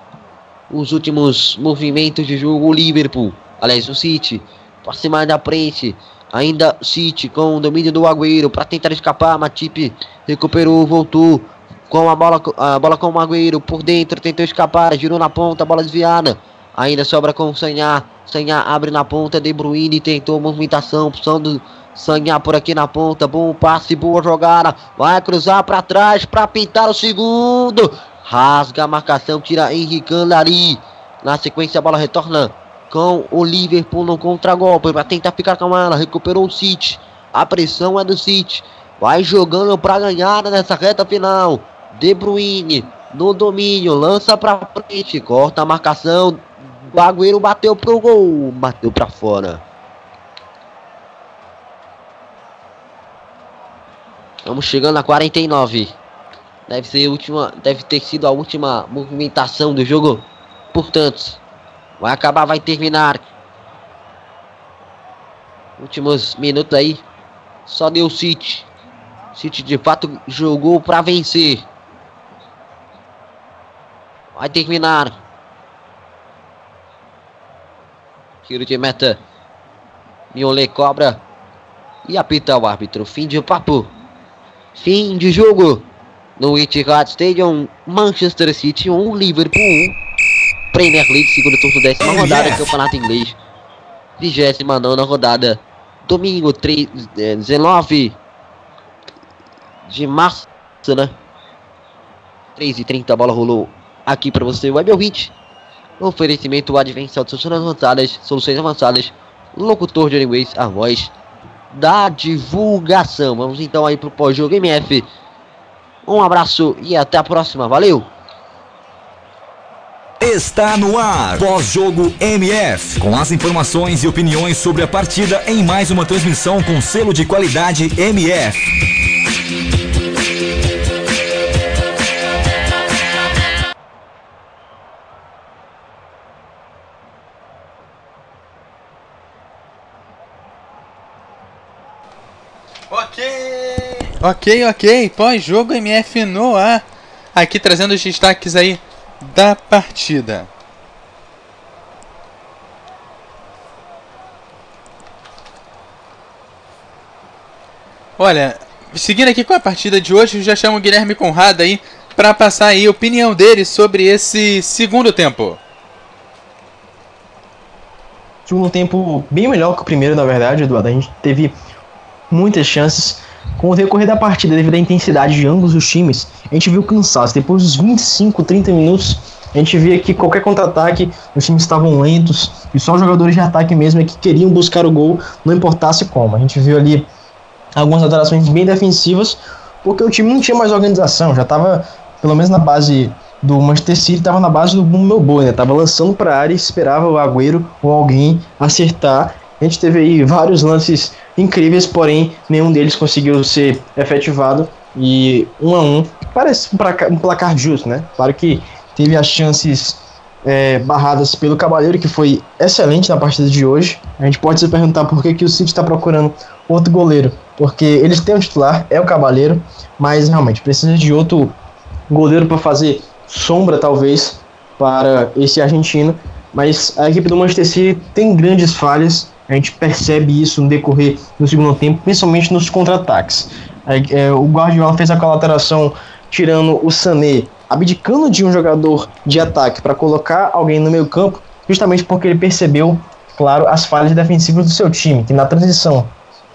Os últimos movimentos de jogo. O Liverpool. Aliás, o City. Passe mais da frente. Ainda City com o domínio do Agüero. Para tentar escapar. Matip recuperou. Voltou com a bola, a bola com o Magueiro por dentro, tentou escapar, girou na ponta, bola desviada. Ainda sobra com o Sanhar. Sanhar abre na ponta, De Bruyne tentou movimentação, opção do Sanhar por aqui na ponta. Bom passe, boa jogada. Vai cruzar para trás para pintar o segundo. Rasga a marcação, tira Henrique Andari. Na sequência, a bola retorna com o Liverpool no contragolpe para tentar ficar com ela. Recuperou o City. A pressão é do City. Vai jogando para ganhar nessa reta final. De Bruyne no domínio, lança para frente, corta a marcação. O Agüero bateu pro gol, bateu para fora. Estamos chegando a 49. Deve ser última, deve ter sido a última movimentação do jogo. Portanto, vai acabar, vai terminar. Últimos minutos aí. Só deu City. City de fato jogou para vencer. Vai terminar. Tiro de meta. Miolet cobra. E apita o árbitro. Fim de papo. Fim de jogo. No Etihad Stadium, Manchester City 1, Liverpool 1. Premier League, segundo turno, décima rodada, Campeonato Inglês. 29 rodada. Domingo 3, eh, 19 de março, né? 3 e 30 a bola rolou aqui para você, Web ouvinte. Oferecimento Advencel de soluções avançadas, soluções avançadas. Locutor de Anyways, a voz da divulgação. Vamos então aí pro pós-jogo MF. Um abraço e até a próxima. Valeu! Está no ar. Pós-jogo MF. Com as informações e opiniões sobre a partida em mais uma transmissão com selo de qualidade MF. Ok, ok. Pós-jogo MF no ar. Aqui trazendo os destaques aí da partida. Olha, seguindo aqui com a partida de hoje, eu já chamo o Guilherme Conrado aí para passar aí a opinião dele sobre esse segundo tempo. Segundo tempo bem melhor que o primeiro, na verdade, Eduardo. A gente teve muitas chances. Com o decorrer da partida, devido à intensidade de ambos os times, a gente viu cansaço. Depois dos 25, 30 minutos, a gente via que qualquer contra-ataque, os times estavam lentos e só os jogadores de ataque mesmo é que queriam buscar o gol, não importasse como. A gente viu ali algumas alterações bem defensivas, porque o time não tinha mais organização, já estava, pelo menos na base do Manchester City, estava na base do meu boi, né? Tava lançando para a área, esperava o Agüero ou alguém acertar. A gente teve aí vários lances incríveis, porém nenhum deles conseguiu ser efetivado. E um a um parece um placar, um placar justo, né? Claro que teve as chances é, barradas pelo Cavaleiro, que foi excelente na partida de hoje. A gente pode se perguntar por que, que o City está procurando outro goleiro, porque eles têm um titular, é o Cavaleiro, mas realmente precisa de outro goleiro para fazer sombra, talvez, para esse argentino. Mas a equipe do Manchester City tem grandes falhas, a gente percebe isso no decorrer do segundo tempo, principalmente nos contra-ataques. É, o Guardiola fez aquela alteração tirando o Sané, abdicando de um jogador de ataque para colocar alguém no meio campo, justamente porque ele percebeu, claro, as falhas defensivas do seu time, que na transição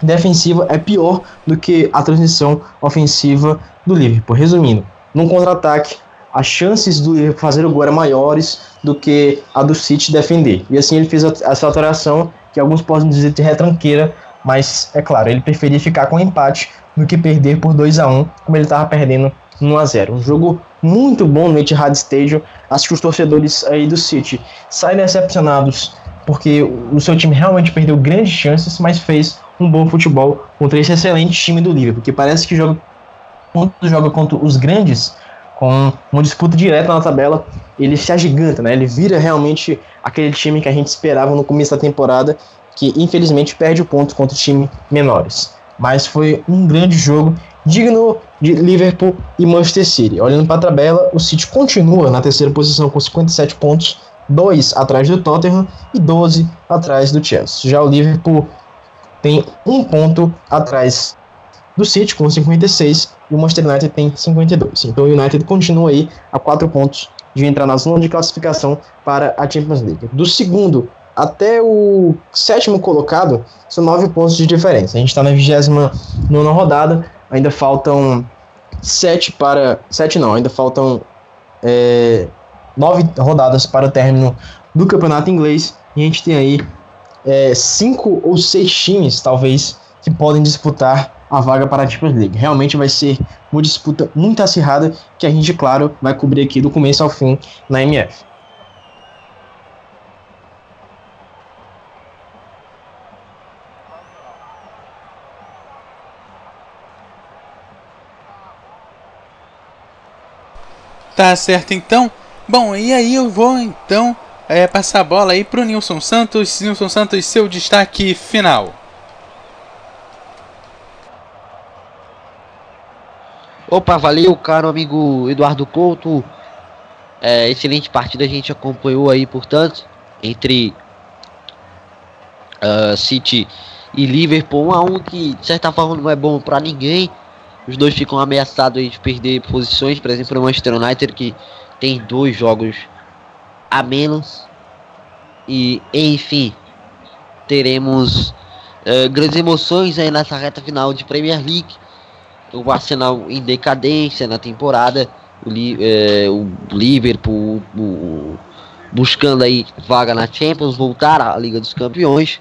defensiva é pior do que a transição ofensiva do Liverpool. Resumindo, num contra-ataque, as chances do Liverpool fazer o gol eram maiores do que a do City defender. E assim ele fez essa alteração, que alguns podem dizer de retranqueira, mas é claro, ele preferia ficar com empate do que perder por 2 a 1 como ele estava perdendo 1 a 0 Um jogo muito bom no Etihad Stadium. Acho que os torcedores aí do City saem decepcionados porque o seu time realmente perdeu grandes chances, mas fez um bom futebol contra esse excelente time do Liverpool, porque parece que joga quando joga contra os grandes, com uma disputa direta na tabela, ele se agiganta, né? Ele vira realmente aquele time que a gente esperava no começo da temporada, que infelizmente perde o ponto contra time menores. Mas foi um grande jogo digno de Liverpool e Manchester City. Olhando para a tabela, o City continua na terceira posição com 57 pontos, 2 atrás do Tottenham e 12 atrás do Chelsea. Já o Liverpool tem um ponto atrás do City com 56 e o Manchester United tem 52. Então o United continua aí a 4 pontos de entrar na zona de classificação para a Champions League. Do segundo até o sétimo colocado são 9 pontos de diferença. A gente está na 29 rodada, ainda faltam 7 para. 7 não, ainda faltam é, 9 rodadas para o término do campeonato inglês. E a gente tem aí 5 é, ou 6 times, talvez, que podem disputar a vaga para a Champions League. Realmente vai ser uma disputa muito acirrada que a gente, claro, vai cobrir aqui do começo ao fim na MF. Tá certo então. Bom, e aí eu vou então é, passar a bola aí pro Nilson Santos. Nilson Santos, seu destaque final. Opa, valeu, caro amigo Eduardo Couto. É, excelente partida a gente acompanhou aí, portanto, entre uh, City e Liverpool. Um a um que, de certa forma, não é bom para ninguém. Os dois ficam ameaçados de perder posições, por exemplo, o Manchester United que tem dois jogos a menos. E enfim, teremos uh, grandes emoções aí nessa reta final de Premier League. O Arsenal em decadência na temporada, o, uh, o Liverpool o, buscando aí vaga na Champions, voltar à Liga dos Campeões.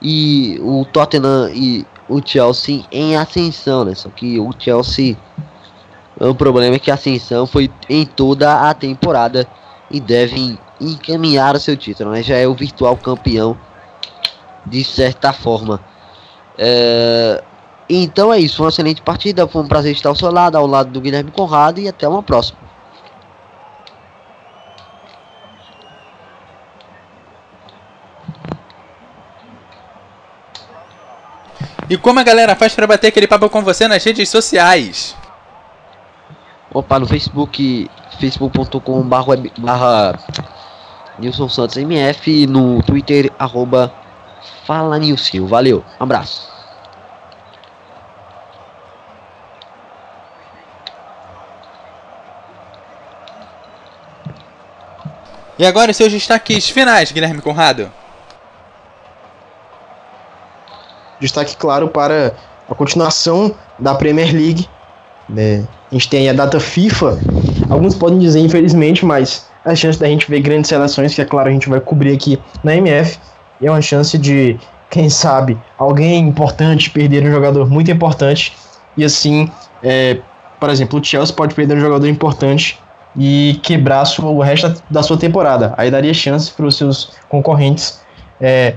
E o Tottenham e o Chelsea em ascensão, né? Só que o Chelsea. O problema é que a ascensão foi em toda a temporada e deve encaminhar o seu título, né? Já é o virtual campeão de certa forma. É... Então é isso, uma excelente partida. Foi um prazer estar ao seu lado, ao lado do Guilherme Conrado e até uma próxima. E como a galera faz para bater aquele papo com você nas redes sociais? Opa, no Facebook, facebook.com barra Nilson Santos MF, no Twitter, arroba Fala Nilson. Valeu, um abraço. E agora seus destaques finais, Guilherme Conrado. Destaque claro para a continuação da Premier League. Né? A gente tem a data FIFA. Alguns podem dizer, infelizmente, mas a chance da gente ver grandes seleções, que é claro a gente vai cobrir aqui na MF, é uma chance de, quem sabe, alguém importante perder um jogador muito importante. E assim, é, por exemplo, o Chelsea pode perder um jogador importante e quebrar o resto da sua temporada. Aí daria chance para os seus concorrentes é,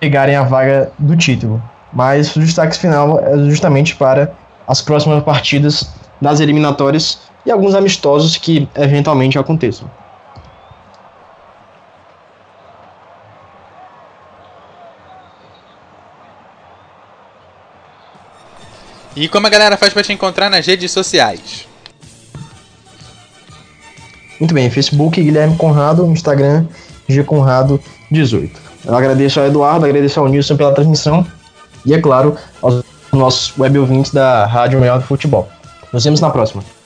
pegarem a vaga do título. Mas o destaque final é justamente para as próximas partidas das eliminatórias e alguns amistosos que eventualmente aconteçam. E como a galera faz para te encontrar nas redes sociais? Muito bem, Facebook Guilherme Conrado, Instagram G Conrado 18. Eu agradeço ao Eduardo, agradeço ao Nilson pela transmissão e, é claro, aos nossos web ouvintes da Rádio Melhor do Futebol. Nos vemos na próxima.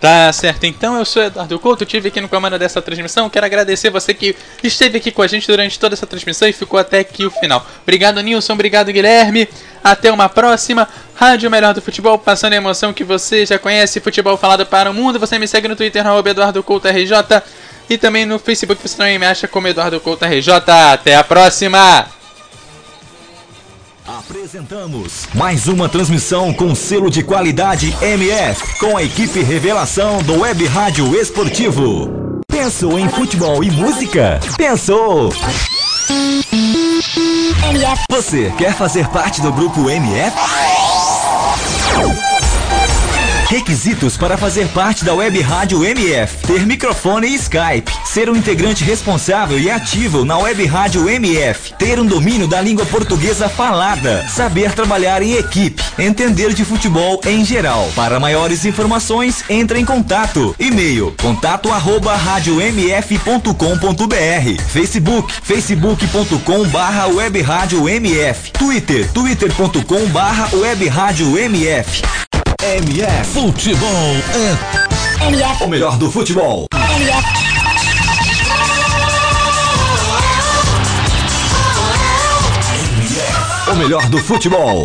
Tá certo, então eu sou Eduardo Couto, estive aqui no comando dessa transmissão. Quero agradecer você que esteve aqui com a gente durante toda essa transmissão e ficou até aqui o final. Obrigado, Nilson, obrigado, Guilherme. Até uma próxima. Rádio Melhor do Futebol, passando a emoção que você já conhece, futebol falado para o mundo. Você me segue no Twitter, no Eduardo Couto RJ, e também no Facebook, você também me acha como Eduardo Couto RJ. Até a próxima! Apresentamos mais uma transmissão com selo de qualidade MF, com a equipe revelação do Web Rádio Esportivo. Pensou em futebol e música? Pensou! MF. Você quer fazer parte do grupo MF? Requisitos para fazer parte da Web Rádio MF: ter microfone e Skype, ser um integrante responsável e ativo na Web Rádio MF, ter um domínio da língua portuguesa falada, saber trabalhar em equipe, entender de futebol em geral. Para maiores informações, entre em contato. E-mail: contato arroba radiomf.com.br, Facebook, facebook.com barra web rádio MF, Twitter, twitter.com barra web rádio MF. MF Futebol é MF. O melhor do futebol. MF. O melhor do futebol.